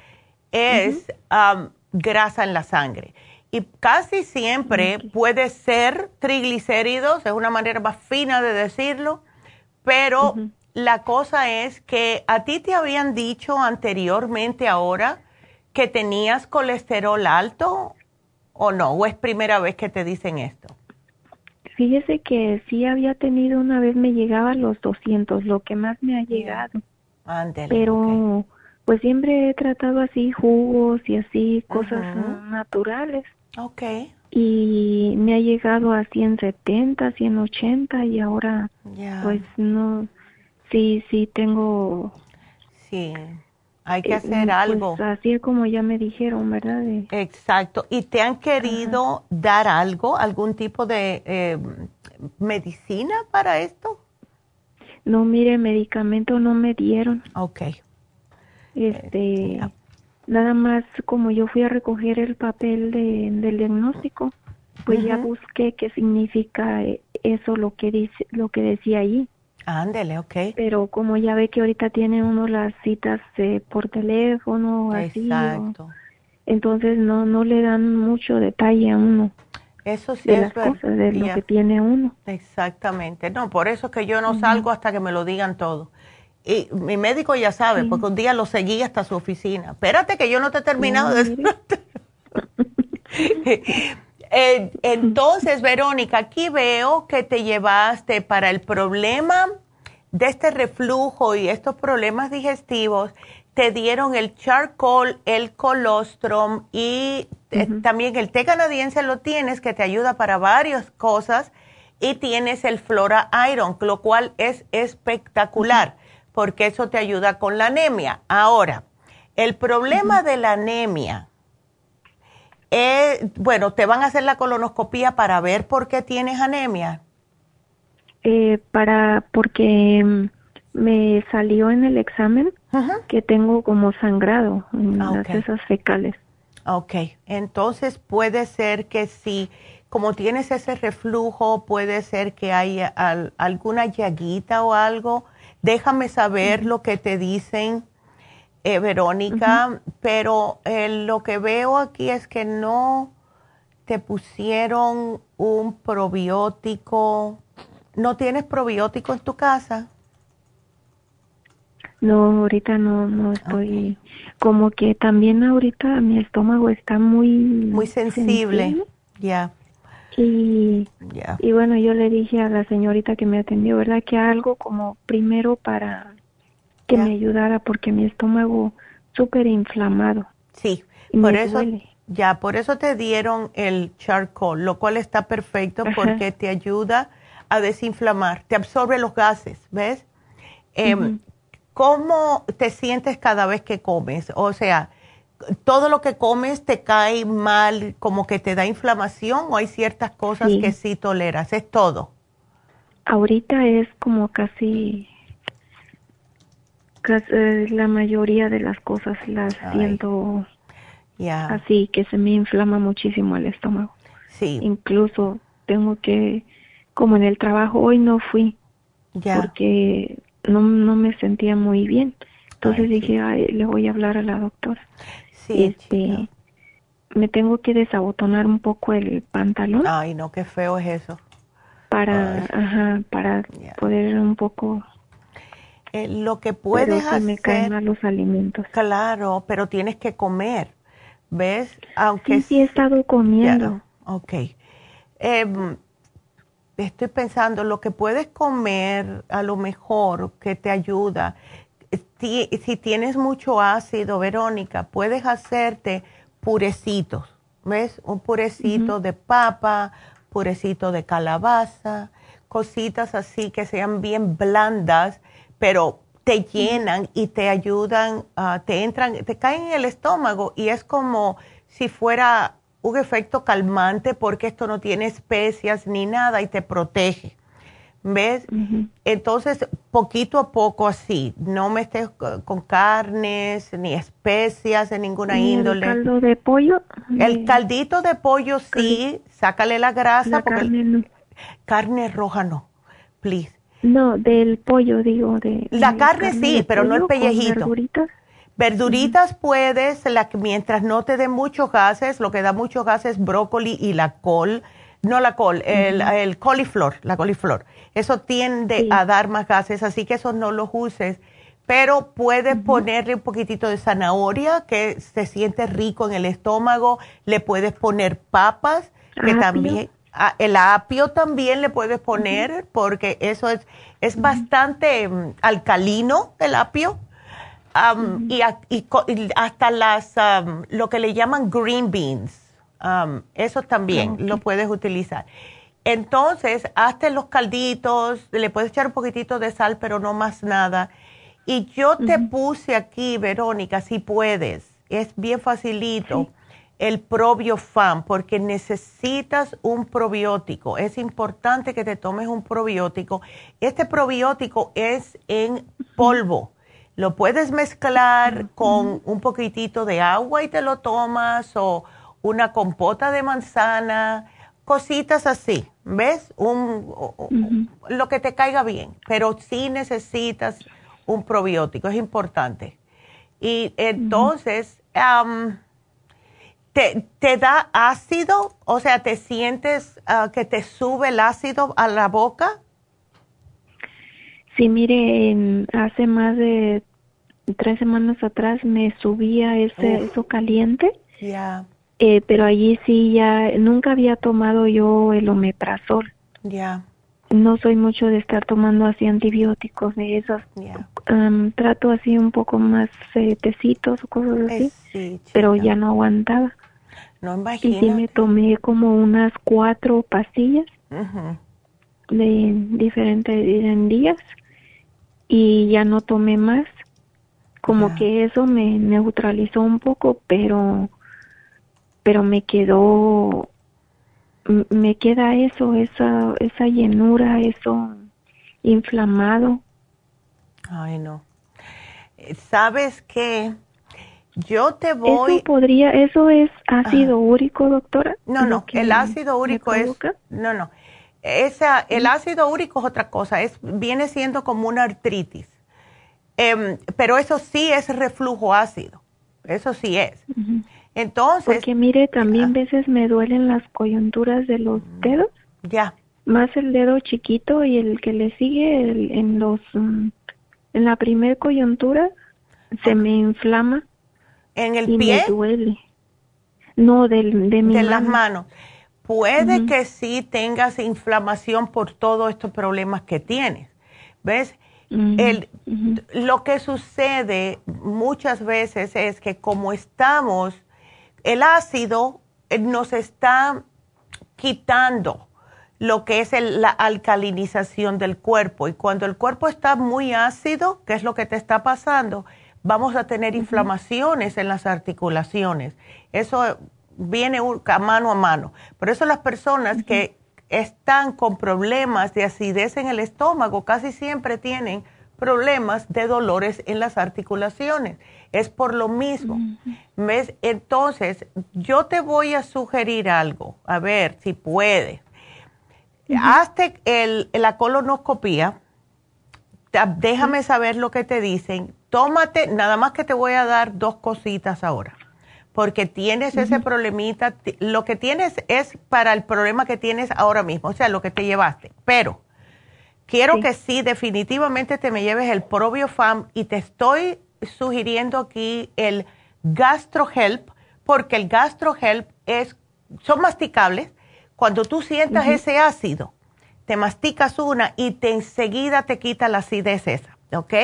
es am, grasa en la sangre. Y casi siempre puede ser triglicéridos, es una manera más fina de decirlo, pero la cosa es que a ti te habían dicho anteriormente ahora que tenías colesterol alto o no, o es primera vez que te dicen esto. Fíjese que sí había tenido una vez me llegaba a los 200, lo que más me ha llegado, Ándele, pero pues siempre he tratado así jugos y así cosas naturales. Ok. y me ha llegado a 170, 180 y ahora pues no, sí, sí tengo Sí, hay que Eh, hacer pues, algo. así es como ya me dijeron, ¿verdad? De- Exacto. ¿Y te han querido dar algo, algún tipo de eh, medicina para esto? no, mire, medicamento no me dieron. Ok. Este, nada más como yo fui a recoger el papel de, del diagnóstico, pues ya busqué qué significa eh, eso lo que dice, lo que decía ahí. Ándele, ok. Pero como ya ve que ahorita tiene uno las citas eh, por teléfono, así, o- Exacto. entonces no no le dan mucho detalle a uno Eso sí de es las cosas, de lo que tiene uno. Exactamente. No, por eso es que yo no salgo hasta que me lo digan todo. Y mi médico ya sabe, porque un día lo seguí hasta su oficina. Espérate que yo no te he terminado de [laughs] [laughs] Eh, Entonces, Verónica, aquí veo que te llevaste para el problema de este reflujo y estos problemas digestivos, te dieron el charcoal, el colostrum y eh, también el té canadiense lo tienes que te ayuda para varias cosas y tienes el Flora Iron, lo cual es espectacular porque eso te ayuda con la anemia. Ahora, el problema de la anemia, eh, bueno, te van a hacer la colonoscopía para ver por qué tienes anemia. eh, para porque mm, me salió en el examen que tengo como sangrado en ah, las heces fecales. Ok, entonces puede ser que si, como tienes ese reflujo, puede ser que haya alguna llaguita o algo. Déjame saber lo que te dicen, eh, Verónica, pero eh, lo que veo aquí es que no te pusieron un probiótico. ¿No tienes probiótico en tu casa? No, ahorita no, no estoy. Como que también ahorita mi estómago está muy. Muy sensible. Ya. Y, y bueno, yo le dije a la señorita que me atendió, ¿verdad? Que algo como primero para que me ayudara porque mi estómago súper inflamado. Sí, por eso. Ya, por eso te dieron el charcoal, lo cual está perfecto porque te ayuda a desinflamar, te absorbe los gases, ¿ves? Eh, ¿Cómo te sientes cada vez que comes? O sea, ¿todo lo que comes te cae mal, como que te da inflamación o hay ciertas cosas que sí toleras? ¿Es todo? Ahorita es como casi, casi eh, la mayoría de las cosas las siento así, que se me inflama muchísimo el estómago. Sí. Incluso tengo que, como en el trabajo, hoy no fui. Porque no, no me sentía muy bien. Entonces dije, le voy a hablar a la doctora. Sí, este, me tengo que desabotonar un poco el pantalón. Ay, no, qué feo es eso. Para, ajá, para poder un poco eh, lo que puedes hacer. me caen mal los alimentos. Claro, pero tienes que comer, ¿ves? Aunque sí, sí he estado comiendo. Ok. Eh, estoy pensando, lo que puedes comer a lo mejor que te ayuda, si, si tienes mucho ácido, Verónica, puedes hacerte purecitos, ¿ves? Un purecito de papa, purecito de calabaza, cositas así que sean bien blandas, pero te llenan y te ayudan, uh, te entran, te caen en el estómago y es como si fuera un efecto calmante porque esto no tiene especias ni nada y te protege. ¿Ves? Entonces, poquito a poco así, no me estés con carnes ni especias de ninguna índole. ¿El caldo de pollo? El caldito de pollo sí, sácale la grasa. porque carne, carne roja no, please. No, del pollo digo. de La carne, sí, pero no el pellejito. Verduritas puedes, la, mientras no te den muchos gases, lo que da muchos gases es brócoli y la col, no la col, el, el coliflor, la coliflor. Eso tiende a dar más gases, así que eso no los uses. Pero puedes ponerle un poquitito de zanahoria que se siente rico en el estómago. Le puedes poner papas, que también, el apio también le puedes poner porque eso es, es bastante mm, alcalino el apio. Y, hasta las, lo que le llaman green beans, eso también lo puedes utilizar. Entonces, hazte los calditos, le puedes echar un poquitito de sal, pero no más nada. Y yo te puse aquí, Verónica, si puedes, es bien facilito, el probiofam, porque necesitas un probiótico. Es importante que te tomes un probiótico. Este probiótico es en polvo lo puedes mezclar con un poquitito de agua y te lo tomas o una compota de manzana, cositas así, ¿ves? Un, Lo que te caiga bien, pero sí necesitas un probiótico, es importante. Y entonces, te, te, da ácido? O sea, ¿te sientes ah, que te sube el ácido a la boca? Sí, mire, hace más de tres semanas atrás me subía ese eso caliente. Ya. Eh, pero allí sí ya nunca había tomado yo el omeprazol. Ya. No soy mucho de estar tomando así antibióticos de esos. trato así un poco más eh, tecitos o cosas así. sí, pero ya no aguantaba. No imagino. Y sí me tomé como unas cuatro pastillas de diferentes días y ya no tomé más. Como que eso me neutralizó un poco, pero pero me quedó me queda eso, esa esa llenura, eso inflamado. Ay, no. ¿Sabes qué? Yo te voy. ¿Eso podría, eso es ácido úrico, doctora? No, no, el ácido úrico es. No, no. Esa, el ácido úrico es otra cosa, es, viene siendo como una artritis. Em, pero eso sí es reflujo ácido, eso sí es. Entonces. Porque mire, también a veces me duelen las coyunturas de los mm, dedos. Ya. Más el dedo chiquito y el que le sigue en los. Mm, en la primer coyuntura se me inflama. ¿En el pie? Me duele. No, de mi De las manos. Puede que sí tengas inflamación por todos estos problemas que tienes. ¿Ves? el, Lo que sucede muchas veces es que como estamos, el ácido eh, nos está quitando lo que es la alcalinización del cuerpo. Y cuando el cuerpo está muy ácido, ¿qué es lo que te está pasando? Vamos a tener inflamaciones en las articulaciones. Eso viene a mano a mano. Por eso las personas que están con problemas de acidez en el estómago casi siempre tienen problemas de dolores en las articulaciones. Es por lo mismo. ¿Ves? Entonces, yo te voy a sugerir algo, a ver si puedes. Hazte el, la colonoscopía, déjame saber lo que te dicen. Tómate, nada más que te voy a dar dos cositas ahora porque tienes ese problemita, lo que tienes es para el problema que tienes ahora mismo, o sea, lo que te llevaste. Pero quiero que sí, definitivamente te me lleves el ProbioFam y te estoy sugiriendo aquí el GastroHelp, porque el GastroHelp es, son masticables. Cuando tú sientas ese ácido, te masticas una y te enseguida te quita la acidez esa, ¿ok?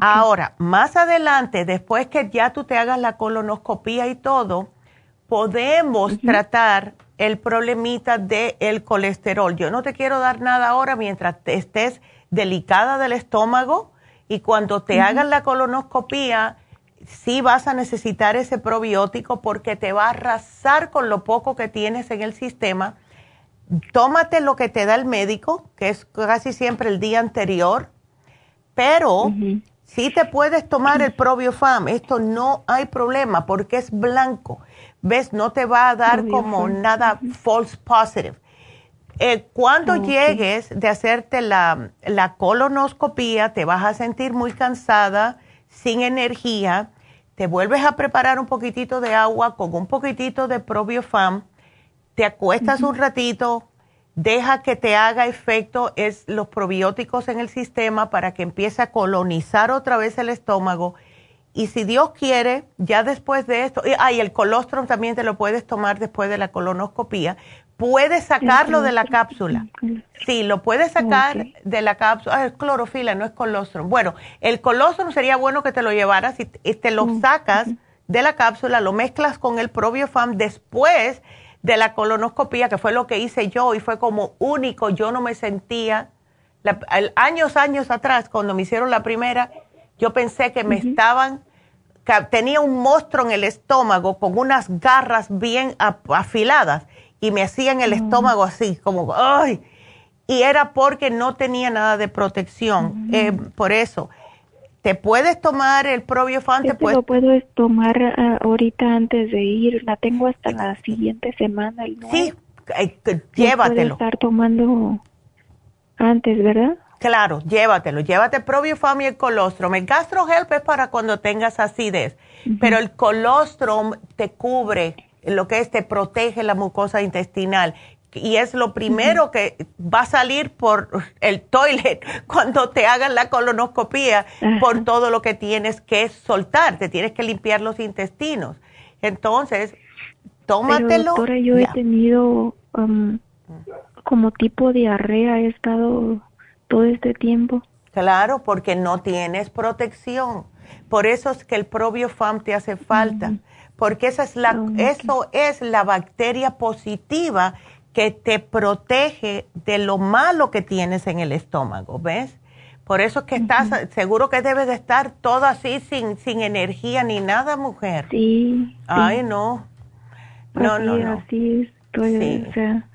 Ahora, más adelante, después que ya tú te hagas la colonoscopía y todo, podemos tratar el problemita del colesterol. Yo no te quiero dar nada ahora mientras estés delicada del estómago y cuando te hagan la colonoscopía, sí vas a necesitar ese probiótico porque te va a arrasar con lo poco que tienes en el sistema. Tómate lo que te da el médico, que es casi siempre el día anterior pero si te puedes tomar el ProbioFam, esto no hay problema porque es blanco. ¿Ves? No te va a dar como nada false positive. Eh, cuando llegues de hacerte la, la colonoscopía, te vas a sentir muy cansada, sin energía, te vuelves a preparar un poquitito de agua con un poquitito de probiofam, te acuestas un ratito, deja que te haga efecto es los probióticos en el sistema para que empiece a colonizar otra vez el estómago. Y si Dios quiere, ya después de esto, y, el colostrum también te lo puedes tomar después de la colonoscopía, puedes sacarlo de la cápsula. Sí, lo puedes sacar de la cápsula. Ah, es clorofila, no es colostrum. Bueno, el colostrum sería bueno que te lo llevaras y, te lo sacas de la cápsula, lo mezclas con el probiofam después de la colonoscopía, que fue lo que hice yo y fue como único, yo no me sentía, años, años atrás, cuando me hicieron la primera, yo pensé que me estaban, que tenía un monstruo en el estómago con unas garras bien afiladas y me hacían el estómago así, como, ¡ay! Y era porque no tenía nada de protección, eh, por eso. ¿Te puedes tomar el Probiofan? ¿Te lo puedo tomar ah, ahorita antes de ir. La tengo hasta la siguiente semana. sí, llévatelo. estar tomando antes, ¿verdad? Claro, llévatelo. Llévate el Probiofam y el colostrum. El GastroHelp es para cuando tengas acidez, pero el colostrum te cubre lo que es, te protege la mucosa intestinal y es lo primero que va a salir por el toilet [laughs] cuando te hagan la colonoscopía por todo lo que tienes que soltar, te tienes que limpiar los intestinos. Entonces, tómatelo. Pero, doctora, yo he tenido um, como tipo diarrea, he estado todo este tiempo. Claro, porque no tienes protección. Por eso es que el probiofam te hace falta, porque esa es la, eso es la bacteria positiva que te protege de lo malo que tienes en el estómago, ¿ves? Por eso es que estás, seguro que debes de estar todo así sin, sin energía ni nada, mujer. Sí. Ay, no. No, no, no. Así estoy, o sea,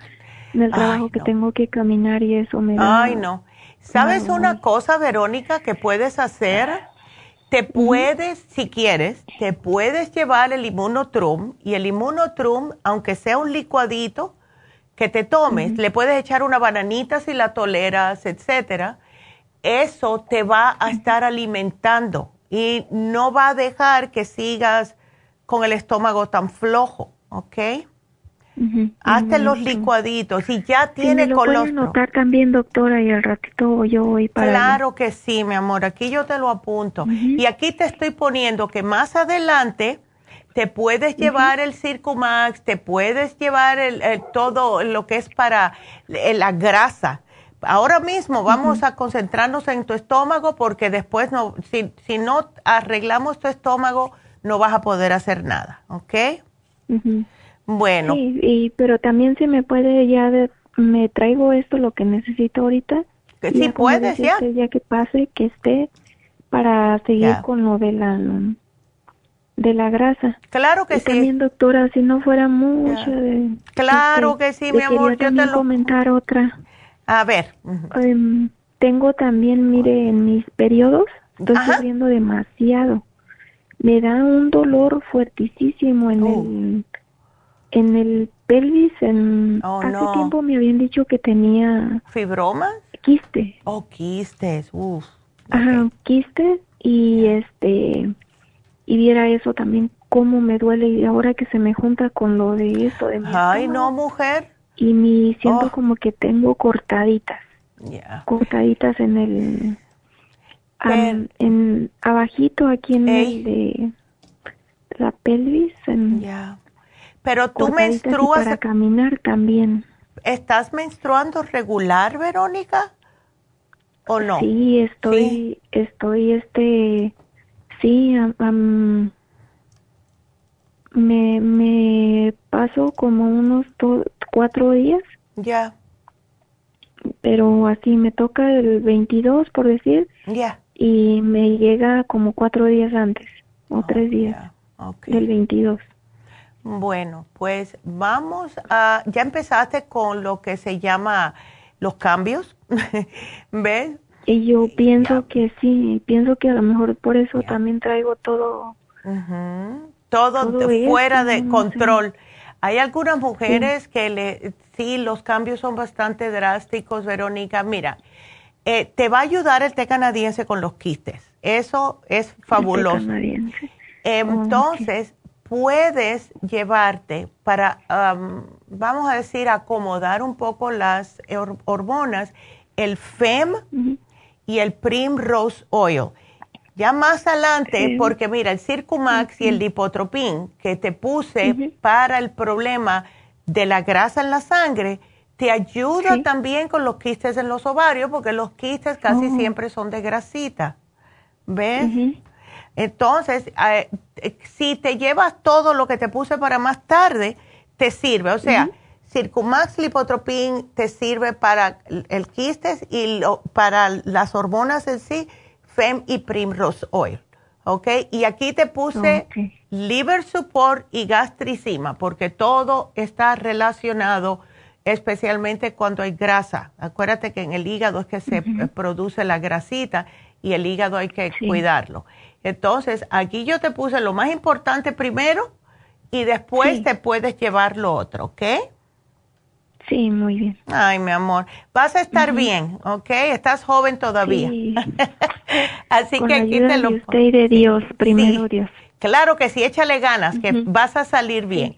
en el trabajo que tengo que caminar y eso me da. Ay, no. ¿Sabes una cosa, Verónica, que puedes hacer? Te puedes, si quieres, te puedes llevar el inmunotrum y el inmunotrum, aunque sea un licuadito que te tomes, le puedes echar una bananita si la toleras, etcétera. Eso te va a estar alimentando y no va a dejar que sigas con el estómago tan flojo, ¿ok? Hazte los licuaditos y ya tiene ¿Me lo colostrum. anotar también, doctora, y al ratito yo voy para... Claro que sí, mi amor, aquí yo te lo apunto. Y aquí te estoy poniendo que más adelante te puedes llevar el Circumax, te puedes llevar el, todo lo que es para la grasa. Ahora mismo vamos a concentrarnos en tu estómago porque después no, si, si no arreglamos tu estómago, no vas a poder hacer nada, ¿ok? Bueno. Sí, y, pero también se me puede ya, me traigo esto, lo que necesito ahorita. Que sí puedes, ya. Ya que pase, que esté para seguir con lo de la de la grasa. Claro que y sí. También, doctora, si no fuera mucho de... Claro este, que sí, mi amor. Yo te lo... comentar otra. A ver. Em, tengo también, mire, en mis periodos, estoy sufriendo demasiado. Me da un dolor fuertísimo en Oh. el en el pelvis. En, Oh, hace no. tiempo me habían dicho que tenía ¿Fibromas? quiste. Oh, quistes, uf. Ajá, quiste y este y viera eso también cómo me duele y ahora que se me junta con lo de esto de mi Ay, no, mujer. y me siento Oh. como que tengo cortaditas, Ya. cortaditas en el en abajito aquí en el de la pelvis, en Ya. Pero tú y menstruas, para caminar también. ¿estás menstruando regular, Verónica? ¿O no? Sí, estoy, estoy, este, sí, am, me, me paso como unos do- cuatro días, Ya, pero así me toca el 22, por decir, ya. y me llega como cuatro días antes, o tres días ok. del 22. Bueno, pues vamos a, ya empezaste con lo que se llama los cambios, [laughs] ¿ves? Y yo pienso que sí, pienso que a lo mejor por eso también traigo todo. Todo, fuera de control. Hay algunas mujeres que le, sí, los cambios son bastante drásticos, Verónica. Mira, eh, te va a ayudar el té canadiense con los quistes. Eso es fabuloso. canadiense. Entonces, puedes llevarte para, am, vamos a decir, acomodar un poco las hor- hormonas, el FEM y el Primrose Oil. Ya más adelante, Sí. porque mira, el Circumax y el Lipotropin que te puse para el problema de la grasa en la sangre, te ayuda también con los quistes en los ovarios, porque los quistes casi Oh. siempre son de grasita. ¿Ves? Entonces, eh, eh, si te llevas todo lo que te puse para más tarde, te sirve. O sea, Circumax Lipotropin te sirve para el quistes y lo- para las hormonas en sí, FEM y Primrose Oil. ¿Ok? Y aquí te puse liver support y gastricima, porque todo está relacionado, especialmente cuando hay grasa. Acuérdate que en el hígado es que se produce la grasita y el hígado hay que cuidarlo. Entonces, aquí yo te puse lo más importante primero y después te puedes llevar lo otro, ¿ok? Sí, muy bien. Ay, mi amor, vas a estar bien, ¿ok? Estás joven todavía. [laughs] Así Con que aquí te lo de usted y de Dios, primero Dios. Claro que sí, échale ganas, que vas a salir bien.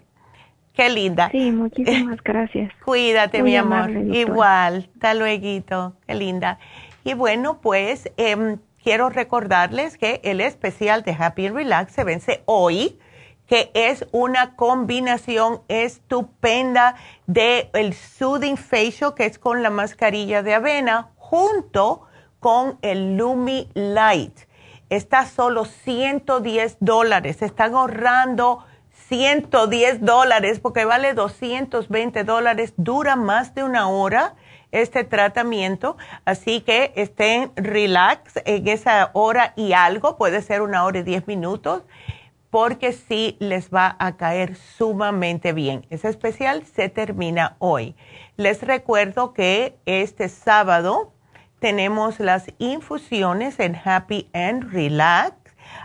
Qué linda. Sí, muchísimas [laughs] gracias. Cuídate, Muy mi amor. amable. Igual, hasta luego. Qué linda. Y bueno, pues em, quiero recordarles que el especial de Happy and Relax se vence hoy, que es una combinación estupenda de el Soothing Facial, que es con la mascarilla de avena, junto con el Lumi Light. Está solo 110 dólares. Están ahorrando 110 dólares porque vale 220 dólares. Dura más de una hora este tratamiento. Así que estén relax en esa hora y algo. Puede ser una hora y 10 minutos porque sí les va a caer sumamente bien. Ese especial se termina hoy. Les recuerdo que este sábado tenemos las infusiones en Happy and Relax.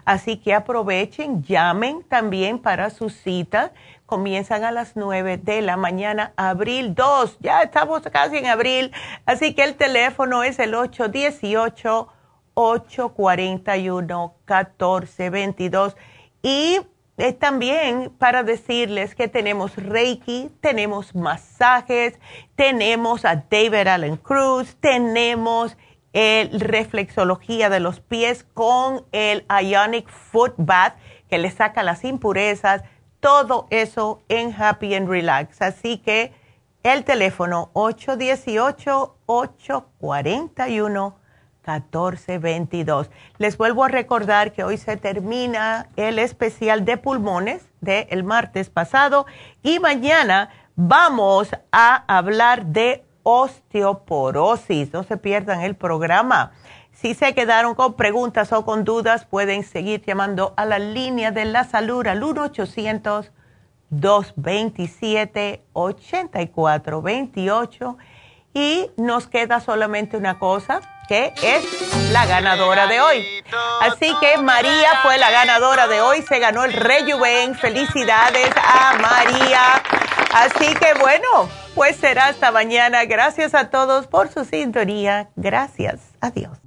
Así que aprovechen, llamen también para su cita. Comienzan a las 9 de la mañana, abril 2. Ya estamos casi en abril. Así que el teléfono es el 818-841-1422. Y es también para decirles que tenemos Reiki, tenemos masajes, tenemos a David Allen Cruz, tenemos el reflexología de los pies con el Ionic Foot Bath que le saca las impurezas, todo eso en Happy and Relax. Así que el teléfono 818 841 1422. Les vuelvo a recordar que hoy se termina el especial de pulmones del martes pasado y mañana vamos a hablar de osteoporosis. No se pierdan el programa. Si se quedaron con preguntas o con dudas, pueden seguir llamando a la línea de la salud al 1-800-227-8428. Y nos queda solamente una cosa que es la ganadora de hoy. Así que María fue la ganadora de hoy, se ganó el Rejuven. Felicidades a María. Así que bueno, pues será hasta mañana. Gracias a todos por su sintonía. Gracias. Adiós.